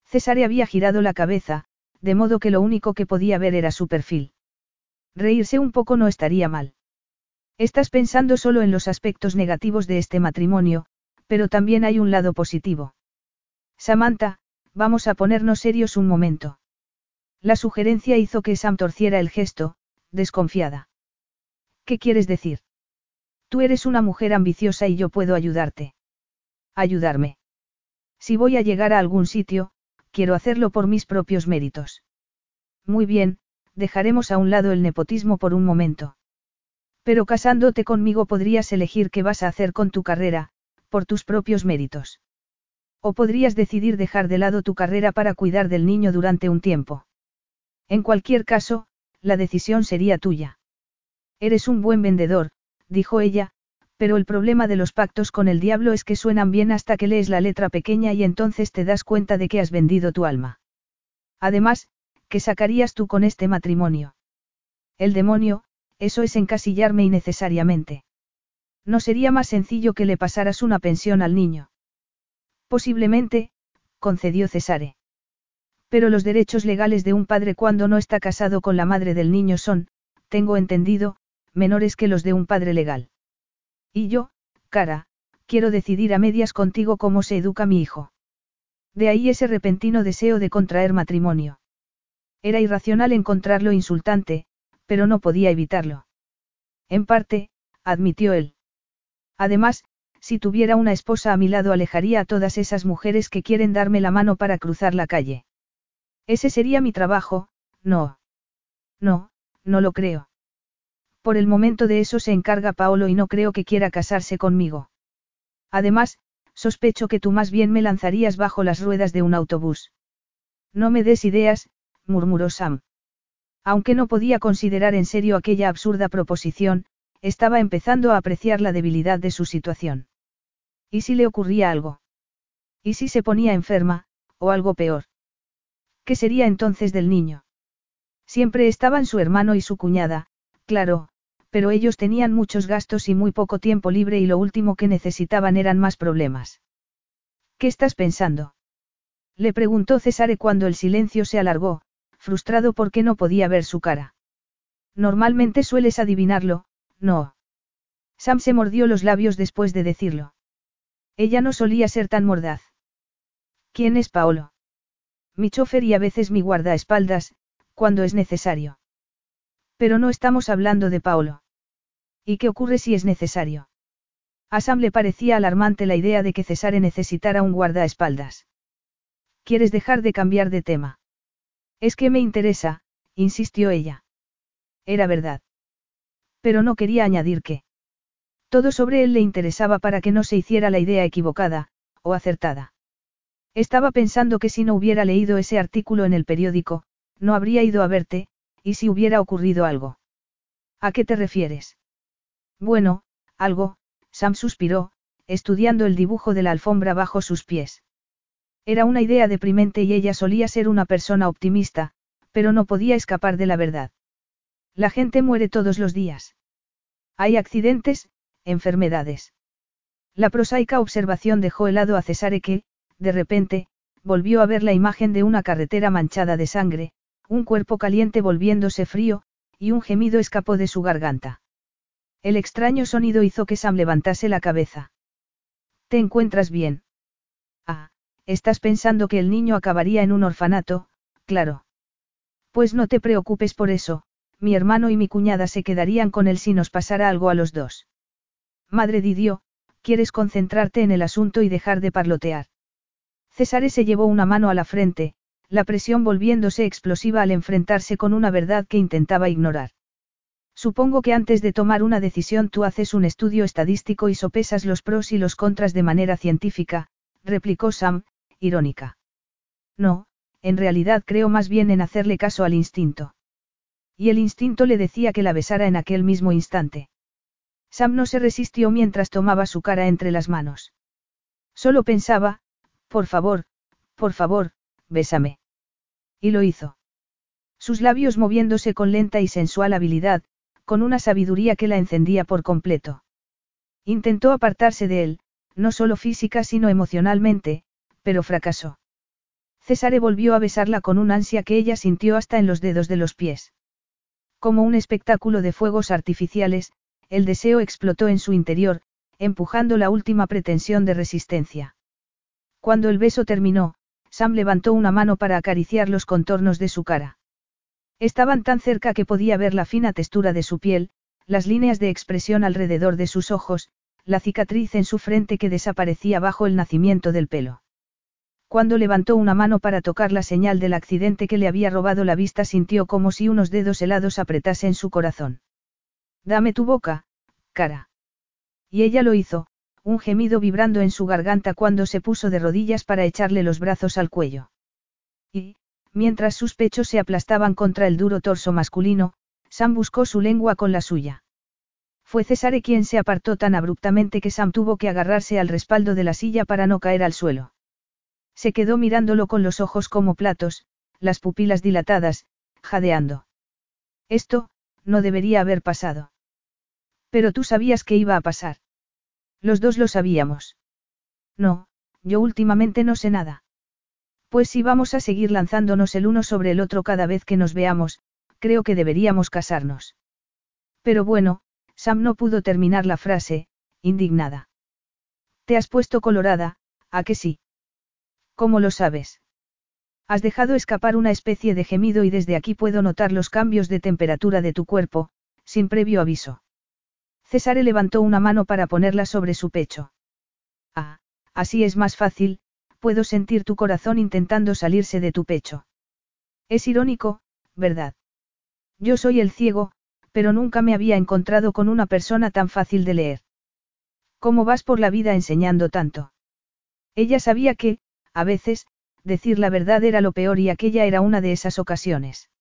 Cesare había girado la cabeza, de modo que lo único que podía ver era su perfil. Reírse un poco no estaría mal. Estás pensando solo en los aspectos negativos de este matrimonio, pero también hay un lado positivo. Samantha, vamos a ponernos serios un momento. La sugerencia hizo que Sam torciera el gesto, desconfiada. ¿Qué quieres decir? Tú eres una mujer ambiciosa y yo puedo ayudarte. Ayudarme. Si voy a llegar a algún sitio, quiero hacerlo por mis propios méritos. Muy bien, dejaremos a un lado el nepotismo por un momento. Pero casándote conmigo podrías elegir qué vas a hacer con tu carrera, por tus propios méritos. O podrías decidir dejar de lado tu carrera para cuidar del niño durante un tiempo. En cualquier caso, la decisión sería tuya. Eres un buen vendedor, dijo ella, pero el problema de los pactos con el diablo es que suenan bien hasta que lees la letra pequeña y entonces te das cuenta de que has vendido tu alma. Además, ¿qué sacarías tú con este matrimonio? El demonio, eso es encasillarme innecesariamente. ¿No sería más sencillo que le pasaras una pensión al niño? Posiblemente, concedió Cesare. Pero los derechos legales de un padre cuando no está casado con la madre del niño son, tengo entendido, menores que los de un padre legal. Y yo, cara, quiero decidir a medias contigo cómo se educa mi hijo. De ahí ese repentino deseo de contraer matrimonio. Era irracional encontrarlo insultante, pero no podía evitarlo. En parte, admitió él. Además, si tuviera una esposa a mi lado alejaría a todas esas mujeres que quieren darme la mano para cruzar la calle. Ese sería mi trabajo, no. No, no lo creo. Por el momento de eso se encarga Paolo y no creo que quiera casarse conmigo. Además, sospecho que tú más bien me lanzarías bajo las ruedas de un autobús. No me des ideas, murmuró Sam. Aunque no podía considerar en serio aquella absurda proposición, estaba empezando a apreciar la debilidad de su situación. ¿Y si le ocurría algo? ¿Y si se ponía enferma, o algo peor? ¿Qué sería entonces del niño? Siempre estaban su hermano y su cuñada, claro, pero ellos tenían muchos gastos y muy poco tiempo libre y lo último que necesitaban eran más problemas. ¿Qué estás pensando? Le preguntó Cesare cuando el silencio se alargó, frustrado porque no podía ver su cara. Normalmente sueles adivinarlo, no. Sam se mordió los labios después de decirlo. Ella no solía ser tan mordaz. ¿Quién es Paolo? Mi chofer y a veces mi guardaespaldas, cuando es necesario. Pero no estamos hablando de Paolo. ¿Y qué ocurre si es necesario? A Sam le parecía alarmante la idea de que Cesare necesitara un guardaespaldas. ¿Quieres dejar de cambiar de tema? Es que me interesa, insistió ella. Era verdad. Pero no quería añadir que. Todo sobre él le interesaba para que no se hiciera la idea equivocada, o acertada. Estaba pensando que si no hubiera leído ese artículo en el periódico, no habría ido a verte, y si hubiera ocurrido algo. ¿A qué te refieres? Bueno, algo, Sam suspiró, estudiando el dibujo de la alfombra bajo sus pies. Era una idea deprimente y ella solía ser una persona optimista, pero no podía escapar de la verdad. La gente muere todos los días. Hay accidentes, enfermedades. La prosaica observación dejó helado a Cesare que, de repente, volvió a ver la imagen de una carretera manchada de sangre, un cuerpo caliente volviéndose frío, y un gemido escapó de su garganta. El extraño sonido hizo que Sam levantase la cabeza. ¿Te encuentras bien? Ah, estás pensando que el niño acabaría en un orfanato, claro. Pues no te preocupes por eso, mi hermano y mi cuñada se quedarían con él si nos pasara algo a los dos. Madre Didio, ¿quieres concentrarte en el asunto y dejar de parlotear? César se llevó una mano a la frente, la presión volviéndose explosiva al enfrentarse con una verdad que intentaba ignorar. Supongo que antes de tomar una decisión tú haces un estudio estadístico y sopesas los pros y los contras de manera científica, replicó Sam, irónica. No, en realidad creo más bien en hacerle caso al instinto. Y el instinto le decía que la besara en aquel mismo instante. Sam no se resistió mientras tomaba su cara entre las manos. Solo pensaba, por favor, por favor, bésame. Y lo hizo. Sus labios moviéndose con lenta y sensual habilidad, con una sabiduría que la encendía por completo. Intentó apartarse de él, no solo física sino emocionalmente, pero fracasó. Césare volvió a besarla con un ansia que ella sintió hasta en los dedos de los pies. Como un espectáculo de fuegos artificiales, el deseo explotó en su interior, empujando la última pretensión de resistencia. Cuando el beso terminó, Sam levantó una mano para acariciar los contornos de su cara. Estaban tan cerca que podía ver la fina textura de su piel, las líneas de expresión alrededor de sus ojos, la cicatriz en su frente que desaparecía bajo el nacimiento del pelo. Cuando levantó una mano para tocar la señal del accidente que le había robado la vista sintió como si unos dedos helados apretasen su corazón. Dame tu boca, cara. Y ella lo hizo, un gemido vibrando en su garganta cuando se puso de rodillas para echarle los brazos al cuello. Y, Mientras sus pechos se aplastaban contra el duro torso masculino, Sam buscó su lengua con la suya. Fue Cesare quien se apartó tan abruptamente que Sam tuvo que agarrarse al respaldo de la silla para no caer al suelo. Se quedó mirándolo con los ojos como platos, las pupilas dilatadas, jadeando. Esto, no debería haber pasado. Pero tú sabías que iba a pasar. Los dos lo sabíamos. No, yo últimamente no sé nada. Pues si vamos a seguir lanzándonos el uno sobre el otro cada vez que nos veamos, creo que deberíamos casarnos. Pero bueno, Sam no pudo terminar la frase, indignada. Te has puesto colorada, ¿a que sí? ¿Cómo lo sabes? Has dejado escapar una especie de gemido y desde aquí puedo notar los cambios de temperatura de tu cuerpo, sin previo aviso. Cesare levantó una mano para ponerla sobre su pecho. Ah, así es más fácil, puedo sentir tu corazón intentando salirse de tu pecho. Es irónico, ¿verdad? Yo soy el ciego, pero nunca me había encontrado con una persona tan fácil de leer. ¿Cómo vas por la vida enseñando tanto? Ella sabía que, a veces, decir la verdad era lo peor y aquella era una de esas ocasiones.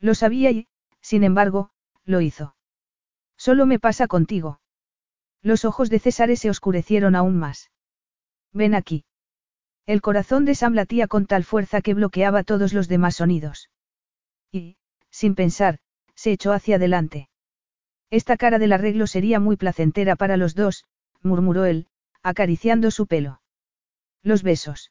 Lo sabía y, sin embargo, lo hizo. Solo me pasa contigo. Los ojos de César se oscurecieron aún más. Ven aquí. El corazón de Sam latía con tal fuerza que bloqueaba todos los demás sonidos. Y, sin pensar, se echó hacia adelante. Esta cara del arreglo sería muy placentera para los dos, murmuró él, acariciando su pelo. Los besos.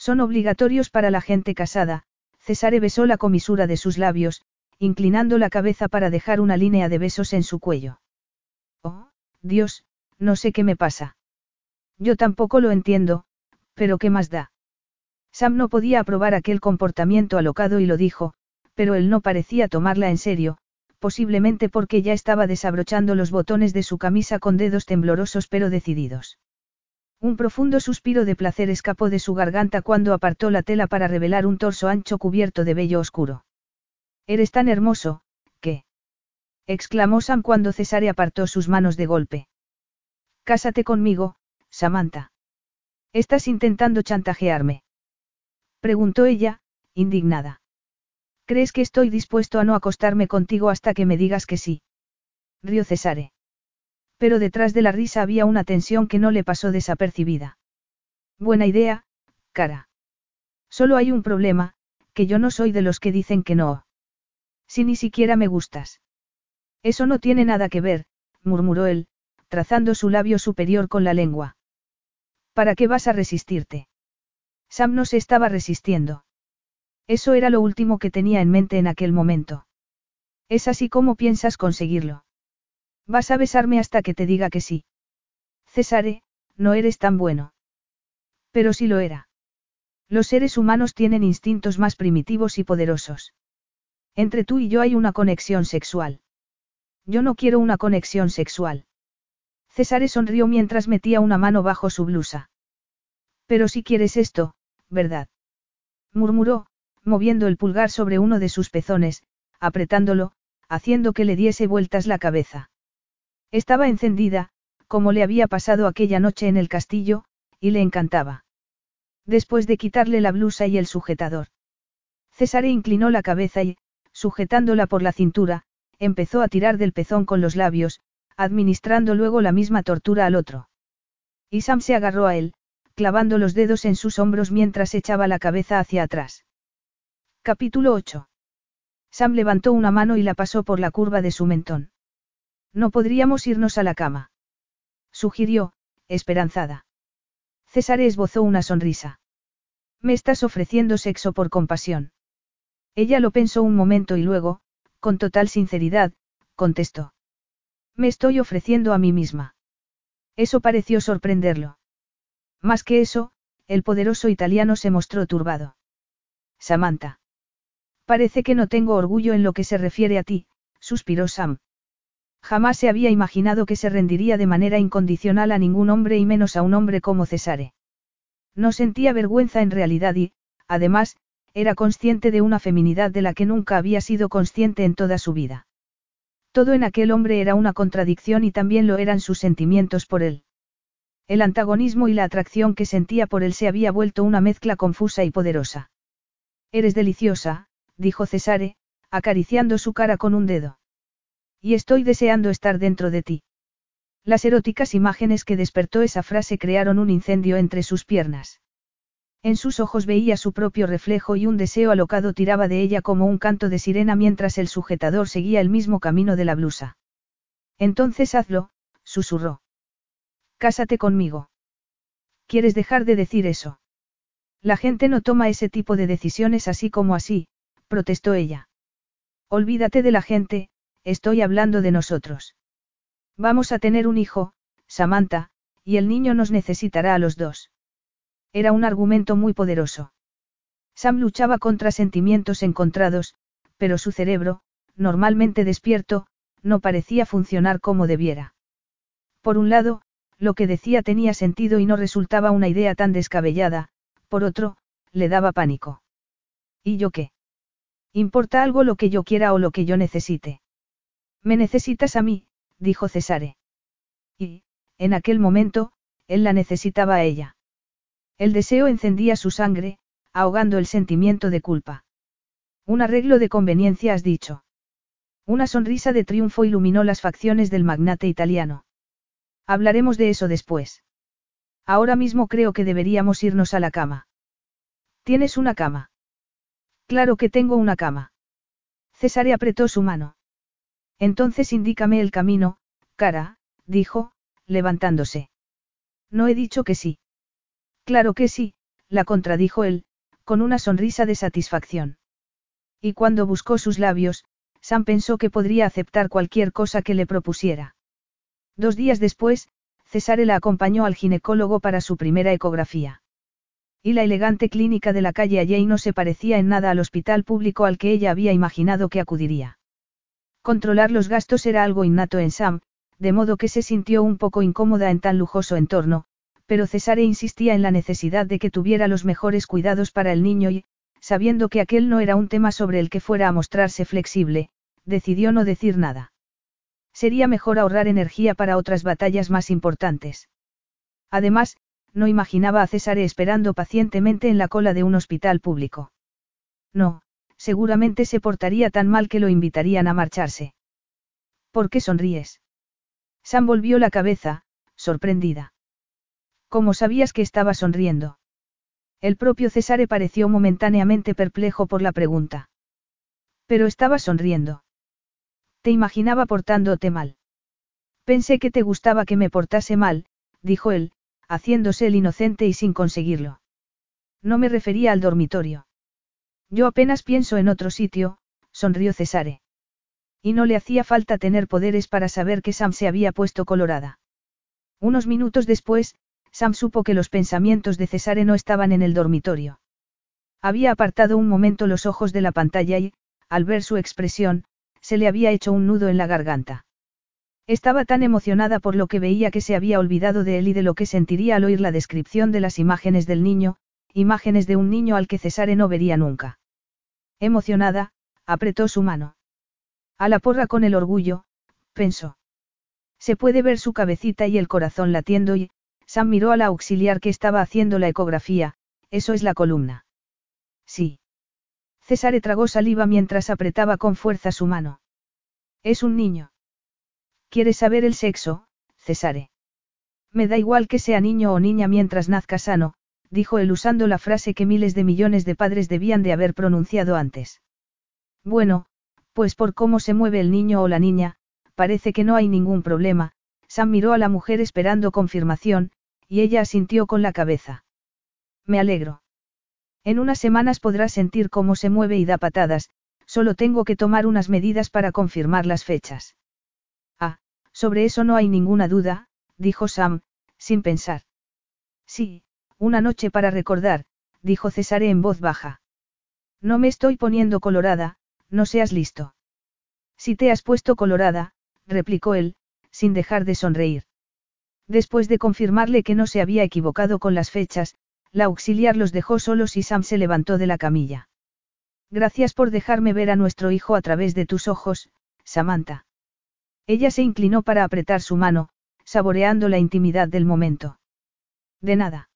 Son obligatorios para la gente casada, Cesare besó la comisura de sus labios, inclinando la cabeza para dejar una línea de besos en su cuello. Oh, Dios, no sé qué me pasa. Yo tampoco lo entiendo, pero ¿qué más da? Sam no podía aprobar aquel comportamiento alocado y lo dijo, pero él no parecía tomarla en serio, posiblemente porque ya estaba desabrochando los botones de su camisa con dedos temblorosos pero decididos. Un profundo suspiro de placer escapó de su garganta cuando apartó la tela para revelar un torso ancho cubierto de vello oscuro. Eres tan hermoso, ¿qué? exclamó Sam cuando Cesare apartó sus manos de golpe. Cásate conmigo, Samantha. ¿Estás intentando chantajearme? preguntó ella, indignada. ¿Crees que estoy dispuesto a no acostarme contigo hasta que me digas que sí? Rió Cesare. Pero detrás de la risa había una tensión que no le pasó desapercibida. Buena idea, cara. Solo hay un problema, que yo no soy de los que dicen que no. Si ni siquiera me gustas. Eso no tiene nada que ver, murmuró él, trazando su labio superior con la lengua. ¿Para qué vas a resistirte? Sam no se estaba resistiendo. Eso era lo último que tenía en mente en aquel momento. Es así como piensas conseguirlo. Vas a besarme hasta que te diga que sí. Cesare, no eres tan bueno. Pero sí lo era. Los seres humanos tienen instintos más primitivos y poderosos. Entre tú y yo hay una conexión sexual. Yo no quiero una conexión sexual. Cesare sonrió mientras metía una mano bajo su blusa. Pero si quieres esto, ¿verdad? murmuró, moviendo el pulgar sobre uno de sus pezones, apretándolo, haciendo que le diese vueltas la cabeza. Estaba encendida, como le había pasado aquella noche en el castillo, y le encantaba. Después de quitarle la blusa y el sujetador. Cesare inclinó la cabeza y, sujetándola por la cintura, empezó a tirar del pezón con los labios, administrando luego la misma tortura al otro. Y Sam se agarró a él, clavando los dedos en sus hombros mientras echaba la cabeza hacia atrás. Capítulo 8. Sam levantó una mano y la pasó por la curva de su mentón. No podríamos irnos a la cama. Sugirió, esperanzada. César esbozó una sonrisa. Me estás ofreciendo sexo por compasión. Ella lo pensó un momento y luego, con total sinceridad, contestó. Me estoy ofreciendo a mí misma. Eso pareció sorprenderlo. Más que eso, el poderoso italiano se mostró turbado. Samantha. Parece que no tengo orgullo en lo que se refiere a ti, suspiró Sam. Jamás se había imaginado que se rendiría de manera incondicional a ningún hombre y menos a un hombre como Cesare. No sentía vergüenza en realidad y, además, era consciente de una feminidad de la que nunca había sido consciente en toda su vida. Todo en aquel hombre era una contradicción y también lo eran sus sentimientos por él. El antagonismo y la atracción que sentía por él se había vuelto una mezcla confusa y poderosa. Eres deliciosa, dijo Cesare, acariciando su cara con un dedo. Y estoy deseando estar dentro de ti. Las eróticas imágenes que despertó esa frase crearon un incendio entre sus piernas. En sus ojos veía su propio reflejo y un deseo alocado tiraba de ella como un canto de sirena mientras el sujetador seguía el mismo camino de la blusa. Entonces hazlo, susurró. Cásate conmigo. ¿Quieres dejar de decir eso? La gente no toma ese tipo de decisiones así como así, protestó ella. Olvídate de la gente, estoy hablando de nosotros. Vamos a tener un hijo, Samantha, y el niño nos necesitará a los dos. Era un argumento muy poderoso. Sam luchaba contra sentimientos encontrados, pero su cerebro, normalmente despierto, no parecía funcionar como debiera. Por un lado, lo que decía tenía sentido y no resultaba una idea tan descabellada, por otro, le daba pánico. ¿Y yo qué? ¿Importa algo lo que yo quiera o lo que yo necesite? Me necesitas a mí, dijo Cesare. Y, en aquel momento, él la necesitaba a ella. El deseo encendía su sangre, ahogando el sentimiento de culpa. Un arreglo de conveniencia has dicho. Una sonrisa de triunfo iluminó las facciones del magnate italiano. Hablaremos de eso después. Ahora mismo creo que deberíamos irnos a la cama. ¿Tienes una cama? Claro que tengo una cama. Cesare apretó su mano. Entonces indícame el camino, cara, dijo, levantándose. No he dicho que sí. Claro que sí, la contradijo él, con una sonrisa de satisfacción. Y cuando buscó sus labios, Sam pensó que podría aceptar cualquier cosa que le propusiera. Dos días después, Cesare la acompañó al ginecólogo para su primera ecografía. Y la elegante clínica de la calle Alley no se parecía en nada al hospital público al que ella había imaginado que acudiría. Controlar los gastos era algo innato en Sam, de modo que se sintió un poco incómoda en tan lujoso entorno, pero Cesare insistía en la necesidad de que tuviera los mejores cuidados para el niño y, sabiendo que aquel no era un tema sobre el que fuera a mostrarse flexible, decidió no decir nada. Sería mejor ahorrar energía para otras batallas más importantes. Además, no imaginaba a Cesare esperando pacientemente en la cola de un hospital público. No, seguramente se portaría tan mal que lo invitarían a marcharse. ¿Por qué sonríes? Sam volvió la cabeza, sorprendida. ¿Cómo sabías que estaba sonriendo? El propio Cesare pareció momentáneamente perplejo por la pregunta. Pero estaba sonriendo. Te imaginaba portándote mal. Pensé que te gustaba que me portase mal, dijo él, haciéndose el inocente y sin conseguirlo. No me refería al dormitorio. Yo apenas pienso en otro sitio, sonrió Cesare. Y no le hacía falta tener poderes para saber que Sam se había puesto colorada. Unos minutos después, Sam supo que los pensamientos de Cesare no estaban en el dormitorio. Había apartado un momento los ojos de la pantalla y, al ver su expresión, se le había hecho un nudo en la garganta. Estaba tan emocionada por lo que veía que se había olvidado de él y de lo que sentiría al oír la descripción de las imágenes del niño, imágenes de un niño al que Cesare no vería nunca. Emocionada, apretó su mano. A la porra con el orgullo, pensó. Se puede ver su cabecita y el corazón latiendo y, Sam miró a la auxiliar que estaba haciendo la ecografía, eso es la columna. Sí. Cesare tragó saliva mientras apretaba con fuerza su mano. Es un niño. ¿Quieres saber el sexo, Cesare? Me da igual que sea niño o niña mientras nazca sano, dijo él usando la frase que miles de millones de padres debían de haber pronunciado antes. Bueno, pues por cómo se mueve el niño o la niña, parece que no hay ningún problema, Sam miró a la mujer esperando confirmación, y ella asintió con la cabeza. Me alegro. En unas semanas podrás sentir cómo se mueve y da patadas, solo tengo que tomar unas medidas para confirmar las fechas. Ah, sobre eso no hay ninguna duda, dijo Sam, sin pensar. Sí, una noche para recordar, dijo Cesare en voz baja. No me estoy poniendo colorada, no seas listo. Si te has puesto colorada, replicó él, sin dejar de sonreír. Después de confirmarle que no se había equivocado con las fechas, la auxiliar los dejó solos y Sam se levantó de la camilla. Gracias por dejarme ver a nuestro hijo a través de tus ojos, Samantha. Ella se inclinó para apretar su mano, saboreando la intimidad del momento. De nada.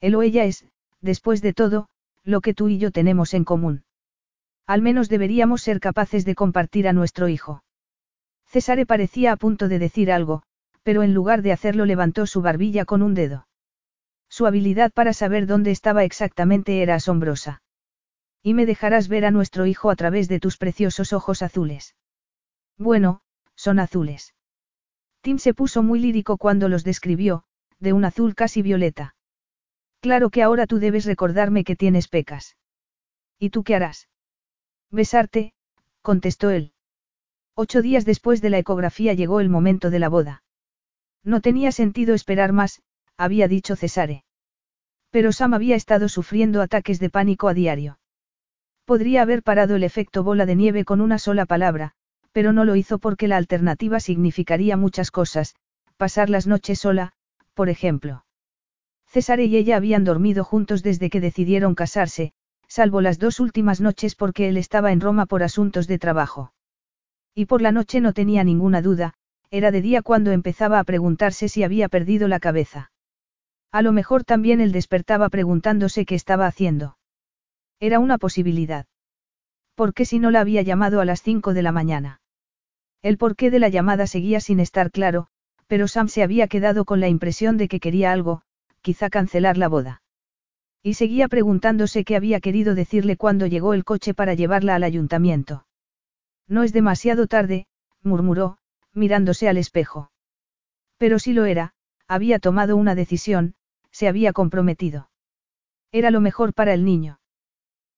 Él o ella es, después de todo, lo que tú y yo tenemos en común. Al menos deberíamos ser capaces de compartir a nuestro hijo. Cesare parecía a punto de decir algo, pero en lugar de hacerlo levantó su barbilla con un dedo. Su habilidad para saber dónde estaba exactamente era asombrosa. Y me dejarás ver a nuestro hijo a través de tus preciosos ojos azules. Bueno, son azules. Tim se puso muy lírico cuando los describió, de un azul casi violeta. Claro que ahora tú debes recordarme que tienes pecas. ¿Y tú qué harás? Besarte, contestó él. Ocho días después de la ecografía llegó el momento de la boda. No tenía sentido esperar más, había dicho Cesare. Pero Sam había estado sufriendo ataques de pánico a diario. Podría haber parado el efecto bola de nieve con una sola palabra, pero no lo hizo porque la alternativa significaría muchas cosas, pasar las noches sola, por ejemplo. Cesare y ella habían dormido juntos desde que decidieron casarse, salvo las dos últimas noches porque él estaba en Roma por asuntos de trabajo. Y por la noche no tenía ninguna duda, era de día cuando empezaba a preguntarse si había perdido la cabeza. A lo mejor también él despertaba preguntándose qué estaba haciendo. Era una posibilidad. ¿Por qué si no la había llamado a las cinco de la mañana? El porqué de la llamada seguía sin estar claro, pero Sam se había quedado con la impresión de que quería algo, quizá cancelar la boda. Y seguía preguntándose qué había querido decirle cuando llegó el coche para llevarla al ayuntamiento. No es demasiado tarde, murmuró, mirándose al espejo. Pero si lo era, había tomado una decisión, se había comprometido. Era lo mejor para el niño.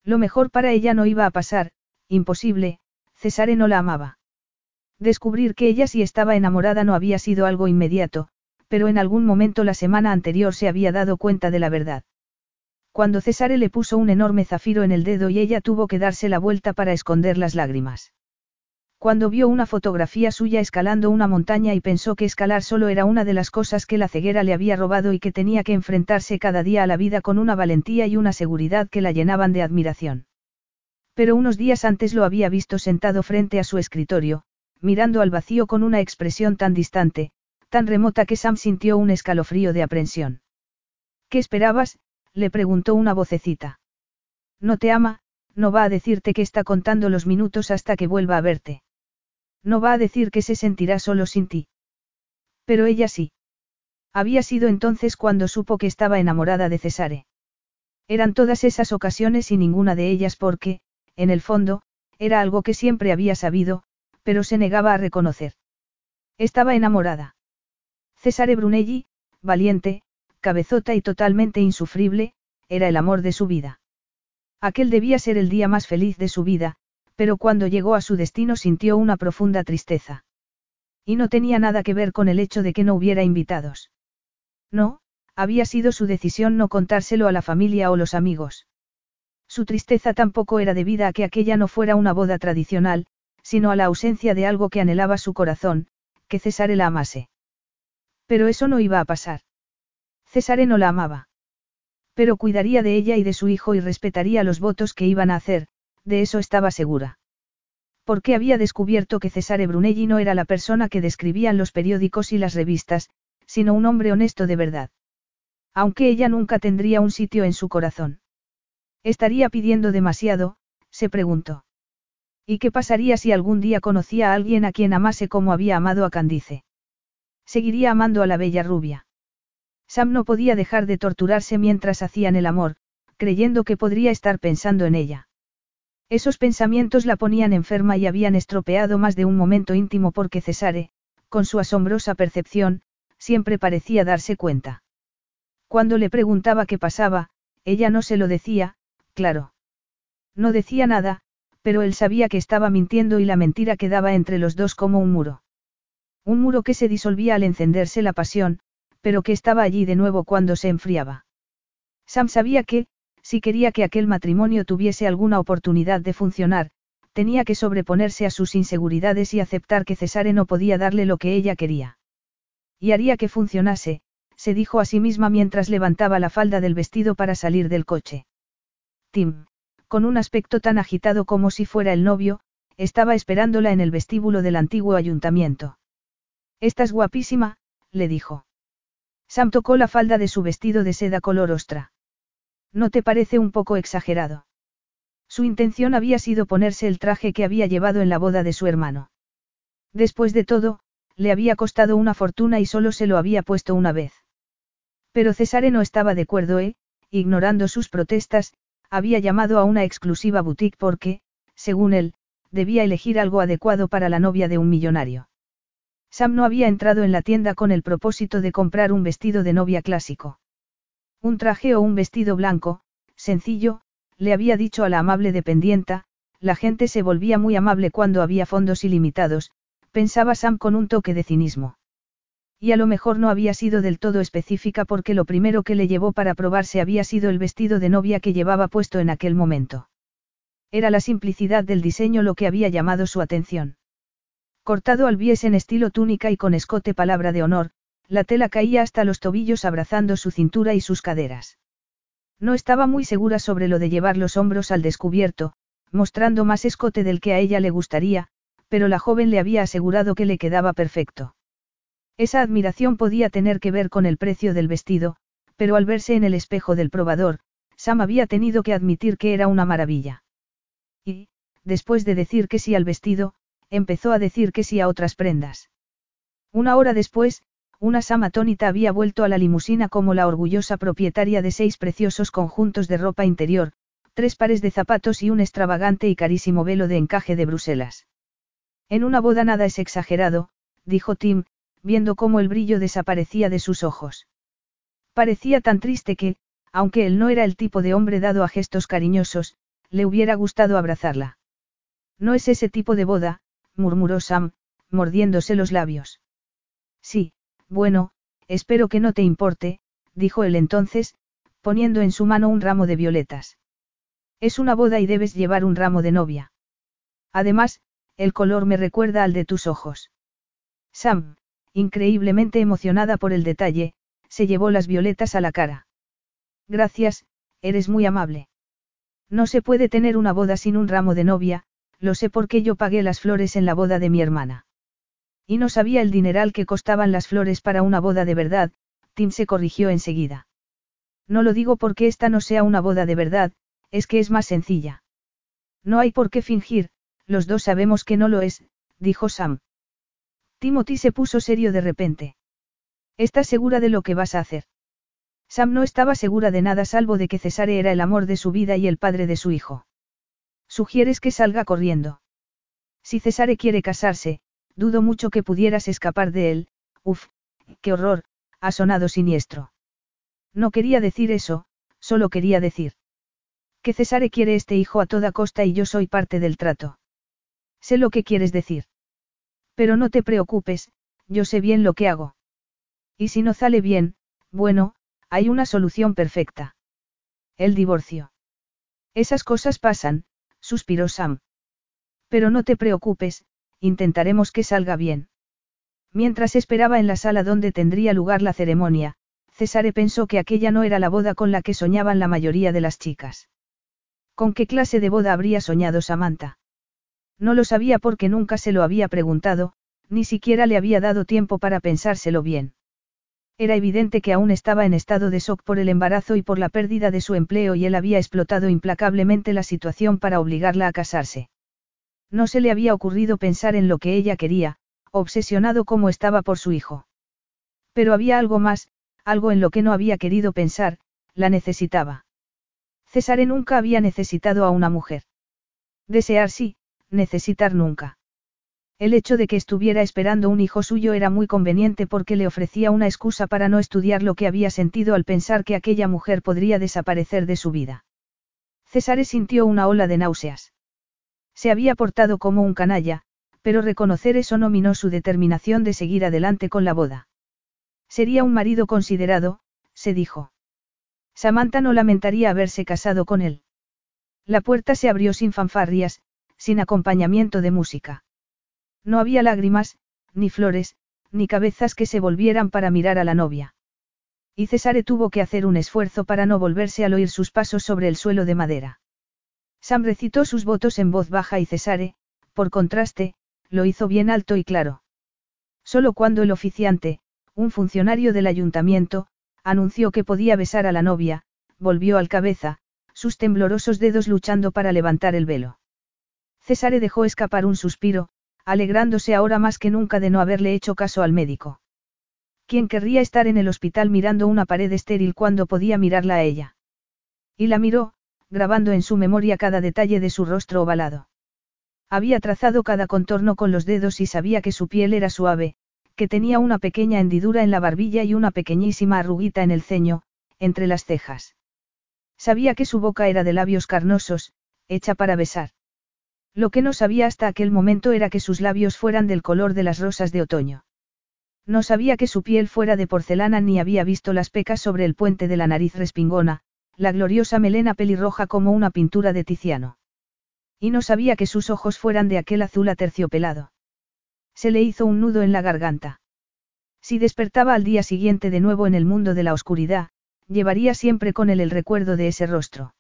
Lo mejor para ella no iba a pasar, imposible, Cesare no la amaba. Descubrir que ella sí estaba enamorada no había sido algo inmediato, pero en algún momento la semana anterior se había dado cuenta de la verdad. Cuando Cesare le puso un enorme zafiro en el dedo y ella tuvo que darse la vuelta para esconder las lágrimas. Cuando vio una fotografía suya escalando una montaña y pensó que escalar solo era una de las cosas que la ceguera le había robado y que tenía que enfrentarse cada día a la vida con una valentía y una seguridad que la llenaban de admiración. Pero unos días antes lo había visto sentado frente a su escritorio, mirando al vacío con una expresión tan distante, tan remota que Sam sintió un escalofrío de aprensión. ¿Qué esperabas? le preguntó una vocecita. No te ama, no va a decirte que está contando los minutos hasta que vuelva a verte. No va a decir que se sentirá solo sin ti. Pero ella sí. Había sido entonces cuando supo que estaba enamorada de Cesare. Eran todas esas ocasiones y ninguna de ellas porque, en el fondo, era algo que siempre había sabido, pero se negaba a reconocer. Estaba enamorada. Cesare Brunelli, valiente, cabezota y totalmente insufrible, era el amor de su vida. Aquel debía ser el día más feliz de su vida, pero cuando llegó a su destino sintió una profunda tristeza. Y no tenía nada que ver con el hecho de que no hubiera invitados. No, había sido su decisión no contárselo a la familia o los amigos. Su tristeza tampoco era debida a que aquella no fuera una boda tradicional, sino a la ausencia de algo que anhelaba su corazón, que Cesare la amase. Pero eso no iba a pasar. Cesare no la amaba. Pero cuidaría de ella y de su hijo y respetaría los votos que iban a hacer, de eso estaba segura. Porque había descubierto que Cesare Brunelli no era la persona que describían los periódicos y las revistas, sino un hombre honesto de verdad. Aunque ella nunca tendría un sitio en su corazón. Estaría pidiendo demasiado, se preguntó. ¿Y qué pasaría si algún día conocía a alguien a quien amase como había amado a Candice? Seguiría amando a la bella rubia. Sam no podía dejar de torturarse mientras hacían el amor, creyendo que podría estar pensando en ella. Esos pensamientos la ponían enferma y habían estropeado más de un momento íntimo porque Cesare, con su asombrosa percepción, siempre parecía darse cuenta. Cuando le preguntaba qué pasaba, ella no se lo decía, claro. No decía nada, pero él sabía que estaba mintiendo y la mentira quedaba entre los dos como un muro. Un muro que se disolvía al encenderse la pasión, pero que estaba allí de nuevo cuando se enfriaba. Sam sabía que, si quería que aquel matrimonio tuviese alguna oportunidad de funcionar, tenía que sobreponerse a sus inseguridades y aceptar que Cesare no podía darle lo que ella quería. Y haría que funcionase, se dijo a sí misma mientras levantaba la falda del vestido para salir del coche. Tim, con un aspecto tan agitado como si fuera el novio, estaba esperándola en el vestíbulo del antiguo ayuntamiento. Estás guapísima, le dijo. Sam tocó la falda de su vestido de seda color ostra. ¿No te parece un poco exagerado? Su intención había sido ponerse el traje que había llevado en la boda de su hermano. Después de todo, le había costado una fortuna y solo se lo había puesto una vez. Pero Cesare no estaba de acuerdo e, ignorando sus protestas, había llamado a una exclusiva boutique porque, según él, debía elegir algo adecuado para la novia de un millonario. Sam no había entrado en la tienda con el propósito de comprar un vestido de novia clásico. Un traje o un vestido blanco, sencillo, le había dicho a la amable dependienta, la gente se volvía muy amable cuando había fondos ilimitados, pensaba Sam con un toque de cinismo. Y a lo mejor no había sido del todo específica porque lo primero que le llevó para probarse había sido el vestido de novia que llevaba puesto en aquel momento. Era la simplicidad del diseño lo que había llamado su atención. Cortado al bies en estilo túnica y con escote palabra de honor, la tela caía hasta los tobillos abrazando su cintura y sus caderas. No estaba muy segura sobre lo de llevar los hombros al descubierto, mostrando más escote del que a ella le gustaría, pero la joven le había asegurado que le quedaba perfecto. Esa admiración podía tener que ver con el precio del vestido, pero al verse en el espejo del probador, Sam había tenido que admitir que era una maravilla. Y, después de decir que sí al vestido, empezó a decir que sí a otras prendas. Una hora después, una Sam atónita había vuelto a la limusina como la orgullosa propietaria de seis preciosos conjuntos de ropa interior, tres pares de zapatos y un extravagante y carísimo velo de encaje de Bruselas. En una boda nada es exagerado, dijo Tim, viendo cómo el brillo desaparecía de sus ojos. Parecía tan triste que, aunque él no era el tipo de hombre dado a gestos cariñosos, le hubiera gustado abrazarla. No es ese tipo de boda, murmuró Sam, mordiéndose los labios. Sí, bueno, espero que no te importe, dijo él entonces, poniendo en su mano un ramo de violetas. Es una boda y debes llevar un ramo de novia. Además, el color me recuerda al de tus ojos. Sam, increíblemente emocionada por el detalle, se llevó las violetas a la cara. Gracias, eres muy amable. No se puede tener una boda sin un ramo de novia, lo sé porque yo pagué las flores en la boda de mi hermana. Y no sabía el dineral que costaban las flores para una boda de verdad, Tim se corrigió enseguida. No lo digo porque esta no sea una boda de verdad, es que es más sencilla. No hay por qué fingir, los dos sabemos que no lo es, dijo Sam. Timothy se puso serio de repente. ¿Estás segura de lo que vas a hacer? Sam no estaba segura de nada salvo de que Cesare era el amor de su vida y el padre de su hijo. ¿Sugieres que salga corriendo? Si Cesare quiere casarse, dudo mucho que pudieras escapar de él, uf, qué horror, ha sonado siniestro. No quería decir eso, solo quería decir. Que Cesare quiere este hijo a toda costa y yo soy parte del trato. Sé lo que quieres decir. Pero no te preocupes, yo sé bien lo que hago. Y si no sale bien, bueno, hay una solución perfecta. El divorcio. Esas cosas pasan, suspiró Sam. Pero no te preocupes, intentaremos que salga bien. Mientras esperaba en la sala donde tendría lugar la ceremonia, Cesare pensó que aquella no era la boda con la que soñaban la mayoría de las chicas. ¿Con qué clase de boda habría soñado Samantha? No lo sabía porque nunca se lo había preguntado, ni siquiera le había dado tiempo para pensárselo bien. Era evidente que aún estaba en estado de shock por el embarazo y por la pérdida de su empleo y él había explotado implacablemente la situación para obligarla a casarse. No se le había ocurrido pensar en lo que ella quería, obsesionado como estaba por su hijo. Pero había algo más, algo en lo que no había querido pensar, la necesitaba. César nunca había necesitado a una mujer. Desear sí, necesitar nunca. El hecho de que estuviera esperando un hijo suyo era muy conveniente porque le ofrecía una excusa para no estudiar lo que había sentido al pensar que aquella mujer podría desaparecer de su vida. César sintió una ola de náuseas. Se había portado como un canalla, pero reconocer eso no minó su determinación de seguir adelante con la boda. Sería un marido considerado, se dijo. Samantha no lamentaría haberse casado con él. La puerta se abrió sin fanfarrias, sin acompañamiento de música. No había lágrimas, ni flores, ni cabezas que se volvieran para mirar a la novia. Y Cesare tuvo que hacer un esfuerzo para no volverse al oír sus pasos sobre el suelo de madera. Sam recitó sus votos en voz baja y Cesare, por contraste, lo hizo bien alto y claro. Solo cuando el oficiante, un funcionario del ayuntamiento, anunció que podía besar a la novia, volvió al cabeza, sus temblorosos dedos luchando para levantar el velo. Cesare dejó escapar un suspiro, alegrándose ahora más que nunca de no haberle hecho caso al médico. ¿Quién querría estar en el hospital mirando una pared estéril cuando podía mirarla a ella? Y la miró, grabando en su memoria cada detalle de su rostro ovalado. Había trazado cada contorno con los dedos y sabía que su piel era suave, que tenía una pequeña hendidura en la barbilla y una pequeñísima arruguita en el ceño, entre las cejas. Sabía que su boca era de labios carnosos, hecha para besar. Lo que no sabía hasta aquel momento era que sus labios fueran del color de las rosas de otoño. No sabía que su piel fuera de porcelana ni había visto las pecas sobre el puente de la nariz respingona, la gloriosa melena pelirroja como una pintura de Tiziano. Y no sabía que sus ojos fueran de aquel azul aterciopelado. Se le hizo un nudo en la garganta. Si despertaba al día siguiente de nuevo en el mundo de la oscuridad, llevaría siempre con él el recuerdo de ese rostro.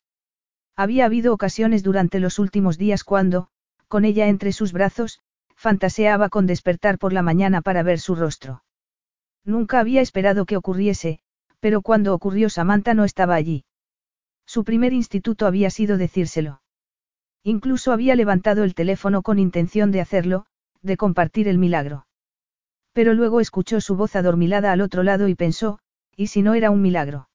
Había habido ocasiones durante los últimos días cuando, con ella entre sus brazos, fantaseaba con despertar por la mañana para ver su rostro. Nunca había esperado que ocurriese, pero cuando ocurrió Samantha no estaba allí. Su primer instituto había sido decírselo. Incluso había levantado el teléfono con intención de hacerlo, de compartir el milagro. Pero luego escuchó su voz adormilada al otro lado y pensó, ¿y si no era un milagro?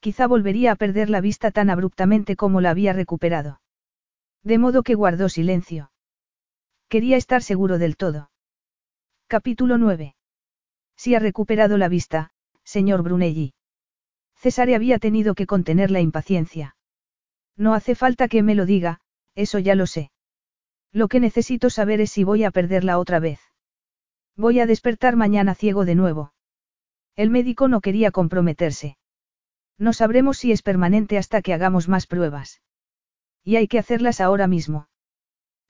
Quizá volvería a perder la vista tan abruptamente como la había recuperado. De modo que guardó silencio. Quería estar seguro del todo. Capítulo 9. Si ha recuperado la vista, señor Brunelli. Cesare había tenido que contener la impaciencia. No hace falta que me lo diga, eso ya lo sé. Lo que necesito saber es si voy a perderla otra vez. Voy a despertar mañana ciego de nuevo. El médico no quería comprometerse. No sabremos si es permanente hasta que hagamos más pruebas. Y hay que hacerlas ahora mismo.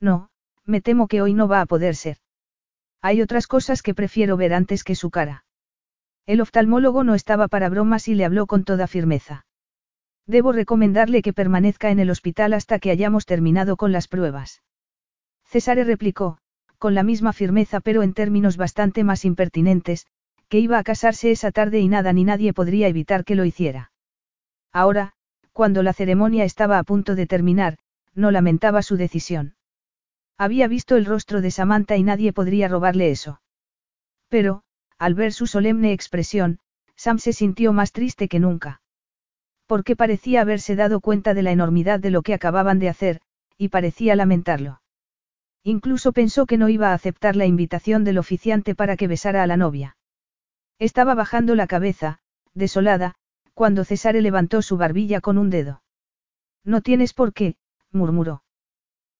No, Me temo que hoy no va a poder ser. Hay otras cosas que prefiero ver antes que su cara. El oftalmólogo no estaba para bromas y le habló con toda firmeza. Debo recomendarle que permanezca en el hospital hasta que hayamos terminado con las pruebas. Cesare replicó, con la misma firmeza pero en términos bastante más impertinentes, que iba a casarse esa tarde y nada ni nadie podría evitar que lo hiciera. Ahora, cuando la ceremonia estaba a punto de terminar, no lamentaba su decisión. Había visto el rostro de Samantha y nadie podría robarle eso. Pero, al ver su solemne expresión, Sam se sintió más triste que nunca. Porque parecía haberse dado cuenta de la enormidad de lo que acababan de hacer, y parecía lamentarlo. Incluso pensó que no iba a aceptar la invitación del oficiante para que besara a la novia. Estaba bajando la cabeza, desolada, cuando Cesare levantó su barbilla con un dedo. No tienes por qué, murmuró.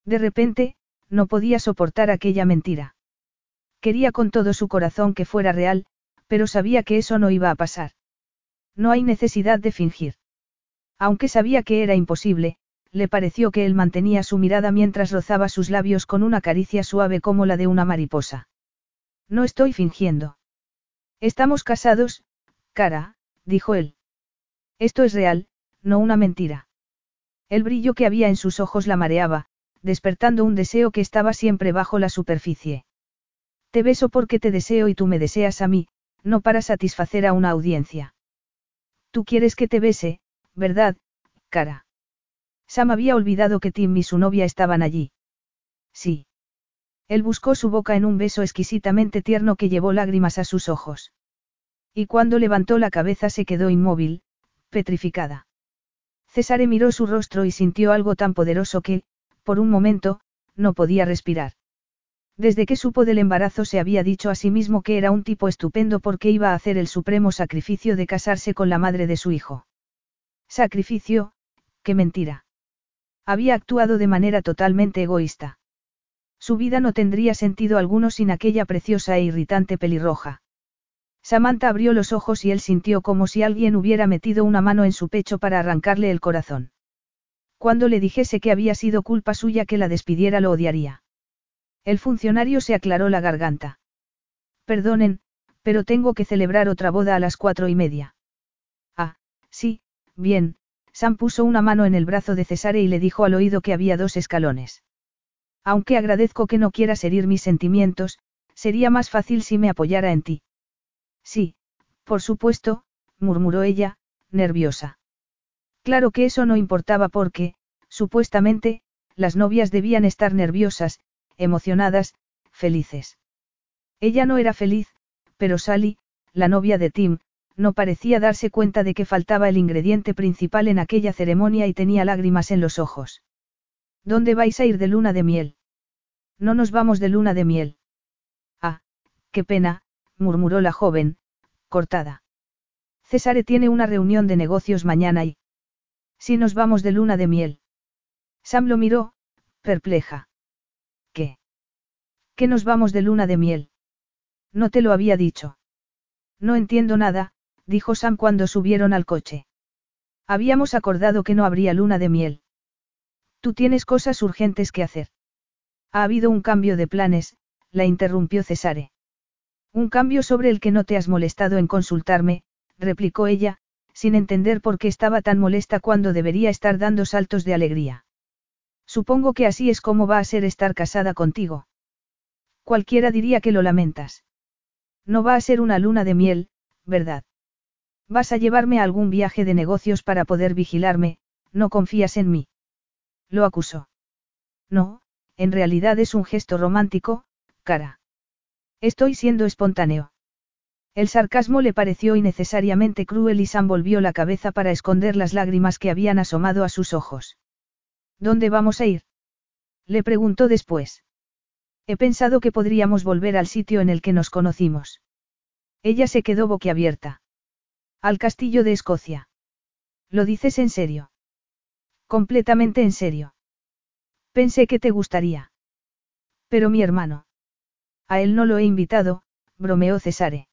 De repente, no podía soportar aquella mentira. Quería con todo su corazón que fuera real, pero sabía que eso no iba a pasar. No hay necesidad de fingir. Aunque sabía que era imposible, le pareció que él mantenía su mirada mientras rozaba sus labios con una caricia suave como la de una mariposa. No estoy fingiendo. Estamos casados, cara, dijo él. Esto es real, no una mentira. El brillo que había en sus ojos la mareaba, despertando un deseo que estaba siempre bajo la superficie. Te beso porque te deseo y tú me deseas a mí, no para satisfacer a una audiencia. Tú quieres que te bese, ¿verdad, cara? Sam había olvidado que Tim y su novia estaban allí. Sí. Él buscó su boca en un beso exquisitamente tierno que llevó lágrimas a sus ojos. Y cuando levantó la cabeza se quedó inmóvil, petrificada. Cesare miró su rostro y sintió algo tan poderoso que, por un momento, no podía respirar. Desde que supo del embarazo se había dicho a sí mismo que era un tipo estupendo porque iba a hacer el supremo sacrificio de casarse con la madre de su hijo. Sacrificio, qué mentira. Había actuado de manera totalmente egoísta. Su vida no tendría sentido alguno sin aquella preciosa e irritante pelirroja. Samantha abrió los ojos y él sintió como si alguien hubiera metido una mano en su pecho para arrancarle el corazón. Cuando le dijese que había sido culpa suya que la despidiera lo odiaría. El funcionario se aclaró la garganta. Perdonen, pero tengo que celebrar otra boda a las cuatro y media. Ah, sí, bien, Sam puso una mano en el brazo de Cesare y le dijo al oído que había dos escalones. Aunque agradezco que no quieras herir mis sentimientos, sería más fácil si me apoyara en ti. Sí, por supuesto, murmuró ella, nerviosa. Claro que eso no importaba porque, supuestamente, las novias debían estar nerviosas, emocionadas, felices. Ella no era feliz, pero Sally, la novia de Tim, no parecía darse cuenta de que faltaba el ingrediente principal en aquella ceremonia y tenía lágrimas en los ojos. ¿Dónde vais a ir de luna de miel? No nos vamos de luna de miel. Ah, qué pena, murmuró la joven, cortada. Césare tiene una reunión de negocios mañana y... Si nos vamos de luna de miel. Sam lo miró, perpleja. ¿Qué? ¿Qué nos vamos de luna de miel? No te lo había dicho. No entiendo nada, dijo Sam cuando subieron al coche. Habíamos acordado que no habría luna de miel. Tú tienes cosas urgentes que hacer. Ha habido un cambio de planes, la interrumpió Cesare. Un cambio sobre el que no te has molestado en consultarme, replicó ella, sin entender por qué estaba tan molesta cuando debería estar dando saltos de alegría. Supongo que así es como va a ser estar casada contigo. Cualquiera diría que lo lamentas. No va a ser una luna de miel, ¿verdad? Vas a llevarme a algún viaje de negocios para poder vigilarme, no confías en mí. Lo acusó. No, en realidad es un gesto romántico, cara. Estoy siendo espontáneo. El sarcasmo le pareció innecesariamente cruel y Sam volvió la cabeza para esconder las lágrimas que habían asomado a sus ojos. ¿Dónde vamos a ir? Le preguntó después. He pensado que podríamos volver al sitio en el que nos conocimos. Ella se quedó boquiabierta. Al castillo de Escocia. ¿Lo dices en serio? Completamente en serio. Pensé que te gustaría. Pero mi hermano. A él no lo he invitado, bromeó Cesare.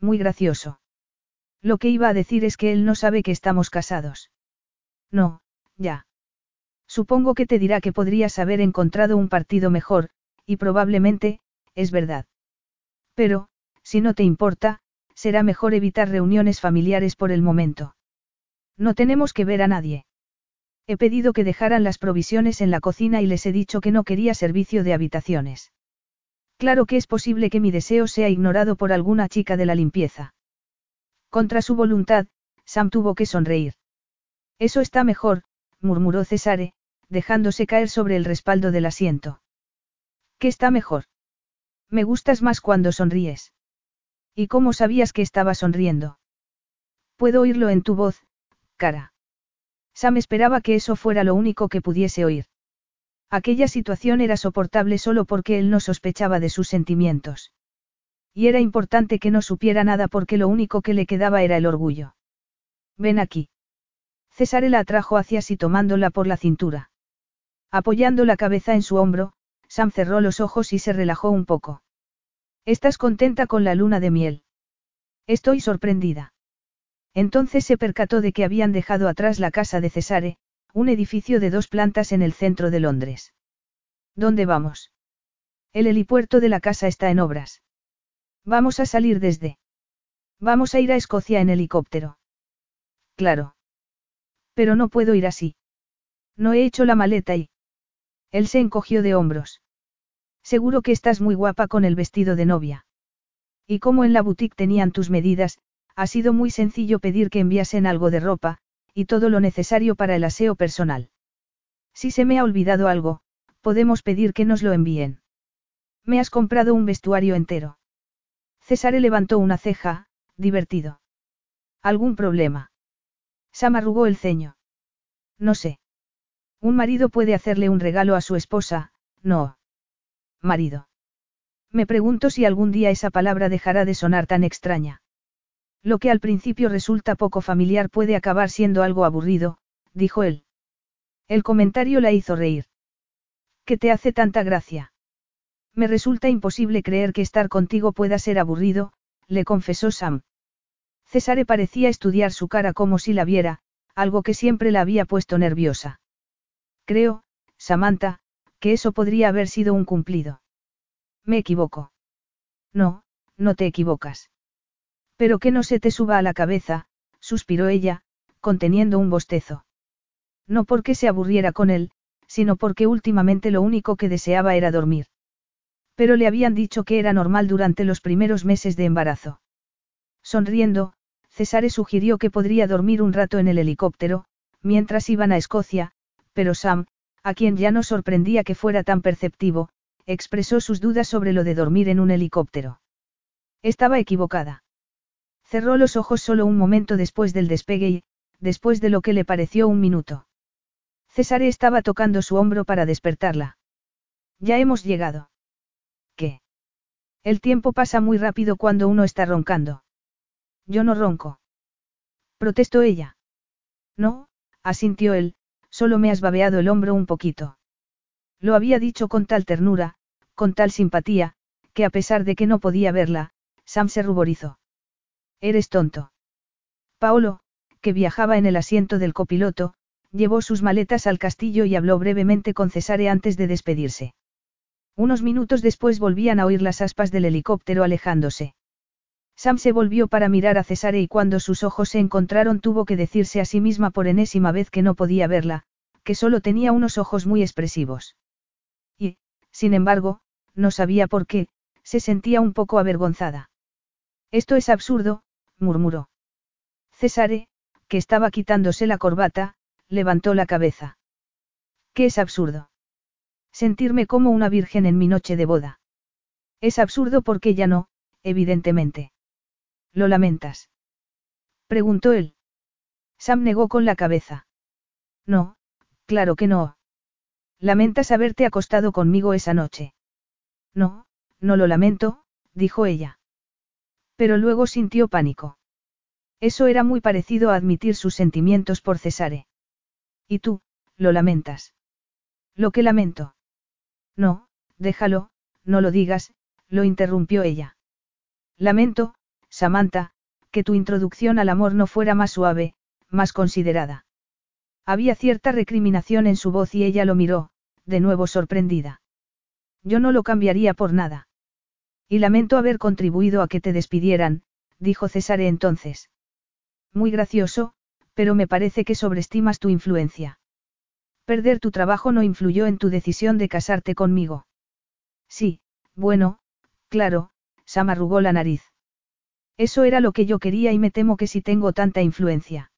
Muy gracioso. Lo que iba a decir es que él no sabe que estamos casados. No, ya. Supongo que te dirá que podrías haber encontrado un partido mejor, y probablemente, es verdad. Pero, si no te importa, será mejor evitar reuniones familiares por el momento. No tenemos que ver a nadie. He pedido que dejaran las provisiones en la cocina y les he dicho que no quería servicio de habitaciones. Claro que es posible que mi deseo sea ignorado por alguna chica de la limpieza. Contra su voluntad, Sam tuvo que sonreír. Eso está mejor, murmuró Cesare, dejándose caer sobre el respaldo del asiento. ¿Qué está mejor? Me gustas más cuando sonríes. ¿Y cómo sabías que estaba sonriendo? Puedo oírlo en tu voz, cara. Sam esperaba que eso fuera lo único que pudiese oír. Aquella situación era soportable solo porque él no sospechaba de sus sentimientos. Y era importante que no supiera nada porque lo único que le quedaba era el orgullo. Ven aquí. César la atrajo hacia sí tomándola por la cintura. Apoyando la cabeza en su hombro, Sam cerró los ojos y se relajó un poco. ¿Estás contenta con la luna de miel? Estoy sorprendida. Entonces se percató de que habían dejado atrás la casa de Cesare, un edificio de dos plantas en el centro de Londres. ¿Dónde vamos? El helipuerto de la casa está en obras. Vamos a salir desde. Vamos a ir a Escocia en helicóptero. Claro. Pero no puedo ir así. No he hecho la maleta y... Él se encogió de hombros. Seguro que estás muy guapa con el vestido de novia. Y como en la boutique tenían tus medidas, ha sido muy sencillo pedir que enviasen algo de ropa, y todo lo necesario para el aseo personal. Si se me ha olvidado algo, podemos pedir que nos lo envíen. Me has comprado un vestuario entero. César levantó una ceja, divertido. ¿Algún problema? Sam arrugó el ceño. No sé. Un marido puede hacerle un regalo a su esposa, no. Marido. Me pregunto si algún día esa palabra dejará de sonar tan extraña. Lo que al principio resulta poco familiar puede acabar siendo algo aburrido, dijo él. El comentario la hizo reír. ¿Qué te hace tanta gracia? Me resulta imposible creer que estar contigo pueda ser aburrido, le confesó Sam. César parecía estudiar su cara como si la viera, algo que siempre la había puesto nerviosa. Creo, Samantha, que eso podría haber sido un cumplido. Me equivoco. No, no te equivocas. Pero que no se te suba a la cabeza, suspiró ella, conteniendo un bostezo. No porque se aburriera con él, sino porque últimamente lo único que deseaba era dormir. Pero le habían dicho que era normal durante los primeros meses de embarazo. Sonriendo, Cesare sugirió que podría dormir un rato en el helicóptero, mientras iban a Escocia, pero Sam, a quien ya no sorprendía que fuera tan perceptivo, expresó sus dudas sobre lo de dormir en un helicóptero. Estaba equivocada. Cerró los ojos solo un momento después del despegue y, después de lo que le pareció un minuto. Césare estaba tocando su hombro para despertarla. Ya hemos llegado. ¿Qué? El tiempo pasa muy rápido cuando uno está roncando. Yo no ronco. Protestó ella. No, asintió él, solo me has babeado el hombro un poquito. Lo había dicho con tal ternura, con tal simpatía, que a pesar de que no podía verla, Sam se ruborizó. Eres tonto. Paolo, que viajaba en el asiento del copiloto, llevó sus maletas al castillo y habló brevemente con Cesare antes de despedirse. Unos minutos después volvían a oír las aspas del helicóptero alejándose. Sam se volvió para mirar a Cesare y cuando sus ojos se encontraron tuvo que decirse a sí misma por enésima vez que no podía verla, que solo tenía unos ojos muy expresivos. Y, sin embargo, no sabía por qué, se sentía un poco avergonzada. Esto es absurdo, murmuró. Cesare, que estaba quitándose la corbata, levantó la cabeza. ¿Qué es absurdo? Sentirme como una virgen en mi noche de boda. Es absurdo porque ya no, evidentemente. ¿Lo lamentas? Preguntó él. Sam negó con la cabeza. No, claro que no. Lamentas haberte acostado conmigo esa noche. No, no lo lamento, dijo ella. Pero luego sintió pánico. Eso era muy parecido a admitir sus sentimientos por Cesare. ¿Y tú, lo lamentas? Lo que lamento. No, déjalo, no lo digas, lo interrumpió ella. Lamento, Samantha, que tu introducción al amor no fuera más suave, más considerada. Había cierta recriminación en su voz y ella lo miró, de nuevo sorprendida. Yo no lo cambiaría por nada. Y lamento haber contribuido a que te despidieran, dijo César entonces. Muy gracioso, pero me parece que sobreestimas tu influencia. Perder tu trabajo no influyó en tu decisión de casarte conmigo. Sí, bueno, claro, Sam arrugó la nariz. Eso era lo que yo quería y me temo que si tengo tanta influencia.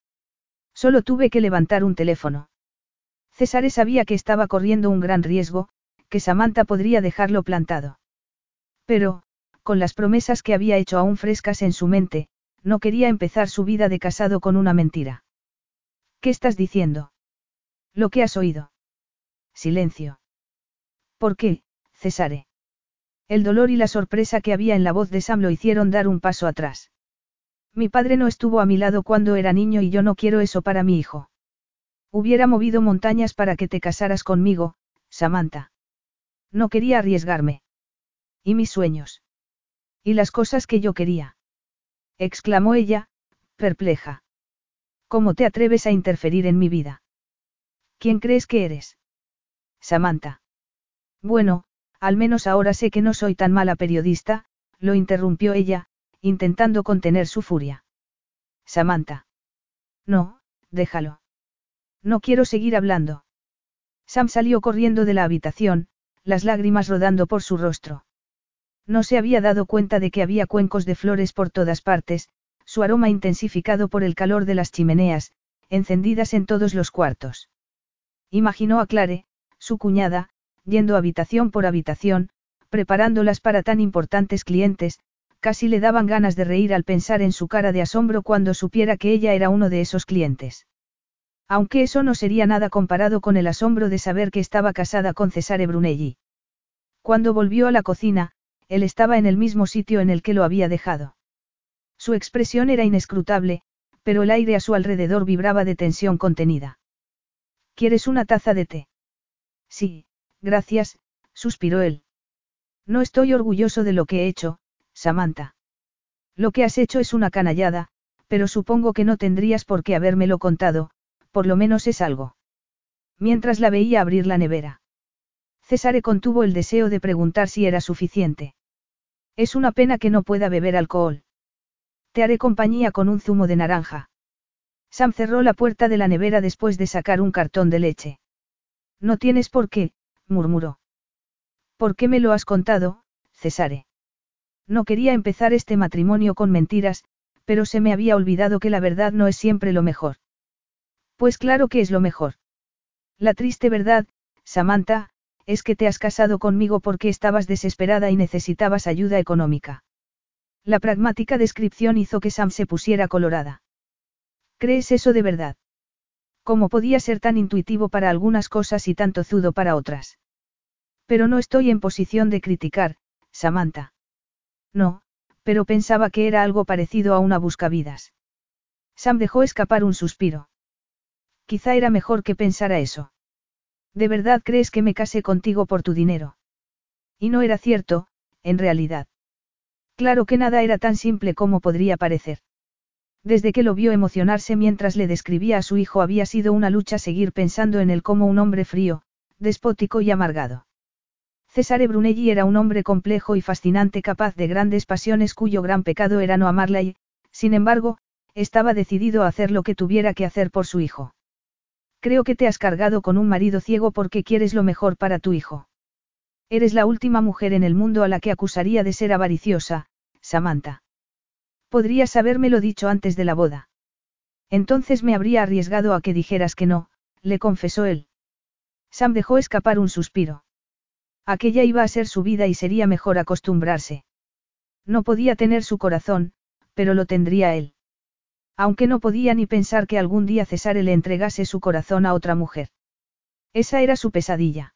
Solo tuve que levantar un teléfono. César sabía que estaba corriendo un gran riesgo, que Samantha podría dejarlo plantado. Pero, con las promesas que había hecho aún frescas en su mente, no quería empezar su vida de casado con una mentira. ¿Qué estás diciendo? Lo que has oído. Silencio. ¿Por qué, Cesare? El dolor y la sorpresa que había en la voz de Sam lo hicieron dar un paso atrás. Mi padre no estuvo a mi lado cuando era niño y yo no quiero eso para mi hijo. Hubiera movido montañas para que te casaras conmigo, Samantha. No quería arriesgarme. ¿Y mis sueños? ¿Y las cosas que yo quería? exclamó ella, perpleja. ¿Cómo te atreves a interferir en mi vida? ¿Quién crees que eres? Samantha. Bueno, al menos ahora sé que no soy tan mala periodista, lo interrumpió ella, intentando contener su furia. Samantha. No, déjalo. No quiero seguir hablando. Sam salió corriendo de la habitación, las lágrimas rodando por su rostro. No se había dado cuenta de que había cuencos de flores por todas partes, su aroma intensificado por el calor de las chimeneas, encendidas en todos los cuartos. Imaginó a Clare, su cuñada, yendo habitación por habitación, preparándolas para tan importantes clientes, casi le daban ganas de reír al pensar en su cara de asombro cuando supiera que ella era uno de esos clientes. Aunque eso no sería nada comparado con el asombro de saber que estaba casada con Cesare Brunelli. Cuando volvió a la cocina, él estaba en el mismo sitio en el que lo había dejado. Su expresión era inescrutable, pero el aire a su alrededor vibraba de tensión contenida. ¿Quieres una taza de té? Sí, gracias, suspiró él. No estoy orgulloso de lo que he hecho, Samantha. Lo que has hecho es una canallada, pero supongo que no tendrías por qué habérmelo contado, por lo menos es algo. Mientras la veía abrir la nevera. Césare contuvo el deseo de preguntar si era suficiente. Es una pena que no pueda beber alcohol. Te haré compañía con un zumo de naranja. Sam cerró la puerta de la nevera después de sacar un cartón de leche. No tienes por qué, murmuró. ¿Por qué me lo has contado, Cesare? No quería empezar este matrimonio con mentiras, pero se me había olvidado que la verdad no es siempre lo mejor. Pues claro que es lo mejor. La triste verdad, Samantha, es que te has casado conmigo porque estabas desesperada y necesitabas ayuda económica. La pragmática descripción hizo que Sam se pusiera colorada. ¿Crees eso de verdad? ¿Cómo podía ser tan intuitivo para algunas cosas y tan tozudo para otras? Pero no estoy en posición de criticar, Samantha. No, pero pensaba que era algo parecido a una buscavidas. Sam dejó escapar un suspiro. Quizá era mejor que pensara eso. ¿De verdad crees que me casé contigo por tu dinero? Y no era cierto, en realidad. Claro que nada era tan simple como podría parecer. Desde que lo vio emocionarse mientras le describía a su hijo había sido una lucha seguir pensando en él como un hombre frío, despótico y amargado. Cesare Brunelli era un hombre complejo y fascinante capaz de grandes pasiones cuyo gran pecado era no amarla y, sin embargo, estaba decidido a hacer lo que tuviera que hacer por su hijo. Creo que te has cargado con un marido ciego porque quieres lo mejor para tu hijo. Eres la última mujer en el mundo a la que acusaría de ser avariciosa, Samantha. Podrías habérmelo dicho antes de la boda. Entonces me habría arriesgado a que dijeras que no, le confesó él. Sam dejó escapar un suspiro. Aquella iba a ser su vida y sería mejor acostumbrarse. No podía tener su corazón, pero lo tendría él. Aunque no podía ni pensar que algún día Cesare le entregase su corazón a otra mujer. Esa era su pesadilla.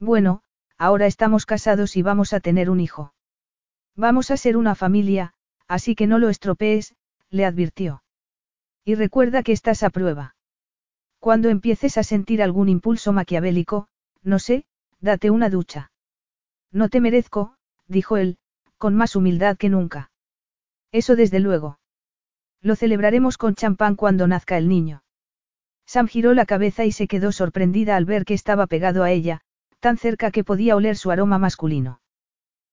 Bueno, ahora estamos casados y vamos a tener un hijo. Vamos a ser una familia, así que no lo estropees, le advirtió. Y recuerda que estás a prueba. Cuando empieces a sentir algún impulso maquiavélico, no sé, date una ducha. No te merezco, dijo él, con más humildad que nunca. Eso desde luego. Lo celebraremos con champán cuando nazca el niño. Sam giró la cabeza y se quedó sorprendida al ver que estaba pegado a ella, tan cerca que podía oler su aroma masculino.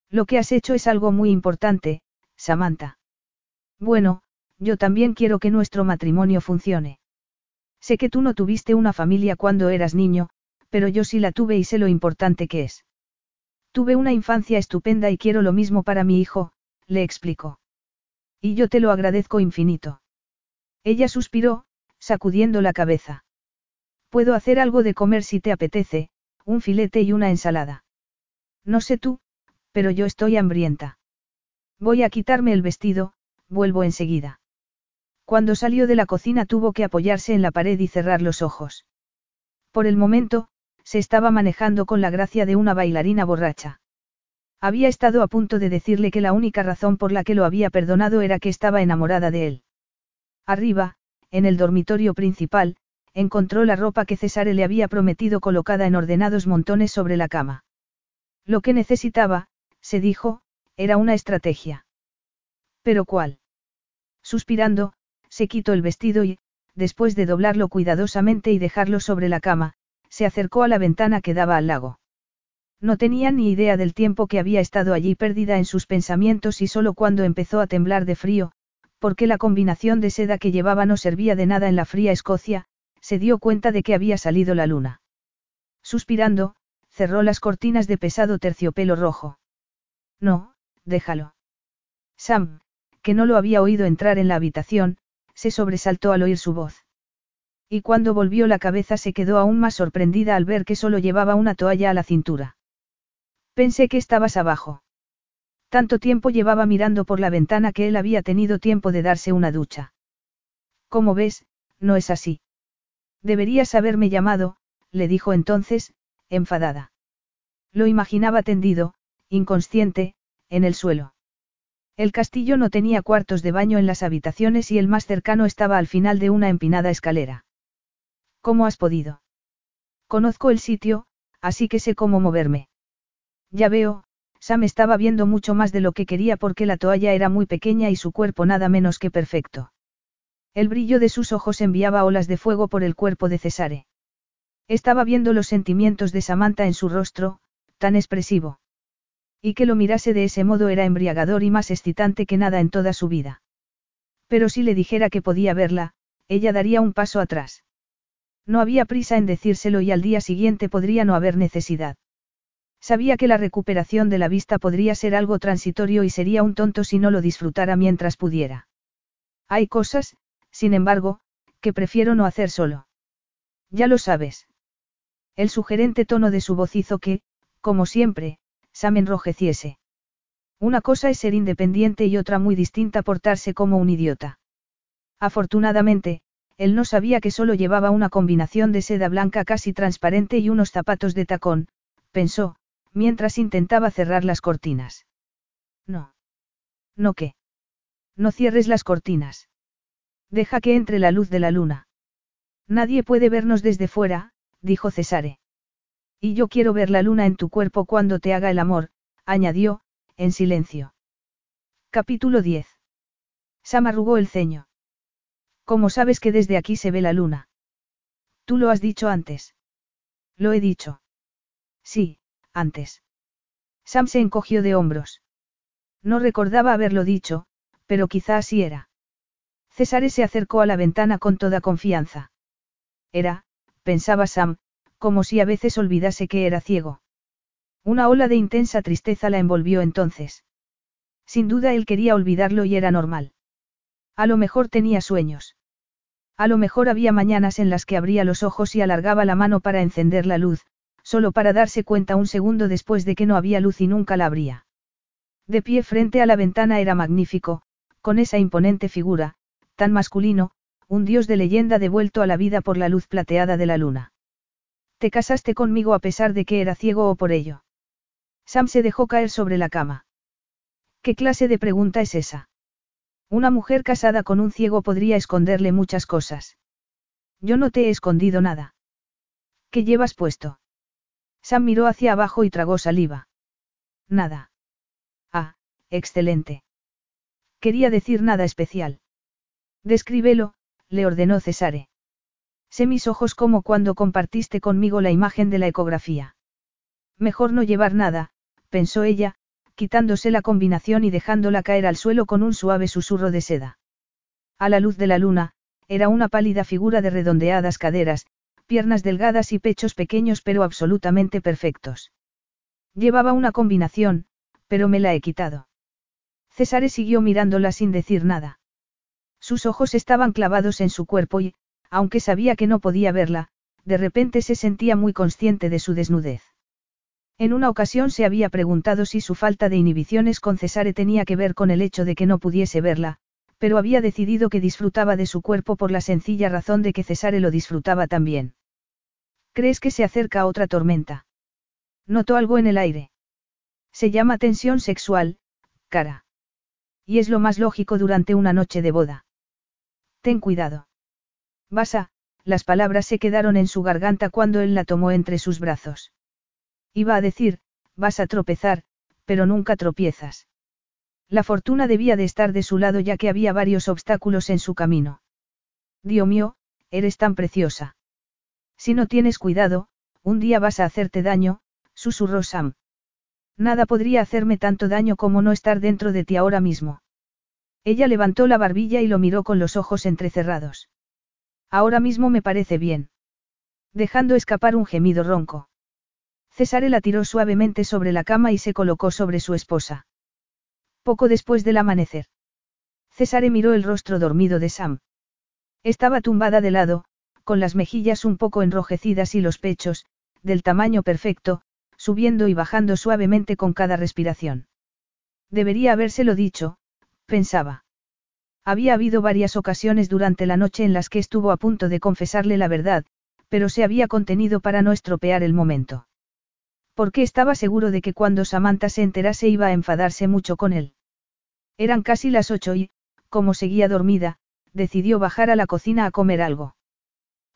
Lo que has hecho es algo muy importante, Samantha. Bueno, yo también quiero que nuestro matrimonio funcione. Sé que tú no tuviste una familia cuando eras niño, pero yo sí la tuve y sé lo importante que es. Tuve una infancia estupenda y quiero lo mismo para mi hijo, le explicó. Y yo te lo agradezco infinito. Ella suspiró, sacudiendo la cabeza. Puedo hacer algo de comer si te apetece, un filete y una ensalada. No sé tú, pero yo estoy hambrienta. Voy a quitarme el vestido, vuelvo enseguida. Cuando salió de la cocina tuvo que apoyarse en la pared y cerrar los ojos. Por el momento, se estaba manejando con la gracia de una bailarina borracha. Había estado a punto de decirle que la única razón por la que lo había perdonado era que estaba enamorada de él. Arriba, en el dormitorio principal, encontró la ropa que Cesare le había prometido colocada en ordenados montones sobre la cama. Lo que necesitaba, se dijo, era una estrategia. ¿Pero cuál? Suspirando, se quitó el vestido y, después de doblarlo cuidadosamente y dejarlo sobre la cama, se acercó a la ventana que daba al lago. No tenía ni idea del tiempo que había estado allí perdida en sus pensamientos y solo cuando empezó a temblar de frío, porque la combinación de seda que llevaba no servía de nada en la fría Escocia, se dio cuenta de que había salido la luna. Suspirando, cerró las cortinas de pesado terciopelo rojo. No, déjalo. Sam, que no lo había oído entrar en la habitación, se sobresaltó al oír su voz. Y cuando volvió la cabeza se quedó aún más sorprendida al ver que solo llevaba una toalla a la cintura. Pensé que estabas abajo. Tanto tiempo llevaba mirando por la ventana que él había tenido tiempo de darse una ducha. Como ves, no es así. Deberías haberme llamado, le dijo entonces, enfadada. Lo imaginaba tendido, inconsciente, en el suelo. El castillo no tenía cuartos de baño en las habitaciones y el más cercano estaba al final de una empinada escalera. ¿Cómo has podido? Conozco el sitio, así que sé cómo moverme. Ya veo, Sam estaba viendo mucho más de lo que quería porque la toalla era muy pequeña y su cuerpo nada menos que perfecto. El brillo de sus ojos enviaba olas de fuego por el cuerpo de Cesare. Estaba viendo los sentimientos de Samantha en su rostro, tan expresivo. Y que lo mirase de ese modo era embriagador y más excitante que nada en toda su vida. Pero si le dijera que podía verla, ella daría un paso atrás. No había prisa en decírselo y al día siguiente podría no haber necesidad. Sabía que la recuperación de la vista podría ser algo transitorio y sería un tonto si no lo disfrutara mientras pudiera. Hay cosas, sin embargo, que prefiero no hacer solo. Ya lo sabes. El sugerente tono de su voz hizo que, como siempre, Sam enrojeciese. Una cosa es ser independiente y otra muy distinta portarse como un idiota. Afortunadamente, él no sabía que solo llevaba una combinación de seda blanca casi transparente y unos zapatos de tacón, pensó, mientras intentaba cerrar las cortinas. No. ¿No qué? No cierres las cortinas. Deja que entre la luz de la luna. Nadie puede vernos desde fuera, dijo Cesare. Y yo quiero ver la luna en tu cuerpo cuando te haga el amor, añadió, en silencio. Capítulo 10. Sam arrugó el ceño. ¿Cómo sabes que desde aquí se ve la luna? Tú lo has dicho antes. Lo he dicho. Sí, antes. Sam se encogió de hombros. No recordaba haberlo dicho, pero quizá así era. César se acercó a la ventana con toda confianza. Era, pensaba Sam, como si a veces olvidase que era ciego. Una ola de intensa tristeza la envolvió entonces. Sin duda él quería olvidarlo y era normal. A lo mejor tenía sueños. A lo mejor había mañanas en las que abría los ojos y alargaba la mano para encender la luz, solo para darse cuenta un segundo después de que no había luz y nunca la habría. De pie frente a la ventana era magnífico, con esa imponente figura, tan masculino, un dios de leyenda devuelto a la vida por la luz plateada de la luna. Te casaste conmigo a pesar de que era ciego o por ello. Sam se dejó caer sobre la cama. ¿Qué clase de pregunta es esa? Una mujer casada con un ciego podría esconderle muchas cosas. Yo no te he escondido nada. ¿Qué llevas puesto? Sam miró hacia abajo y tragó saliva. Nada. Ah, excelente. Quería decir nada especial. Descríbelo, le ordenó Cesare. Sé mis ojos como cuando compartiste conmigo la imagen de la ecografía. Mejor no llevar nada, pensó ella, quitándose la combinación y dejándola caer al suelo con un suave susurro de seda. A la luz de la luna, era una pálida figura de redondeadas caderas, piernas delgadas y pechos pequeños pero absolutamente perfectos. Llevaba una combinación, pero me la he quitado. César siguió mirándola sin decir nada. Sus ojos estaban clavados en su cuerpo y, aunque sabía que no podía verla, de repente se sentía muy consciente de su desnudez. En una ocasión se había preguntado si su falta de inhibiciones con Cesare tenía que ver con el hecho de que no pudiese verla, pero había decidido que disfrutaba de su cuerpo por la sencilla razón de que Cesare lo disfrutaba también. ¿Crees que se acerca otra tormenta? Notó algo en el aire. Se llama tensión sexual, cara. Y es lo más lógico durante una noche de boda. Ten cuidado. Vas a, las palabras se quedaron en su garganta cuando él la tomó entre sus brazos. Iba a decir, vas a tropezar, pero nunca tropiezas. La fortuna debía de estar de su lado ya que había varios obstáculos en su camino. Dios mío, eres tan preciosa. Si no tienes cuidado, un día vas a hacerte daño, susurró Sam. Nada podría hacerme tanto daño como no estar dentro de ti ahora mismo. Ella levantó la barbilla y lo miró con los ojos entrecerrados. Ahora mismo me parece bien. Dejando escapar un gemido ronco. Cesare la tiró suavemente sobre la cama y se colocó sobre su esposa. Poco después del amanecer. Cesare miró el rostro dormido de Sam. Estaba tumbada de lado, con las mejillas un poco enrojecidas y los pechos, del tamaño perfecto, subiendo y bajando suavemente con cada respiración. Debería habérselo dicho, pensaba. Había habido varias ocasiones durante la noche en las que estuvo a punto de confesarle la verdad, pero se había contenido para no estropear el momento. Porque estaba seguro de que cuando Samantha se enterase iba a enfadarse mucho con él. Eran casi las ocho y, como seguía dormida, decidió bajar a la cocina a comer algo.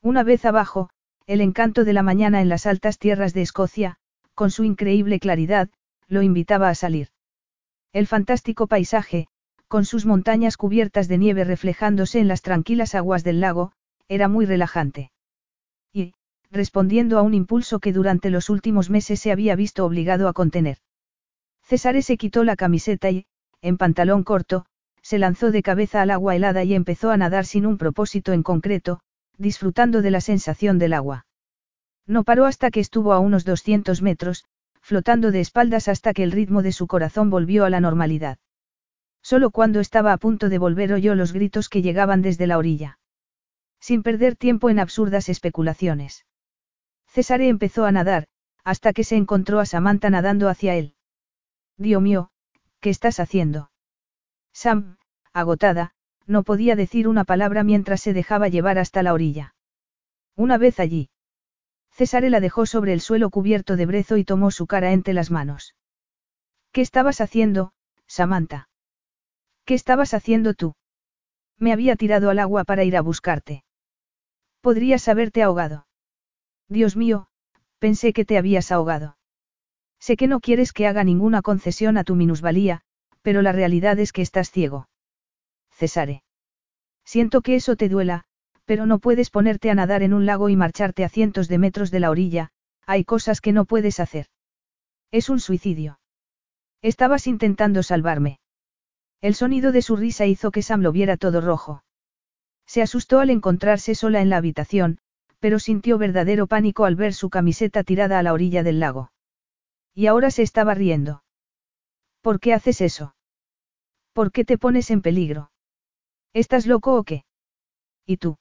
Una vez abajo, el encanto de la mañana en las altas tierras de Escocia, con su increíble claridad, lo invitaba a salir. El fantástico paisaje, con sus montañas cubiertas de nieve reflejándose en las tranquilas aguas del lago, era muy relajante. Y, respondiendo a un impulso que durante los últimos meses se había visto obligado a contener. César se quitó la camiseta y, en pantalón corto, se lanzó de cabeza al agua helada y empezó a nadar sin un propósito en concreto, disfrutando de la sensación del agua. No paró hasta que estuvo a unos 200 metros, flotando de espaldas hasta que el ritmo de su corazón volvió a la normalidad. Solo cuando estaba a punto de volver oyó los gritos que llegaban desde la orilla. Sin perder tiempo en absurdas especulaciones. Cesare empezó a nadar, hasta que se encontró a Samantha nadando hacia él. Dios mío, ¿qué estás haciendo? Sam, agotada, no podía decir una palabra mientras se dejaba llevar hasta la orilla. Una vez allí. Cesare la dejó sobre el suelo cubierto de brezo y tomó su cara entre las manos. ¿Qué estabas haciendo, Samantha? ¿Qué estabas haciendo tú? Me había tirado al agua para ir a buscarte. Podrías haberte ahogado. Dios mío, pensé que te habías ahogado. Sé que no quieres que haga ninguna concesión a tu minusvalía, pero la realidad es que estás ciego. Cesare. Siento que eso te duela, pero no puedes ponerte a nadar en un lago y marcharte a cientos de metros de la orilla, hay cosas que no puedes hacer. Es un suicidio. Estabas intentando salvarme. El sonido de su risa hizo que Sam lo viera todo rojo. Se asustó al encontrarse sola en la habitación, pero sintió verdadero pánico al ver su camiseta tirada a la orilla del lago. Y ahora se estaba riendo. ¿Por qué haces eso? ¿Por qué te pones en peligro? ¿Estás loco o qué? ¿Y tú?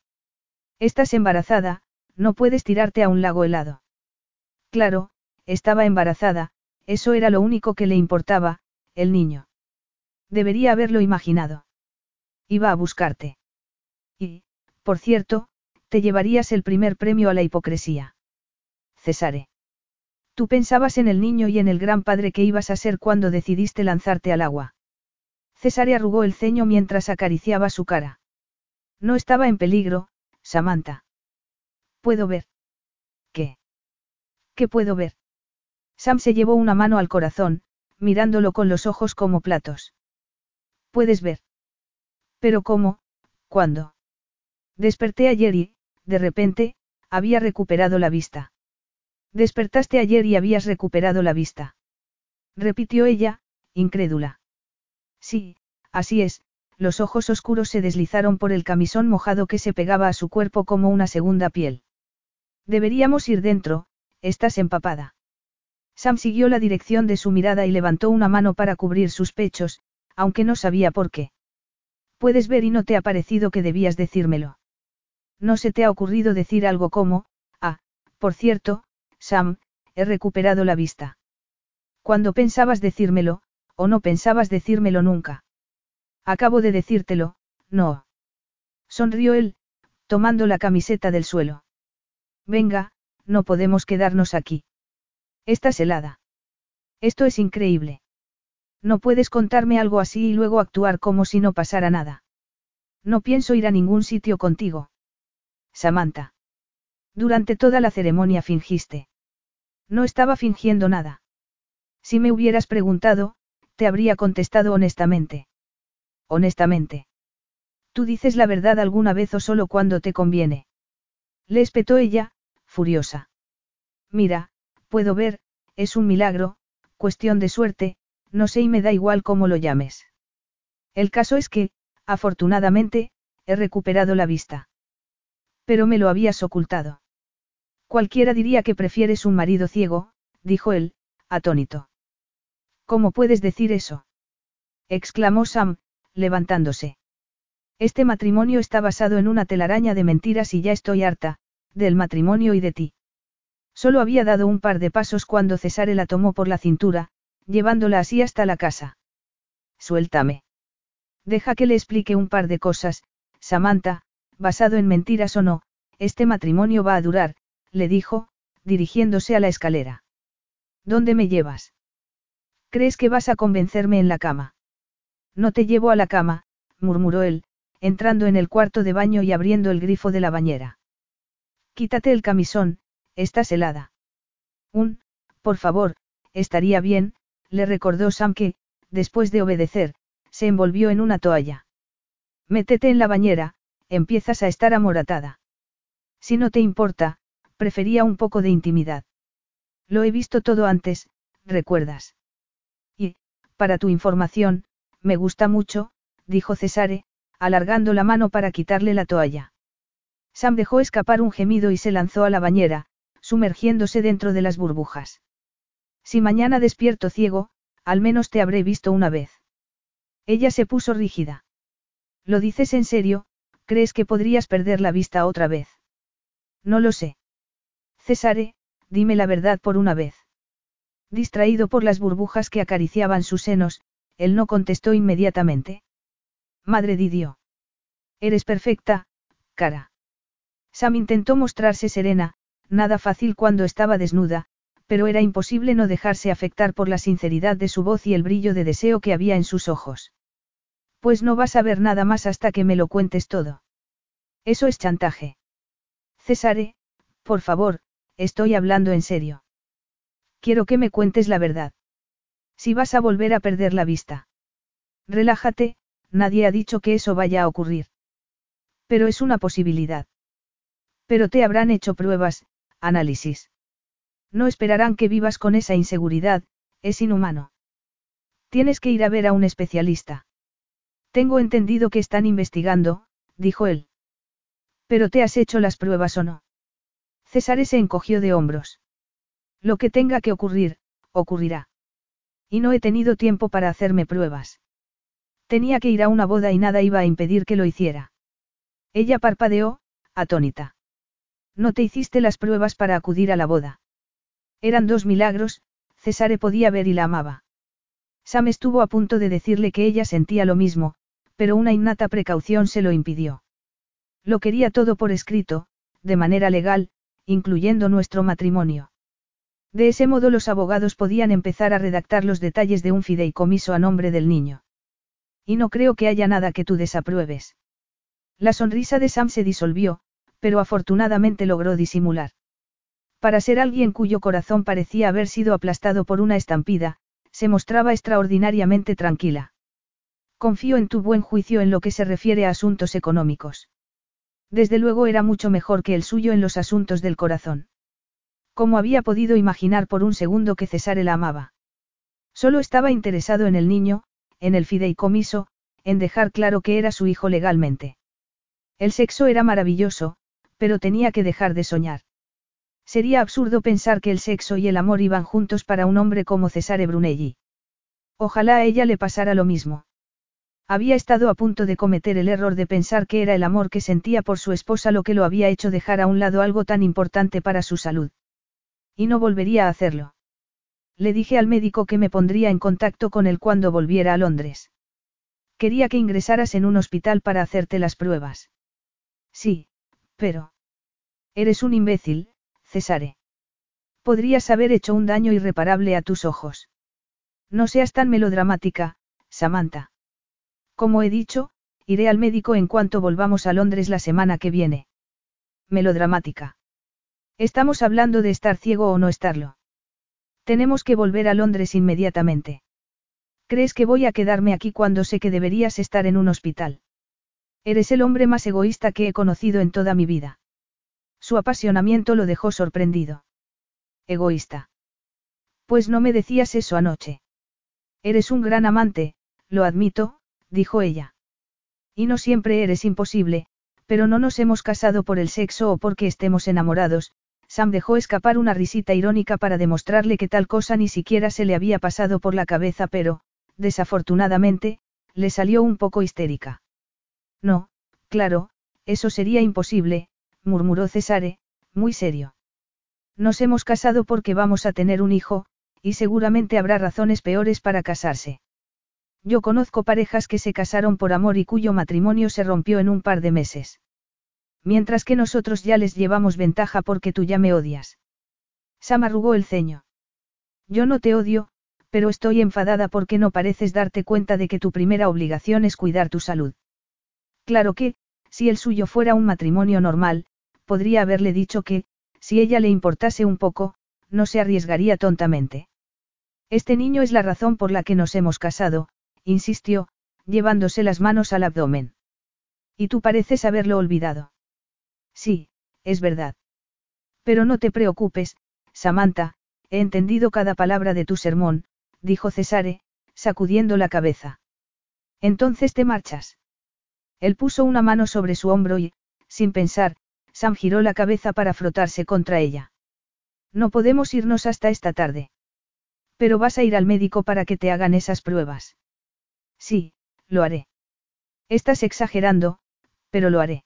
Estás embarazada, no puedes tirarte a un lago helado. Claro, estaba embarazada, eso era lo único que le importaba, el niño. Debería haberlo imaginado. Iba a buscarte. Y, por cierto, te llevarías el primer premio a la hipocresía. Cesare. Tú pensabas en el niño y en el gran padre que ibas a ser cuando decidiste lanzarte al agua. Cesare arrugó el ceño mientras acariciaba su cara. No estaba en peligro, Samantha. ¿Puedo ver? ¿Qué? ¿Qué puedo ver? Sam se llevó una mano al corazón, mirándolo con los ojos como platos. Puedes ver. Pero ¿cómo? ¿Cuándo? Desperté ayer y, de repente, había recuperado la vista. Despertaste ayer y habías recuperado la vista. Repitió ella, incrédula. Sí, así es, los ojos oscuros se deslizaron por el camisón mojado que se pegaba a su cuerpo como una segunda piel. Deberíamos ir dentro, estás empapada. Sam siguió la dirección de su mirada y levantó una mano para cubrir sus pechos, aunque no sabía por qué. Puedes ver y no te ha parecido que debías decírmelo. No se te ha ocurrido decir algo como, ah, por cierto, Sam, he recuperado la vista. Cuando pensabas decírmelo, o no pensabas decírmelo nunca. Acabo de decírtelo, no. Sonrió él, tomando la camiseta del suelo. Venga, no podemos quedarnos aquí. Estás helada. Esto es increíble. No puedes contarme algo así y luego actuar como si no pasara nada. No pienso ir a ningún sitio contigo. Samantha. Durante toda la ceremonia fingiste. No estaba fingiendo nada. Si me hubieras preguntado, te habría contestado honestamente honestamente. ¿Tú dices la verdad alguna vez o solo cuando te conviene? Le espetó ella, furiosa. Mira, puedo ver, es un milagro, cuestión de suerte, no sé y me da igual cómo lo llames. El caso es que, afortunadamente, he recuperado la vista. Pero me lo habías ocultado. Cualquiera diría que prefieres un marido ciego, dijo él, atónito. ¿Cómo puedes decir eso? exclamó Sam, levantándose. Este matrimonio está basado en una telaraña de mentiras y ya estoy harta, del matrimonio y de ti. Solo había dado un par de pasos cuando Cesare la tomó por la cintura, llevándola así hasta la casa. Suéltame. Deja que le explique un par de cosas, Samantha, basado en mentiras o no, este matrimonio va a durar, le dijo, dirigiéndose a la escalera. ¿Dónde me llevas? ¿Crees que vas a convencerme en la cama? No te llevo a la cama, murmuró él, entrando en el cuarto de baño y abriendo el grifo de la bañera. Quítate el camisón, estás helada. Un, por favor, estaría bien, le recordó Sam que, después de obedecer, se envolvió en una toalla. Métete en la bañera, empiezas a estar amoratada. Si no te importa, prefería un poco de intimidad. Lo he visto todo antes, recuerdas. Para tu información, me gusta mucho, dijo Cesare, alargando la mano para quitarle la toalla. Sam dejó escapar un gemido y se lanzó a la bañera, sumergiéndose dentro de las burbujas. Si mañana despierto ciego, al menos te habré visto una vez. Ella se puso rígida. ¿Lo dices en serio? ¿Crees que podrías perder la vista otra vez? No lo sé. Cesare, dime la verdad por una vez. Distraído por las burbujas que acariciaban sus senos, él no contestó inmediatamente. Madre Didio. Eres perfecta, cara. Sam intentó mostrarse serena, nada fácil cuando estaba desnuda, pero era imposible no dejarse afectar por la sinceridad de su voz y el brillo de deseo que había en sus ojos. Pues no vas a ver nada más hasta que me lo cuentes todo. Eso es chantaje. Cesare, por favor, estoy hablando en serio. Quiero que me cuentes la verdad. Si vas a volver a perder la vista. Relájate, nadie ha dicho que eso vaya a ocurrir. Pero es una posibilidad. Pero te habrán hecho pruebas, análisis. No esperarán que vivas con esa inseguridad, es inhumano. Tienes que ir a ver a un especialista. Tengo entendido que están investigando, dijo él. Pero te has hecho las pruebas o no. César se encogió de hombros. Lo que tenga que ocurrir, ocurrirá. Y no he tenido tiempo para hacerme pruebas. Tenía que ir a una boda y nada iba a impedir que lo hiciera. Ella parpadeó, atónita. No te hiciste las pruebas para acudir a la boda. Eran dos milagros, Cesare podía ver y la amaba. Sam estuvo a punto de decirle que ella sentía lo mismo, pero una innata precaución se lo impidió. Lo quería todo por escrito, de manera legal, incluyendo nuestro matrimonio. De ese modo los abogados podían empezar a redactar los detalles de un fideicomiso a nombre del niño. Y no creo que haya nada que tú desapruebes. La sonrisa de Sam se disolvió, pero afortunadamente logró disimular. Para ser alguien cuyo corazón parecía haber sido aplastado por una estampida, se mostraba extraordinariamente tranquila. Confío en tu buen juicio en lo que se refiere a asuntos económicos. Desde luego era mucho mejor que el suyo en los asuntos del corazón. ¿Cómo había podido imaginar por un segundo que Cesare la amaba? Solo estaba interesado en el niño, en el fideicomiso, en dejar claro que era su hijo legalmente. El sexo era maravilloso, pero tenía que dejar de soñar. Sería absurdo pensar que el sexo y el amor iban juntos para un hombre como Cesare Brunelli. Ojalá a ella le pasara lo mismo. Había estado a punto de cometer el error de pensar que era el amor que sentía por su esposa lo que lo había hecho dejar a un lado algo tan importante para su salud. Y no volvería a hacerlo. Le dije al médico que me pondría en contacto con él cuando volviera a Londres. Quería que ingresaras en un hospital para hacerte las pruebas. Sí, pero... Eres un imbécil, Cesare. Podrías haber hecho un daño irreparable a tus ojos. No seas tan melodramática, Samantha. Como he dicho, iré al médico en cuanto volvamos a Londres la semana que viene. Melodramática. Estamos hablando de estar ciego o no estarlo. Tenemos que volver a Londres inmediatamente. ¿Crees que voy a quedarme aquí cuando sé que deberías estar en un hospital? Eres el hombre más egoísta que he conocido en toda mi vida. Su apasionamiento lo dejó sorprendido. Egoísta. Pues no me decías eso anoche. Eres un gran amante, lo admito, dijo ella. Y no siempre eres imposible, pero no nos hemos casado por el sexo o porque estemos enamorados, Sam dejó escapar una risita irónica para demostrarle que tal cosa ni siquiera se le había pasado por la cabeza, pero, desafortunadamente, le salió un poco histérica. No, claro, eso sería imposible, murmuró Cesare, muy serio. Nos hemos casado porque vamos a tener un hijo, y seguramente habrá razones peores para casarse. Yo conozco parejas que se casaron por amor y cuyo matrimonio se rompió en un par de meses. Mientras que nosotros ya les llevamos ventaja porque tú ya me odias. Sam arrugó el ceño. Yo no te odio, pero estoy enfadada porque no pareces darte cuenta de que tu primera obligación es cuidar tu salud. Claro que, si el suyo fuera un matrimonio normal, podría haberle dicho que, si ella le importase un poco, no se arriesgaría tontamente. Este niño es la razón por la que nos hemos casado, insistió, llevándose las manos al abdomen. Y tú pareces haberlo olvidado. Sí, es verdad. Pero no te preocupes, Samantha, he entendido cada palabra de tu sermón, dijo Cesare, sacudiendo la cabeza. Entonces te marchas. Él puso una mano sobre su hombro y, sin pensar, Sam giró la cabeza para frotarse contra ella. No podemos irnos hasta esta tarde. Pero vas a ir al médico para que te hagan esas pruebas. Sí, lo haré. Estás exagerando, pero lo haré.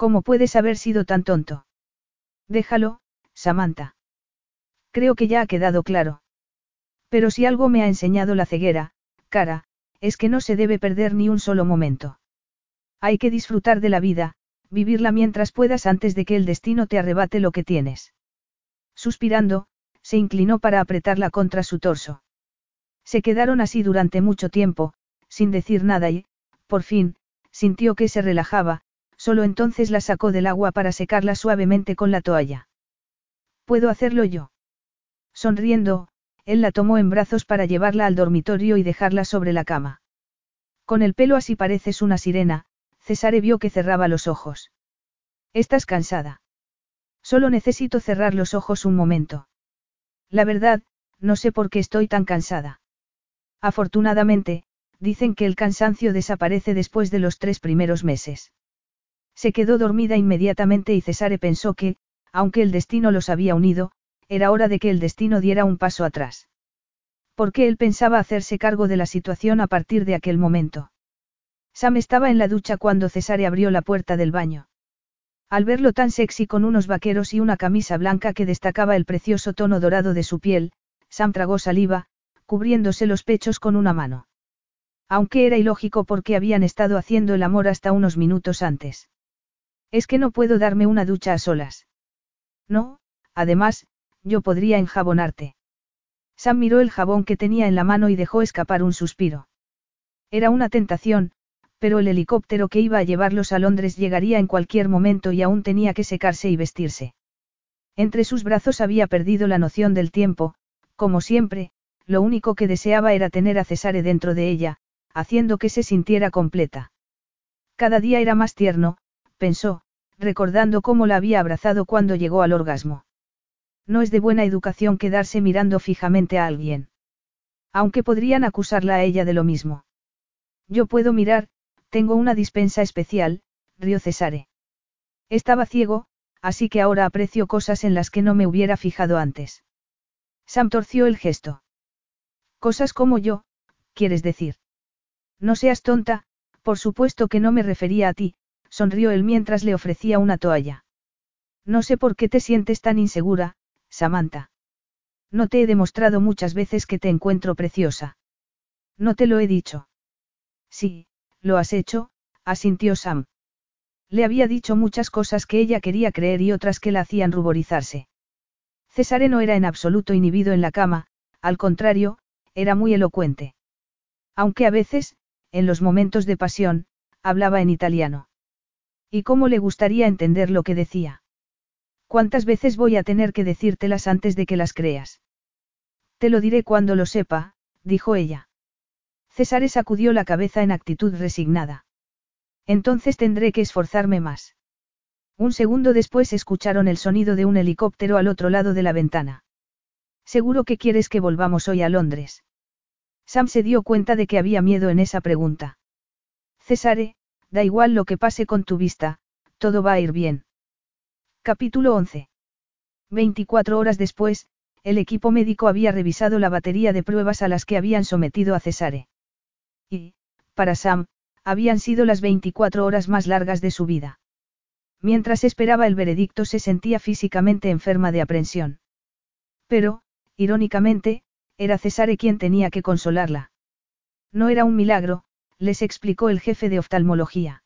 ¿Cómo puedes haber sido tan tonto? Déjalo, Samantha. Creo que ya ha quedado claro. Pero si algo me ha enseñado la ceguera, cara, es que no se debe perder ni un solo momento. Hay que disfrutar de la vida, vivirla mientras puedas antes de que el destino te arrebate lo que tienes. Suspirando, se inclinó para apretarla contra su torso. Se quedaron así durante mucho tiempo, sin decir nada y, por fin, sintió que se relajaba, solo entonces la sacó del agua para secarla suavemente con la toalla. ¿Puedo hacerlo yo? Sonriendo, él la tomó en brazos para llevarla al dormitorio y dejarla sobre la cama. Con el pelo así pareces una sirena, Cesare vio que cerraba los ojos. ¿Estás cansada? Solo necesito cerrar los ojos un momento. La verdad, no sé por qué estoy tan cansada. Afortunadamente, dicen que el cansancio desaparece después de los tres primeros meses. Se quedó dormida inmediatamente y Cesare pensó que, aunque el destino los había unido, era hora de que el destino diera un paso atrás. Porque él pensaba hacerse cargo de la situación a partir de aquel momento. Sam estaba en la ducha cuando Cesare abrió la puerta del baño. Al verlo tan sexy con unos vaqueros y una camisa blanca que destacaba el precioso tono dorado de su piel, Sam tragó saliva, cubriéndose los pechos con una mano. Aunque era ilógico porque habían estado haciendo el amor hasta unos minutos antes. Es que no puedo darme una ducha a solas. No, además, yo podría enjabonarte. Sam miró el jabón que tenía en la mano y dejó escapar un suspiro. Era una tentación, pero el helicóptero que iba a llevarlos a Londres llegaría en cualquier momento y aún tenía que secarse y vestirse. Entre sus brazos había perdido la noción del tiempo, como siempre, lo único que deseaba era tener a Cesare dentro de ella, haciendo que se sintiera completa. Cada día era más tierno, pensó, recordando cómo la había abrazado cuando llegó al orgasmo. No es de buena educación quedarse mirando fijamente a alguien. Aunque podrían acusarla a ella de lo mismo. Yo puedo mirar, tengo una dispensa especial, rió Cesare. Estaba ciego, así que ahora aprecio cosas en las que no me hubiera fijado antes. Sam torció el gesto. Cosas como yo, quieres decir. No seas tonta, por supuesto que no me refería a ti, sonrió él mientras le ofrecía una toalla. No sé por qué te sientes tan insegura, Samantha. No te he demostrado muchas veces que te encuentro preciosa. No te lo he dicho. Sí, lo has hecho, asintió Sam. Le había dicho muchas cosas que ella quería creer y otras que la hacían ruborizarse. Cesare no era en absoluto inhibido en la cama, al contrario, era muy elocuente. Aunque a veces, en los momentos de pasión, hablaba en italiano. ¿Y cómo le gustaría entender lo que decía? ¿Cuántas veces voy a tener que decírtelas antes de que las creas? Te lo diré cuando lo sepa, dijo ella. César sacudió la cabeza en actitud resignada. Entonces tendré que esforzarme más. Un segundo después escucharon el sonido de un helicóptero al otro lado de la ventana. Seguro que quieres que volvamos hoy a Londres. Sam se dio cuenta de que había miedo en esa pregunta. Cesare, da igual lo que pase con tu vista, todo va a ir bien. Capítulo 11. 24 horas después, el equipo médico había revisado la batería de pruebas a las que habían sometido a Cesare. Y, para Sam, habían sido las 24 horas más largas de su vida. Mientras esperaba el veredicto se sentía físicamente enferma de aprensión. Pero, irónicamente, era Cesare quien tenía que consolarla. No era un milagro, les explicó el jefe de oftalmología.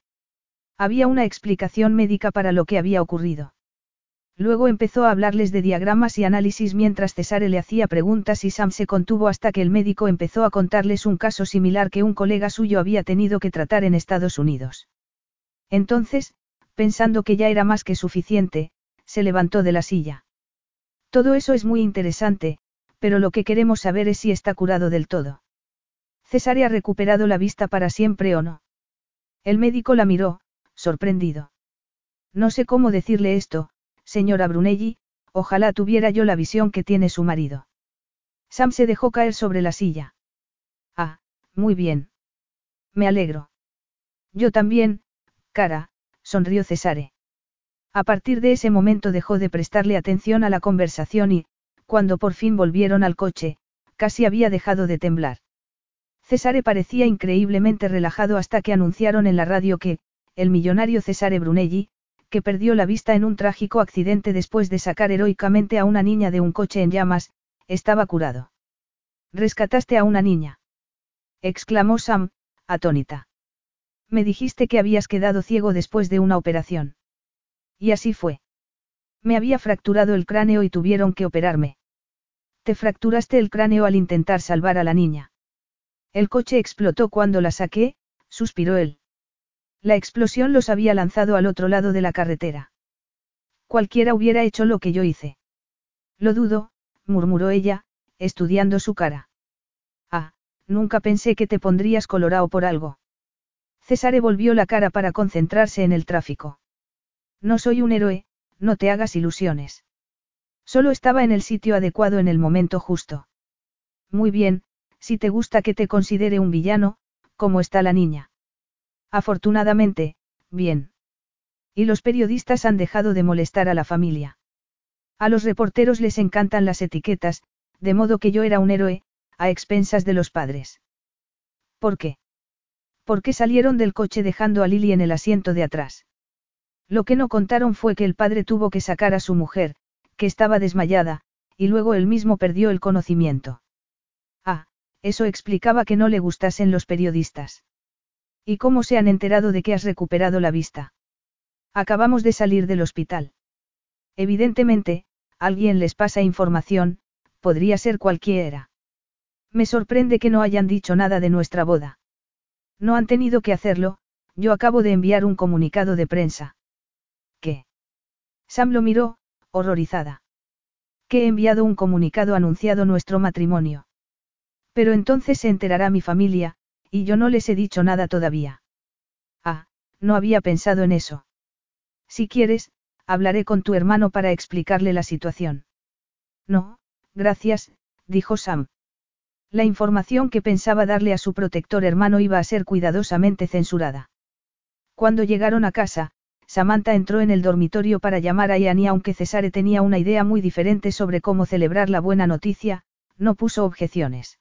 Había una explicación médica para lo que había ocurrido. Luego empezó a hablarles de diagramas y análisis mientras Cesare le hacía preguntas y Sam se contuvo hasta que el médico empezó a contarles un caso similar que un colega suyo había tenido que tratar en Estados Unidos. Entonces, pensando que ya era más que suficiente, se levantó de la silla. Todo eso es muy interesante, pero lo que queremos saber es si está curado del todo. Cesare ha recuperado la vista para siempre o no. El médico la miró, sorprendido. No sé cómo decirle esto, señora Brunelli, ojalá tuviera yo la visión que tiene su marido. Sam se dejó caer sobre la silla. Ah, muy bien. Me alegro. Yo también, cara, sonrió Cesare. A partir de ese momento dejó de prestarle atención a la conversación y, cuando por fin volvieron al coche, casi había dejado de temblar. Cesare parecía increíblemente relajado hasta que anunciaron en la radio que, el millonario Cesare Brunelli, que perdió la vista en un trágico accidente después de sacar heroicamente a una niña de un coche en llamas, estaba curado. Rescataste a una niña. exclamó Sam, atónita. Me dijiste que habías quedado ciego después de una operación. Y así fue. Me había fracturado el cráneo y tuvieron que operarme. Te fracturaste el cráneo al intentar salvar a la niña. El coche explotó cuando la saqué, suspiró él. La explosión los había lanzado al otro lado de la carretera. Cualquiera hubiera hecho lo que yo hice. Lo dudo, murmuró ella, estudiando su cara. Ah, nunca pensé que te pondrías colorado por algo. César volvió la cara para concentrarse en el tráfico. No soy un héroe, no te hagas ilusiones. Solo estaba en el sitio adecuado en el momento justo. Muy bien, si te gusta que te considere un villano, ¿cómo está la niña? Afortunadamente, bien. Y los periodistas han dejado de molestar a la familia. A los reporteros les encantan las etiquetas, de modo que yo era un héroe, a expensas de los padres. ¿Por qué? Porque salieron del coche dejando a Lily en el asiento de atrás. Lo que no contaron fue que el padre tuvo que sacar a su mujer, que estaba desmayada, y luego él mismo perdió el conocimiento. Eso explicaba que no le gustasen los periodistas. ¿Y cómo se han enterado de que has recuperado la vista? Acabamos de salir del hospital. Evidentemente, alguien les pasa información, podría ser cualquiera. Me sorprende que no hayan dicho nada de nuestra boda. No han tenido que hacerlo, yo acabo de enviar un comunicado de prensa. ¿Qué? Sam lo miró, horrorizada. Que he enviado un comunicado anunciado nuestro matrimonio. Pero entonces se enterará mi familia, y yo no les he dicho nada todavía. Ah, no había pensado en eso. Si quieres, hablaré con tu hermano para explicarle la situación. No, gracias, dijo Sam. La información que pensaba darle a su protector hermano iba a ser cuidadosamente censurada. Cuando llegaron a casa, Samantha entró en el dormitorio para llamar a Ian aunque Cesare tenía una idea muy diferente sobre cómo celebrar la buena noticia, no puso objeciones.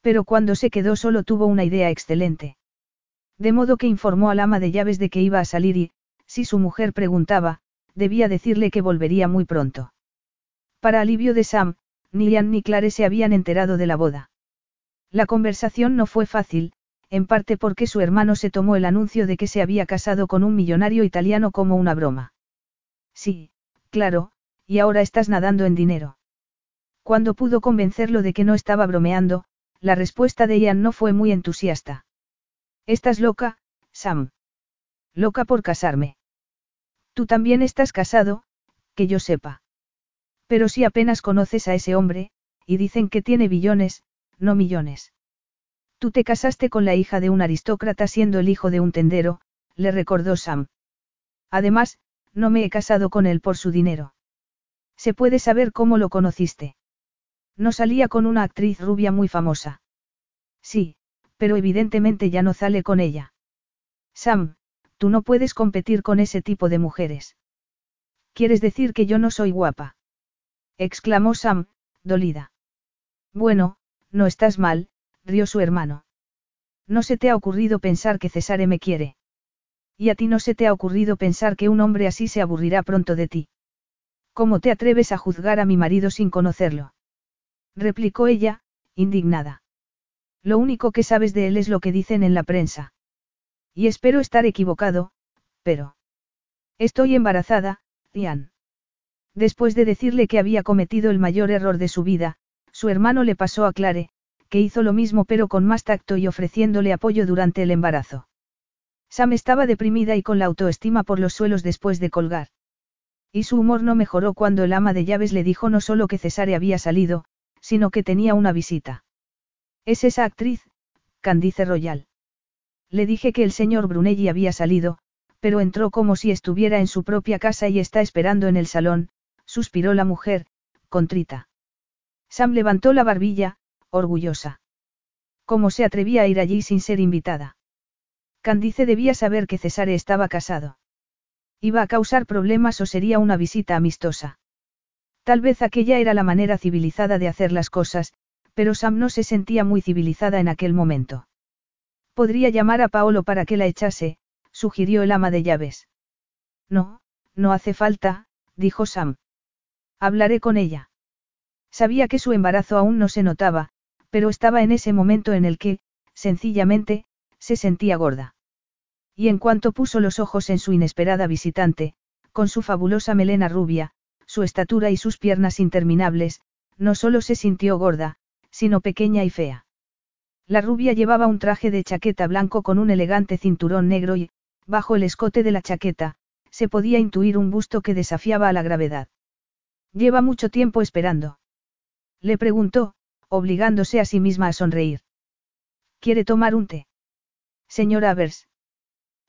Pero cuando se quedó solo tuvo una idea excelente. De modo que informó al ama de llaves de que iba a salir y, si su mujer preguntaba, debía decirle que volvería muy pronto. Para alivio de Sam, ni Ian ni Clare se habían enterado de la boda. La conversación no fue fácil, en parte porque su hermano se tomó el anuncio de que se había casado con un millonario italiano como una broma. Sí, claro, y ahora estás nadando en dinero. Cuando pudo convencerlo de que no estaba bromeando, la respuesta de Ian no fue muy entusiasta. Estás loca, Sam. Loca por casarme. Tú también estás casado, que yo sepa. Pero si apenas conoces a ese hombre, y dicen que tiene billones, no millones. Tú te casaste con la hija de un aristócrata siendo el hijo de un tendero, le recordó Sam. Además, no me he casado con él por su dinero. ¿Se puede saber cómo lo conociste? No salía con una actriz rubia muy famosa. Sí, pero evidentemente ya no sale con ella. Sam, tú no puedes competir con ese tipo de mujeres. ¿Quieres decir que yo no soy guapa? exclamó Sam, dolida. Bueno, no estás mal, rió su hermano. No se te ha ocurrido pensar que Cesare me quiere. Y a ti no se te ha ocurrido pensar que un hombre así se aburrirá pronto de ti. ¿Cómo te atreves a juzgar a mi marido sin conocerlo? Replicó ella, indignada. Lo único que sabes de él es lo que dicen en la prensa. Y espero estar equivocado, pero... Estoy embarazada, Ian. Después de decirle que había cometido el mayor error de su vida, su hermano le pasó a Clare, que hizo lo mismo pero con más tacto y ofreciéndole apoyo durante el embarazo. Sam estaba deprimida y con la autoestima por los suelos después de colgar. Y su humor no mejoró cuando el ama de llaves le dijo no solo que Cesare había salido, sino que tenía una visita. Es esa actriz, Candice Royal. Le dije que el señor Brunelli había salido, pero entró como si estuviera en su propia casa y está esperando en el salón, suspiró la mujer, contrita. Sam levantó la barbilla, orgullosa. ¿Cómo se atrevía a ir allí sin ser invitada? Candice debía saber que Cesare estaba casado. ¿Iba a causar problemas o sería una visita amistosa? Tal vez aquella era la manera civilizada de hacer las cosas, pero Sam no se sentía muy civilizada en aquel momento. Podría llamar a Paolo para que la echase, sugirió el ama de llaves. No, no hace falta, dijo Sam. Hablaré con ella. Sabía que su embarazo aún no se notaba, pero estaba en ese momento en el que, sencillamente, se sentía gorda. Y en cuanto puso los ojos en su inesperada visitante, con su fabulosa melena rubia, su estatura y sus piernas interminables, no solo se sintió gorda, sino pequeña y fea. La rubia llevaba un traje de chaqueta blanco con un elegante cinturón negro y, bajo el escote de la chaqueta, se podía intuir un busto que desafiaba a la gravedad. Lleva mucho tiempo esperando. Le preguntó, obligándose a sí misma a sonreír. ¿Quiere tomar un té? Señora Avers.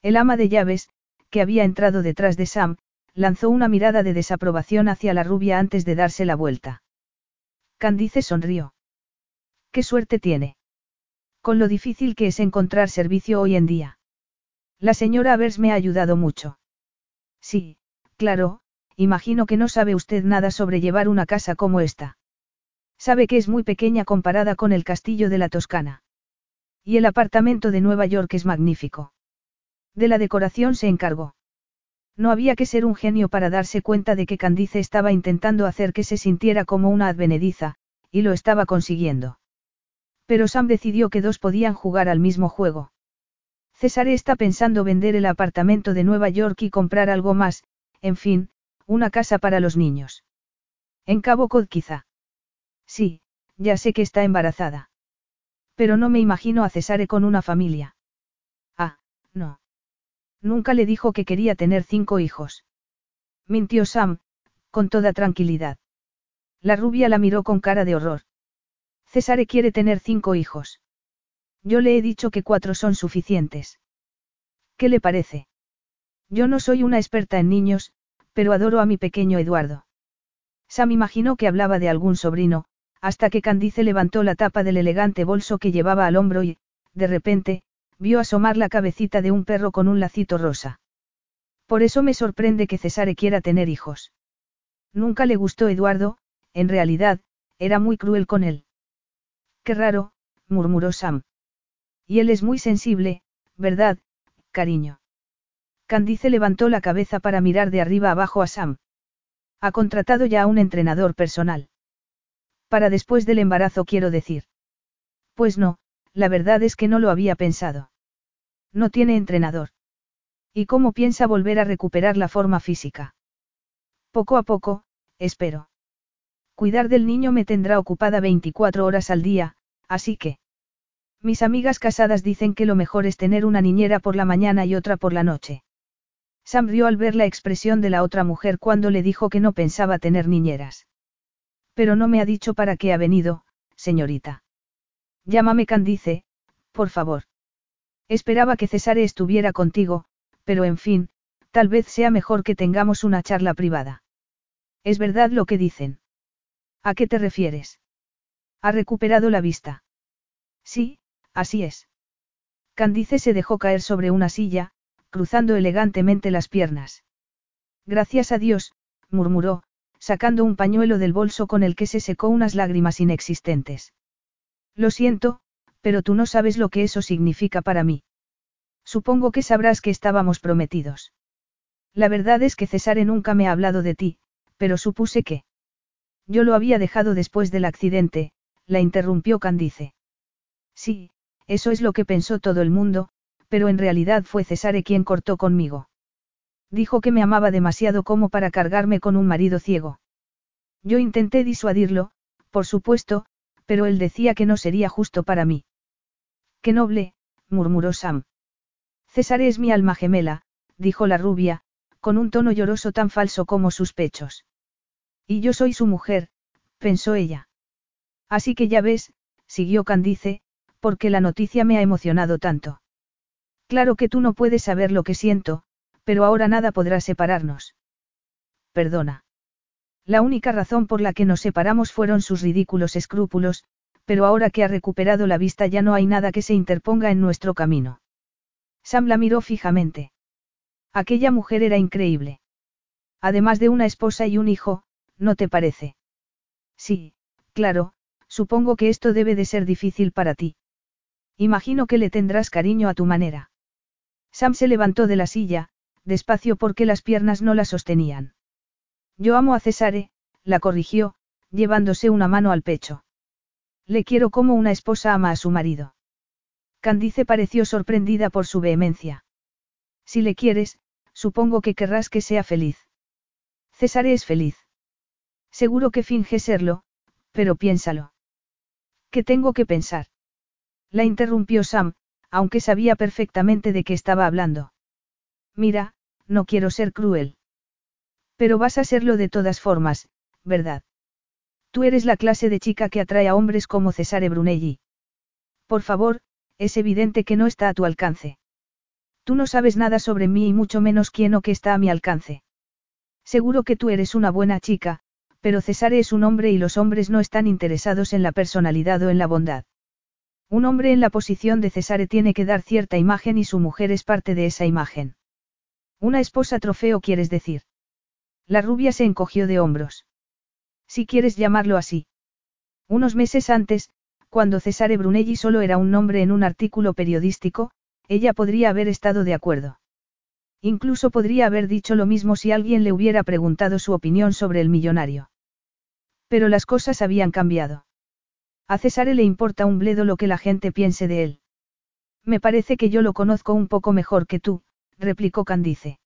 El ama de llaves, que había entrado detrás de Sam, lanzó una mirada de desaprobación hacia la rubia antes de darse la vuelta. Candice sonrió. ¿Qué suerte tiene? Con lo difícil que es encontrar servicio hoy en día. La señora Avers me ha ayudado mucho. Sí, claro, imagino que no sabe usted nada sobre llevar una casa como esta. Sabe que es muy pequeña comparada con el castillo de la Toscana. Y el apartamento de Nueva York es magnífico. De la decoración se encargó. No había que ser un genio para darse cuenta de que Candice estaba intentando hacer que se sintiera como una advenediza, y lo estaba consiguiendo. Pero Sam decidió que dos podían jugar al mismo juego. César está pensando vender el apartamento de Nueva York y comprar algo más, en fin, una casa para los niños. En Cabo Cod quizá. Sí, ya sé que está embarazada. Pero no me imagino a Cesare con una familia. Ah, no. Nunca le dijo que quería tener cinco hijos. Mintió Sam, con toda tranquilidad. La rubia la miró con cara de horror. Cesare quiere tener cinco hijos. Yo le he dicho que cuatro son suficientes. ¿Qué le parece? Yo no soy una experta en niños, pero adoro a mi pequeño Eduardo. Sam imaginó que hablaba de algún sobrino, hasta que Candice levantó la tapa del elegante bolso que llevaba al hombro y, de repente, vio asomar la cabecita de un perro con un lacito rosa. Por eso me sorprende que Cesare quiera tener hijos. Nunca le gustó Eduardo, en realidad, era muy cruel con él. Qué raro, murmuró Sam. Y él es muy sensible, ¿verdad, cariño? Candice levantó la cabeza para mirar de arriba abajo a Sam. Ha contratado ya a un entrenador personal. Para después del embarazo quiero decir. Pues no, la verdad es que no lo había pensado. No tiene entrenador. ¿Y cómo piensa volver a recuperar la forma física? Poco a poco, espero. Cuidar del niño me tendrá ocupada 24 horas al día, así que... Mis amigas casadas dicen que lo mejor es tener una niñera por la mañana y otra por la noche. Sam rió al ver la expresión de la otra mujer cuando le dijo que no pensaba tener niñeras. Pero no me ha dicho para qué ha venido, señorita. Llámame Candice, por favor. Esperaba que Cesare estuviera contigo, pero en fin, tal vez sea mejor que tengamos una charla privada. Es verdad lo que dicen. ¿A qué te refieres? Ha recuperado la vista. Sí, así es. Candice se dejó caer sobre una silla, cruzando elegantemente las piernas. Gracias a Dios, murmuró, sacando un pañuelo del bolso con el que se secó unas lágrimas inexistentes. Lo siento, pero tú no sabes lo que eso significa para mí. Supongo que sabrás que estábamos prometidos. La verdad es que Cesare nunca me ha hablado de ti, pero supuse que... Yo lo había dejado después del accidente, la interrumpió Candice. Sí, eso es lo que pensó todo el mundo, pero en realidad fue Cesare quien cortó conmigo. Dijo que me amaba demasiado como para cargarme con un marido ciego. Yo intenté disuadirlo, por supuesto, pero él decía que no sería justo para mí. Qué noble, murmuró Sam. Cesare es mi alma gemela, dijo la rubia, con un tono lloroso tan falso como sus pechos. Y yo soy su mujer, pensó ella. Así que ya ves, siguió Candice, porque la noticia me ha emocionado tanto. Claro que tú no puedes saber lo que siento, pero ahora nada podrá separarnos. Perdona. La única razón por la que nos separamos fueron sus ridículos escrúpulos, pero ahora que ha recuperado la vista ya no hay nada que se interponga en nuestro camino. Sam la miró fijamente. Aquella mujer era increíble. Además de una esposa y un hijo, ¿no te parece? Sí, claro, supongo que esto debe de ser difícil para ti. Imagino que le tendrás cariño a tu manera. Sam se levantó de la silla, despacio porque las piernas no la sostenían. Yo amo a Cesare, la corrigió, llevándose una mano al pecho. Le quiero como una esposa ama a su marido. Candice pareció sorprendida por su vehemencia. Si le quieres, supongo que querrás que sea feliz. Cesare es feliz. Seguro que finge serlo, pero piénsalo. ¿Qué tengo que pensar? La interrumpió Sam, aunque sabía perfectamente de qué estaba hablando. Mira, no quiero ser cruel. Pero vas a serlo de todas formas, ¿verdad? Tú eres la clase de chica que atrae a hombres como Cesare Brunelli. Por favor, es evidente que no está a tu alcance. Tú no sabes nada sobre mí y mucho menos quién o qué está a mi alcance. Seguro que tú eres una buena chica, pero Cesare es un hombre y los hombres no están interesados en la personalidad o en la bondad. Un hombre en la posición de Cesare tiene que dar cierta imagen y su mujer es parte de esa imagen. Una esposa trofeo quieres decir. La rubia se encogió de hombros. Si quieres llamarlo así. Unos meses antes, cuando Cesare Brunelli solo era un nombre en un artículo periodístico, ella podría haber estado de acuerdo. Incluso podría haber dicho lo mismo si alguien le hubiera preguntado su opinión sobre el millonario. Pero las cosas habían cambiado. A Cesare le importa un bledo lo que la gente piense de él. Me parece que yo lo conozco un poco mejor que tú, replicó Candice.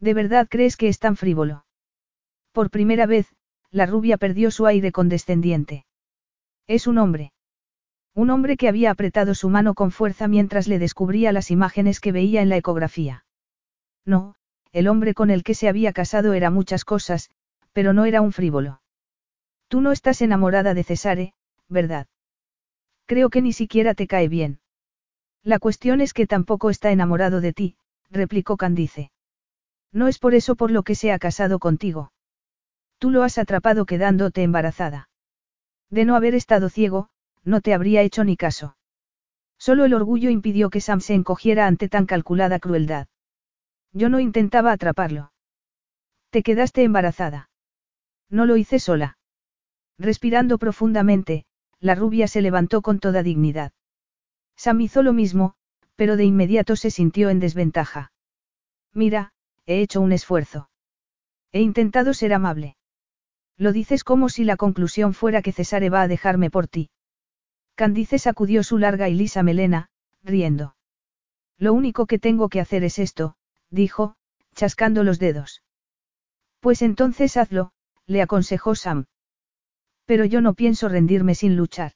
¿De verdad crees que es tan frívolo? Por primera vez, la rubia perdió su aire condescendiente. Es un hombre. Un hombre que había apretado su mano con fuerza mientras le descubría las imágenes que veía en la ecografía. No, el hombre con el que se había casado era muchas cosas, pero no era un frívolo. Tú no estás enamorada de Cesare, ¿verdad? Creo que ni siquiera te cae bien. La cuestión es que tampoco está enamorado de ti, replicó Candice. No es por eso por lo que se ha casado contigo. Tú lo has atrapado quedándote embarazada. De no haber estado ciego, no te habría hecho ni caso. Solo el orgullo impidió que Sam se encogiera ante tan calculada crueldad. Yo no intentaba atraparlo. Te quedaste embarazada. No lo hice sola. Respirando profundamente, la rubia se levantó con toda dignidad. Sam hizo lo mismo, pero de inmediato se sintió en desventaja. Mira, he hecho un esfuerzo. He intentado ser amable. Lo dices como si la conclusión fuera que Cesare va a dejarme por ti. Candice sacudió su larga y lisa melena, riendo. Lo único que tengo que hacer es esto, dijo, chascando los dedos. Pues entonces hazlo, le aconsejó Sam. Pero yo no pienso rendirme sin luchar.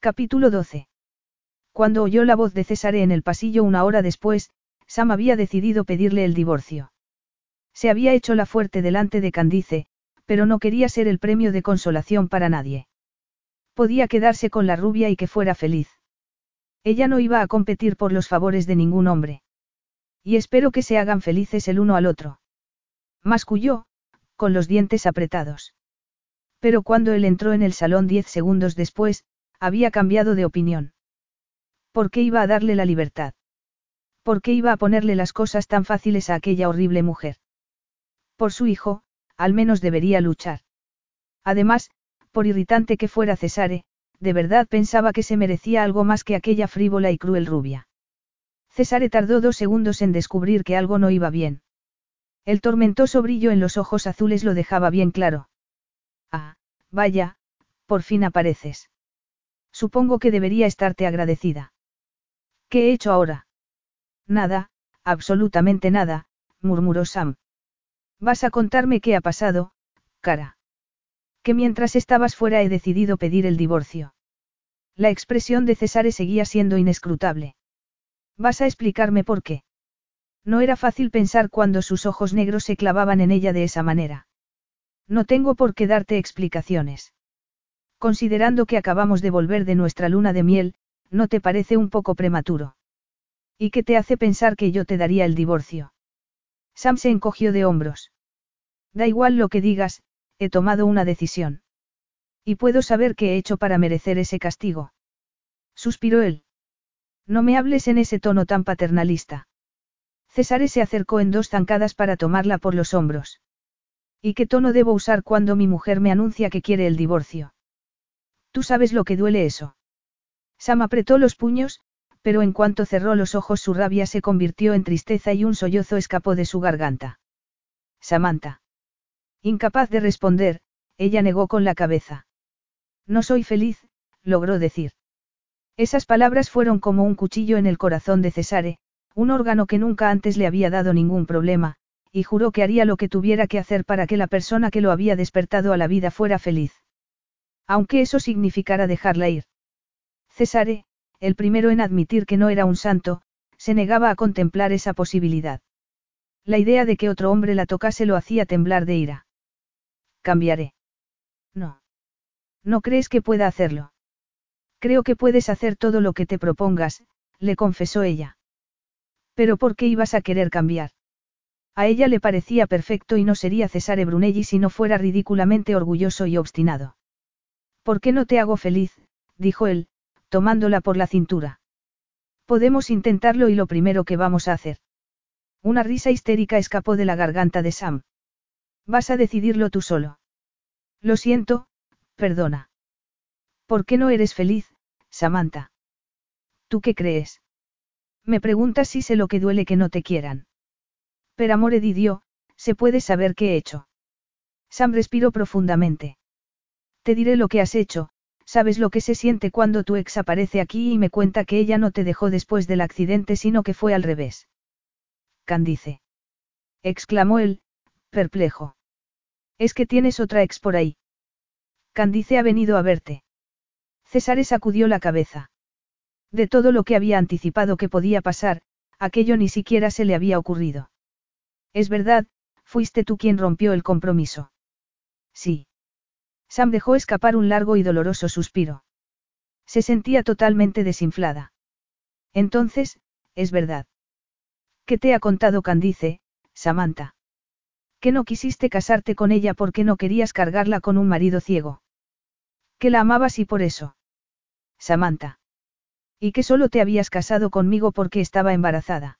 Capítulo 12. Cuando oyó la voz de Cesare en el pasillo una hora después, Sam había decidido pedirle el divorcio. Se había hecho la fuerte delante de Candice, pero no quería ser el premio de consolación para nadie. Podía quedarse con la rubia y que fuera feliz. Ella no iba a competir por los favores de ningún hombre. Y espero que se hagan felices el uno al otro. Masculló, con los dientes apretados. Pero cuando él entró en el salón diez segundos después, había cambiado de opinión. ¿Por qué iba a darle la libertad? ¿Por qué iba a ponerle las cosas tan fáciles a aquella horrible mujer? Por su hijo, al menos debería luchar. Además, por irritante que fuera Cesare, de verdad pensaba que se merecía algo más que aquella frívola y cruel rubia. Cesare tardó dos segundos en descubrir que algo no iba bien. El tormentoso brillo en los ojos azules lo dejaba bien claro. Ah, vaya, por fin apareces. Supongo que debería estarte agradecida. ¿Qué he hecho ahora? Nada, absolutamente nada, murmuró Sam. Vas a contarme qué ha pasado, cara. Que mientras estabas fuera he decidido pedir el divorcio. La expresión de Cesare seguía siendo inescrutable. Vas a explicarme por qué. No era fácil pensar cuando sus ojos negros se clavaban en ella de esa manera. No tengo por qué darte explicaciones. Considerando que acabamos de volver de nuestra luna de miel, ¿no te parece un poco prematuro? ¿Y qué te hace pensar que yo te daría el divorcio? Sam se encogió de hombros. Da igual lo que digas, he tomado una decisión. Y puedo saber qué he hecho para merecer ese castigo. Suspiró él. No me hables en ese tono tan paternalista. Cesare se acercó en dos zancadas para tomarla por los hombros. ¿Y qué tono debo usar cuando mi mujer me anuncia que quiere el divorcio? Tú sabes lo que duele eso. Sam apretó los puños, pero en cuanto cerró los ojos su rabia se convirtió en tristeza y un sollozo escapó de su garganta. Samantha. Incapaz de responder, ella negó con la cabeza. No soy feliz, logró decir. Esas palabras fueron como un cuchillo en el corazón de Cesare, un órgano que nunca antes le había dado ningún problema, y juró que haría lo que tuviera que hacer para que la persona que lo había despertado a la vida fuera feliz. Aunque eso significara dejarla ir. Cesare, el primero en admitir que no era un santo, se negaba a contemplar esa posibilidad. La idea de que otro hombre la tocase lo hacía temblar de ira. Cambiaré. No. ¿No crees que pueda hacerlo? Creo que puedes hacer todo lo que te propongas, le confesó ella. Pero ¿por qué ibas a querer cambiar? A ella le parecía perfecto y no sería Cesare Brunelli si no fuera ridículamente orgulloso y obstinado. ¿Por qué no te hago feliz? dijo él, tomándola por la cintura. Podemos intentarlo y lo primero que vamos a hacer. Una risa histérica escapó de la garganta de Sam. Vas a decidirlo tú solo. Lo siento, perdona. ¿Por qué no eres feliz, Samantha? ¿Tú qué crees? Me preguntas si sé lo que duele que no te quieran. Per amore di Dio, se puede saber qué he hecho. Sam respiró profundamente. Te diré lo que has hecho, sabes lo que se siente cuando tu ex aparece aquí y me cuenta que ella no te dejó después del accidente sino que fue al revés. Candice. Exclamó él, perplejo. Es que tienes otra ex por ahí. Candice ha venido a verte. César sacudió la cabeza. De todo lo que había anticipado que podía pasar, aquello ni siquiera se le había ocurrido. Es verdad, fuiste tú quien rompió el compromiso. Sí. Sam dejó escapar un largo y doloroso suspiro. Se sentía totalmente desinflada. Entonces, es verdad. ¿Qué te ha contado Candice, Samantha. Que no quisiste casarte con ella porque no querías cargarla con un marido ciego. Que la amabas y por eso. Samantha. Y que solo te habías casado conmigo porque estaba embarazada.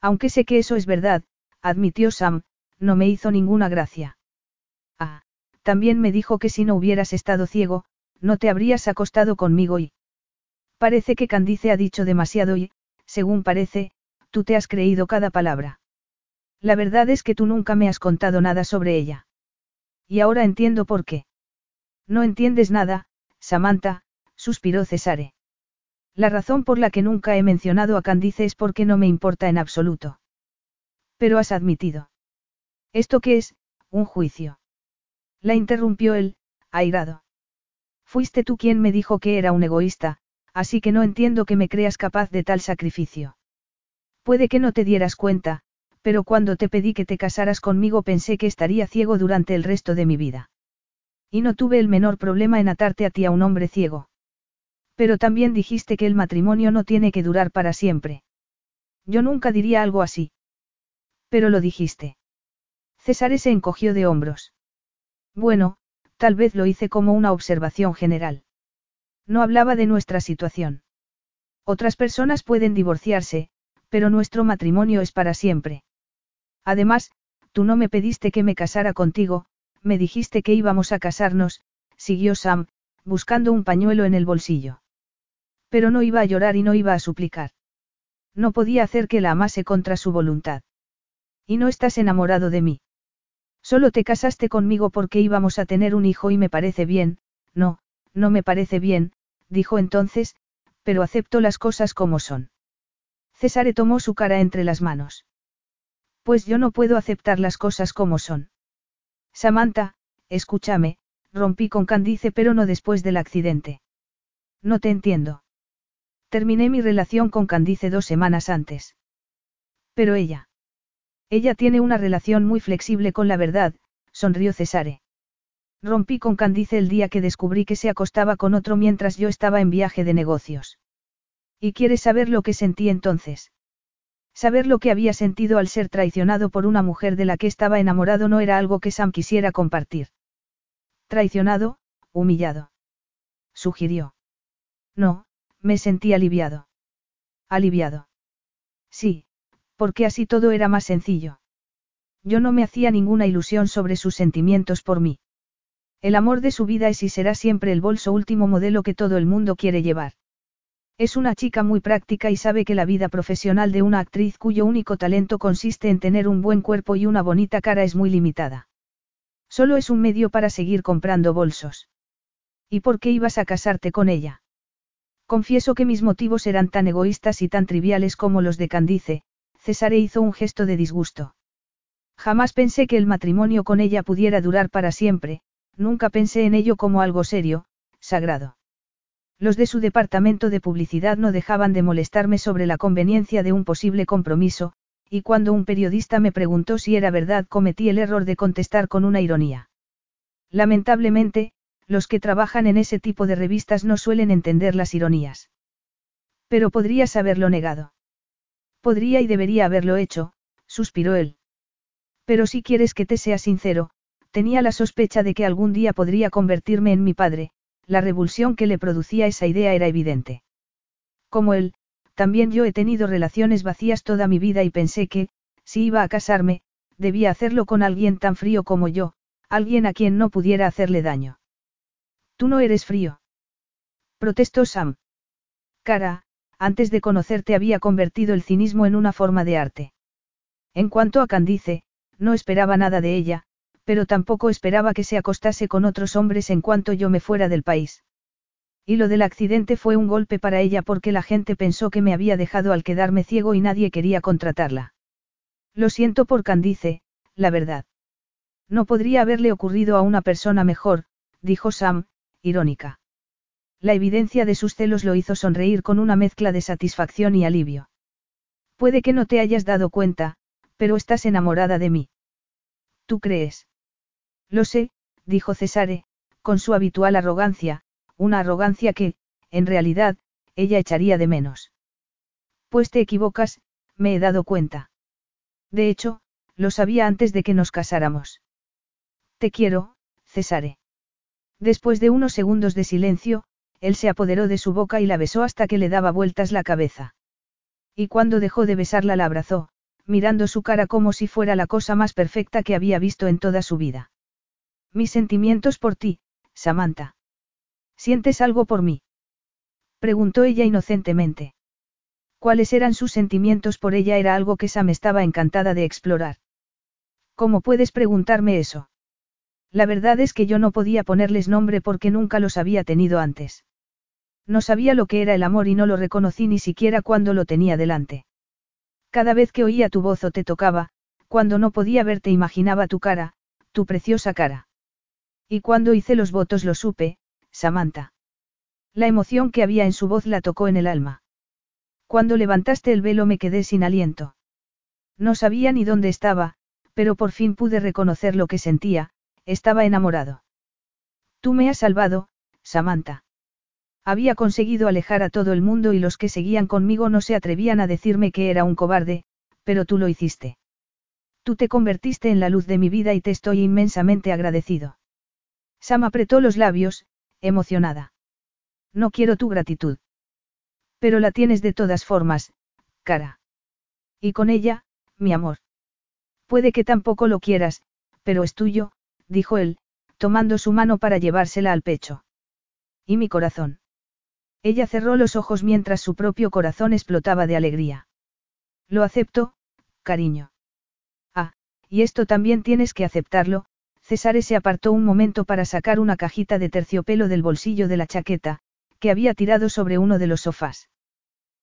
Aunque sé que eso es verdad, admitió Sam, no me hizo ninguna gracia. También me dijo que si no hubieras estado ciego, no te habrías acostado conmigo y... Parece que Candice ha dicho demasiado y, según parece, tú te has creído cada palabra. La verdad es que tú nunca me has contado nada sobre ella. Y ahora entiendo por qué. No entiendes nada, Samantha, suspiró Cesare. La razón por la que nunca he mencionado a Candice es porque no me importa en absoluto. Pero has admitido. ¿Esto qué es? Un juicio. La interrumpió él, airado. Fuiste tú quien me dijo que era un egoísta, así que no entiendo que me creas capaz de tal sacrificio. Puede que no te dieras cuenta, pero cuando te pedí que te casaras conmigo pensé que estaría ciego durante el resto de mi vida. Y no tuve el menor problema en atarte a ti a un hombre ciego. Pero también dijiste que el matrimonio no tiene que durar para siempre. Yo nunca diría algo así. Pero lo dijiste. César se encogió de hombros. Bueno, tal vez lo hice como una observación general. No hablaba de nuestra situación. Otras personas pueden divorciarse, pero nuestro matrimonio es para siempre. Además, tú no me pediste que me casara contigo, me dijiste que íbamos a casarnos, siguió Sam, buscando un pañuelo en el bolsillo. Pero no iba a llorar y no iba a suplicar. No podía hacer que la amase contra su voluntad. Y no estás enamorado de mí. Solo te casaste conmigo porque íbamos a tener un hijo y me parece bien, no, no me parece bien, dijo entonces, pero acepto las cosas como son. César tomó su cara entre las manos. Pues yo no puedo aceptar las cosas como son. Samantha, escúchame, rompí con Candice pero no después del accidente. No te entiendo. Terminé mi relación con Candice dos semanas antes. Pero ella. Ella tiene una relación muy flexible con la verdad, sonrió Cesare. Rompí con Candice el día que descubrí que se acostaba con otro mientras yo estaba en viaje de negocios. ¿Y quieres saber lo que sentí entonces? Saber lo que había sentido al ser traicionado por una mujer de la que estaba enamorado no era algo que Sam quisiera compartir. Traicionado, humillado. Sugirió. No, me sentí aliviado. Aliviado. Sí, porque así todo era más sencillo. Yo no me hacía ninguna ilusión sobre sus sentimientos por mí. El amor de su vida es y será siempre el bolso último modelo que todo el mundo quiere llevar. Es una chica muy práctica y sabe que la vida profesional de una actriz cuyo único talento consiste en tener un buen cuerpo y una bonita cara es muy limitada. Solo es un medio para seguir comprando bolsos. ¿Y por qué ibas a casarte con ella? Confieso que mis motivos eran tan egoístas y tan triviales como los de Candice, Cesare hizo un gesto de disgusto. Jamás pensé que el matrimonio con ella pudiera durar para siempre, nunca pensé en ello como algo serio, sagrado. Los de su departamento de publicidad no dejaban de molestarme sobre la conveniencia de un posible compromiso, y cuando un periodista me preguntó si era verdad cometí el error de contestar con una ironía. Lamentablemente, los que trabajan en ese tipo de revistas no suelen entender las ironías. Pero podrías haberlo negado. Podría y debería haberlo hecho, suspiró él. Pero si quieres que te sea sincero, tenía la sospecha de que algún día podría convertirme en mi padre, la revulsión que le producía esa idea era evidente. Como él, también yo he tenido relaciones vacías toda mi vida y pensé que, si iba a casarme, debía hacerlo con alguien tan frío como yo, alguien a quien no pudiera hacerle daño. Tú no eres frío. Protestó Sam. Cara, antes de conocerte había convertido el cinismo en una forma de arte. En cuanto a Candice, no esperaba nada de ella, pero tampoco esperaba que se acostase con otros hombres en cuanto yo me fuera del país. Y lo del accidente fue un golpe para ella porque la gente pensó que me había dejado al quedarme ciego y nadie quería contratarla. Lo siento por Candice, la verdad. No podría haberle ocurrido a una persona mejor, dijo Sam, irónica. La evidencia de sus celos lo hizo sonreír con una mezcla de satisfacción y alivio. Puede que no te hayas dado cuenta, pero estás enamorada de mí. ¿Tú crees? Lo sé, dijo Cesare, con su habitual arrogancia, una arrogancia que, en realidad, ella echaría de menos. Pues te equivocas, me he dado cuenta. De hecho, lo sabía antes de que nos casáramos. Te quiero, Cesare. Después de unos segundos de silencio, él se apoderó de su boca y la besó hasta que le daba vueltas la cabeza. Y cuando dejó de besarla la abrazó, mirando su cara como si fuera la cosa más perfecta que había visto en toda su vida. Mis sentimientos por ti, Samantha. ¿Sientes algo por mí? Preguntó ella inocentemente. ¿Cuáles eran sus sentimientos por ella? Era algo que Sam estaba encantada de explorar. ¿Cómo puedes preguntarme eso? La verdad es que yo no podía ponerles nombre porque nunca los había tenido antes. No sabía lo que era el amor y no lo reconocí ni siquiera cuando lo tenía delante. Cada vez que oía tu voz o te tocaba, cuando no podía verte imaginaba tu cara, tu preciosa cara. Y cuando hice los votos lo supe, Samantha. La emoción que había en su voz la tocó en el alma. Cuando levantaste el velo me quedé sin aliento. No sabía ni dónde estaba, pero por fin pude reconocer lo que sentía, estaba enamorado. Tú me has salvado, Samantha. Había conseguido alejar a todo el mundo y los que seguían conmigo no se atrevían a decirme que era un cobarde, pero tú lo hiciste. Tú te convertiste en la luz de mi vida y te estoy inmensamente agradecido. Sam apretó los labios, emocionada. No quiero tu gratitud. Pero la tienes de todas formas, cara. Y con ella, mi amor. Puede que tampoco lo quieras, pero es tuyo, dijo él, tomando su mano para llevársela al pecho. ¿Y mi corazón? Ella cerró los ojos mientras su propio corazón explotaba de alegría. Lo acepto, cariño. Ah, y esto también tienes que aceptarlo, César se apartó un momento para sacar una cajita de terciopelo del bolsillo de la chaqueta, que había tirado sobre uno de los sofás.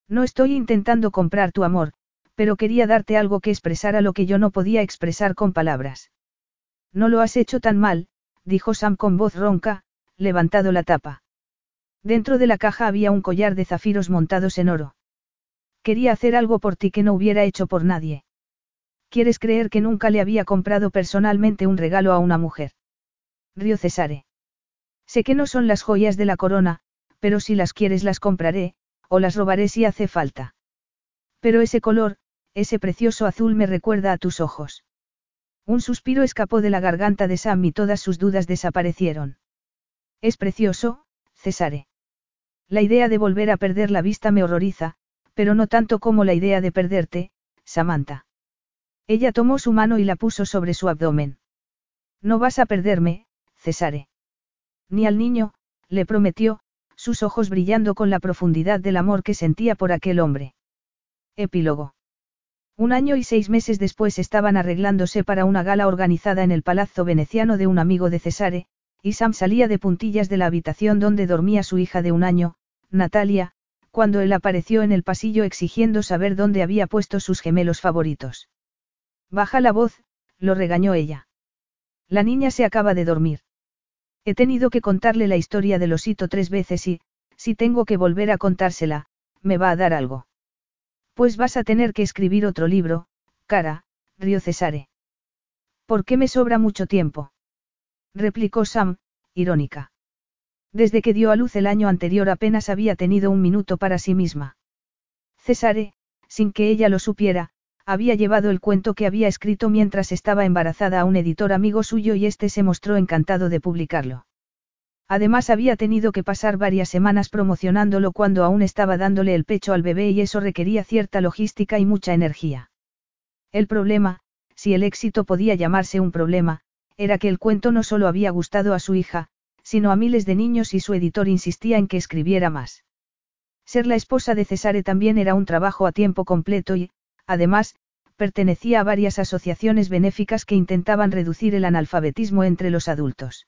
No estoy intentando comprar tu amor, pero quería darte algo que expresara lo que yo no podía expresar con palabras. No lo has hecho tan mal, dijo Sam con voz ronca, levantado la tapa. Dentro de la caja había un collar de zafiros montados en oro. Quería hacer algo por ti que no hubiera hecho por nadie. ¿Quieres creer que nunca le había comprado personalmente un regalo a una mujer? Río Cesare. Sé que no son las joyas de la corona, pero si las quieres las compraré, o las robaré si hace falta. Pero ese color, ese precioso azul me recuerda a tus ojos. Un suspiro escapó de la garganta de Sam y todas sus dudas desaparecieron. Es precioso, Cesare. La idea de volver a perder la vista me horroriza, pero no tanto como la idea de perderte, Samantha. Ella tomó su mano y la puso sobre su abdomen. No vas a perderme, Cesare. Ni al niño, le prometió, sus ojos brillando con la profundidad del amor que sentía por aquel hombre. Epílogo. Un año y seis meses después estaban arreglándose para una gala organizada en el palazzo veneciano de un amigo de Cesare, y Sam salía de puntillas de la habitación donde dormía su hija de un año, Natalia, cuando él apareció en el pasillo exigiendo saber dónde había puesto sus gemelos favoritos. Baja la voz, lo regañó ella. La niña se acaba de dormir. He tenido que contarle la historia del osito tres veces y, si tengo que volver a contársela, me va a dar algo. Pues vas a tener que escribir otro libro, cara, río Cesare. ¿Por qué me sobra mucho tiempo? Replicó Sam, irónica. Desde que dio a luz el año anterior apenas había tenido un minuto para sí misma. Cesare, sin que ella lo supiera, había llevado el cuento que había escrito mientras estaba embarazada a un editor amigo suyo y este se mostró encantado de publicarlo. Además había tenido que pasar varias semanas promocionándolo cuando aún estaba dándole el pecho al bebé y eso requería cierta logística y mucha energía. El problema, si el éxito podía llamarse un problema, era que el cuento no solo había gustado a su hija, sino a miles de niños y su editor insistía en que escribiera más. Ser la esposa de Cesare también era un trabajo a tiempo completo y, además, pertenecía a varias asociaciones benéficas que intentaban reducir el analfabetismo entre los adultos.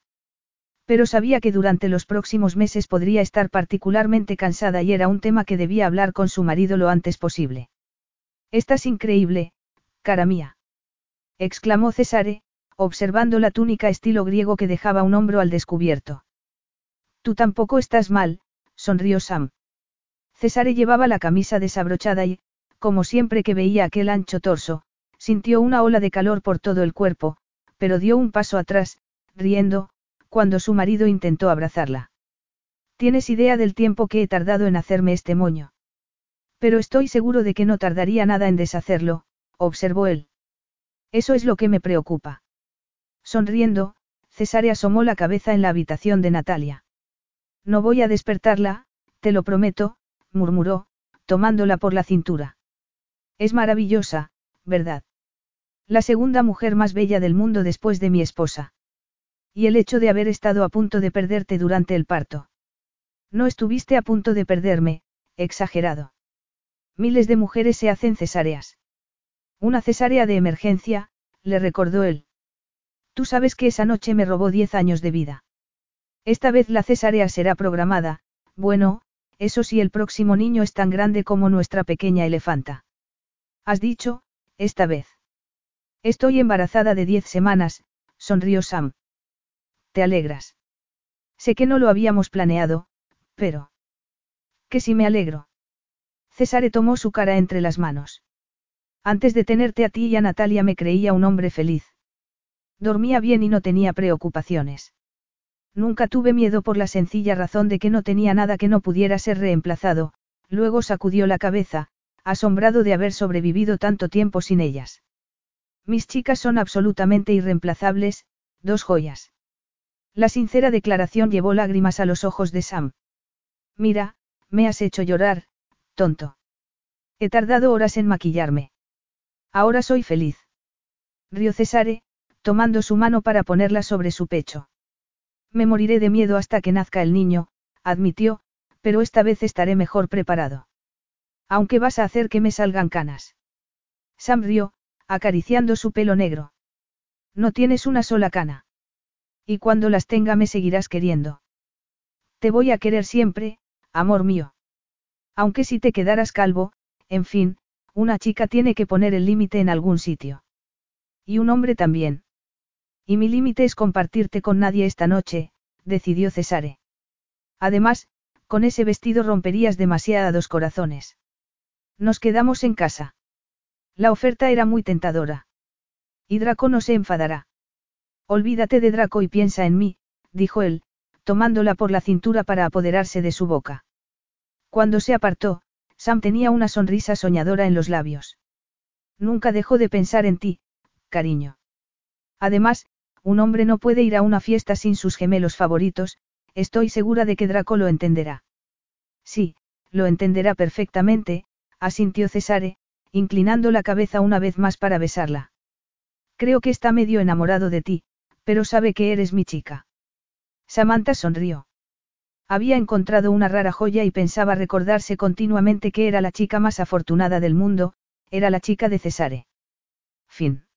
Pero sabía que durante los próximos meses podría estar particularmente cansada y era un tema que debía hablar con su marido lo antes posible. Estás increíble, cara mía. exclamó Cesare, observando la túnica estilo griego que dejaba un hombro al descubierto. Tú tampoco estás mal, sonrió Sam. Cesare llevaba la camisa desabrochada y, como siempre que veía aquel ancho torso, sintió una ola de calor por todo el cuerpo, pero dio un paso atrás, riendo, cuando su marido intentó abrazarla. ¿Tienes idea del tiempo que he tardado en hacerme este moño? Pero estoy seguro de que no tardaría nada en deshacerlo, observó él. Eso es lo que me preocupa. Sonriendo, Cesare asomó la cabeza en la habitación de Natalia. No voy a despertarla, te lo prometo, murmuró, tomándola por la cintura. Es maravillosa, ¿verdad? La segunda mujer más bella del mundo después de mi esposa. Y el hecho de haber estado a punto de perderte durante el parto. No estuviste a punto de perderme, exagerado. Miles de mujeres se hacen cesáreas. Una cesárea de emergencia, le recordó él. Tú sabes que esa noche me robó diez años de vida. Esta vez la cesárea será programada, bueno, eso sí el próximo niño es tan grande como nuestra pequeña elefanta. Has dicho, esta vez. Estoy embarazada de diez semanas, sonrió Sam. ¿Te alegras? Sé que no lo habíamos planeado, pero... Que si me alegro. Cesare tomó su cara entre las manos. Antes de tenerte a ti y a Natalia me creía un hombre feliz. Dormía bien y no tenía preocupaciones. Nunca tuve miedo por la sencilla razón de que no tenía nada que no pudiera ser reemplazado, luego sacudió la cabeza, asombrado de haber sobrevivido tanto tiempo sin ellas. Mis chicas son absolutamente irreemplazables, dos joyas. La sincera declaración llevó lágrimas a los ojos de Sam. Mira, me has hecho llorar, tonto. He tardado horas en maquillarme. Ahora soy feliz. Río Cesare, tomando su mano para ponerla sobre su pecho. Me moriré de miedo hasta que nazca el niño, admitió, pero esta vez estaré mejor preparado. Aunque vas a hacer que me salgan canas. Sam rió, acariciando su pelo negro. No tienes una sola cana. Y cuando las tenga me seguirás queriendo. Te voy a querer siempre, amor mío. Aunque si te quedaras calvo, en fin, una chica tiene que poner el límite en algún sitio. Y un hombre también. Y mi límite es compartirte con nadie esta noche, decidió Cesare. Además, con ese vestido romperías demasiados corazones. Nos quedamos en casa. La oferta era muy tentadora. Y Draco no se enfadará. Olvídate de Draco y piensa en mí, dijo él, tomándola por la cintura para apoderarse de su boca. Cuando se apartó, Sam tenía una sonrisa soñadora en los labios. Nunca dejó de pensar en ti, cariño. Además, un hombre no puede ir a una fiesta sin sus gemelos favoritos, estoy segura de que Draco lo entenderá. Sí, lo entenderá perfectamente, asintió Cesare, inclinando la cabeza una vez más para besarla. Creo que está medio enamorado de ti, pero sabe que eres mi chica. Samantha sonrió. Había encontrado una rara joya y pensaba recordarse continuamente que era la chica más afortunada del mundo, era la chica de Cesare. Fin.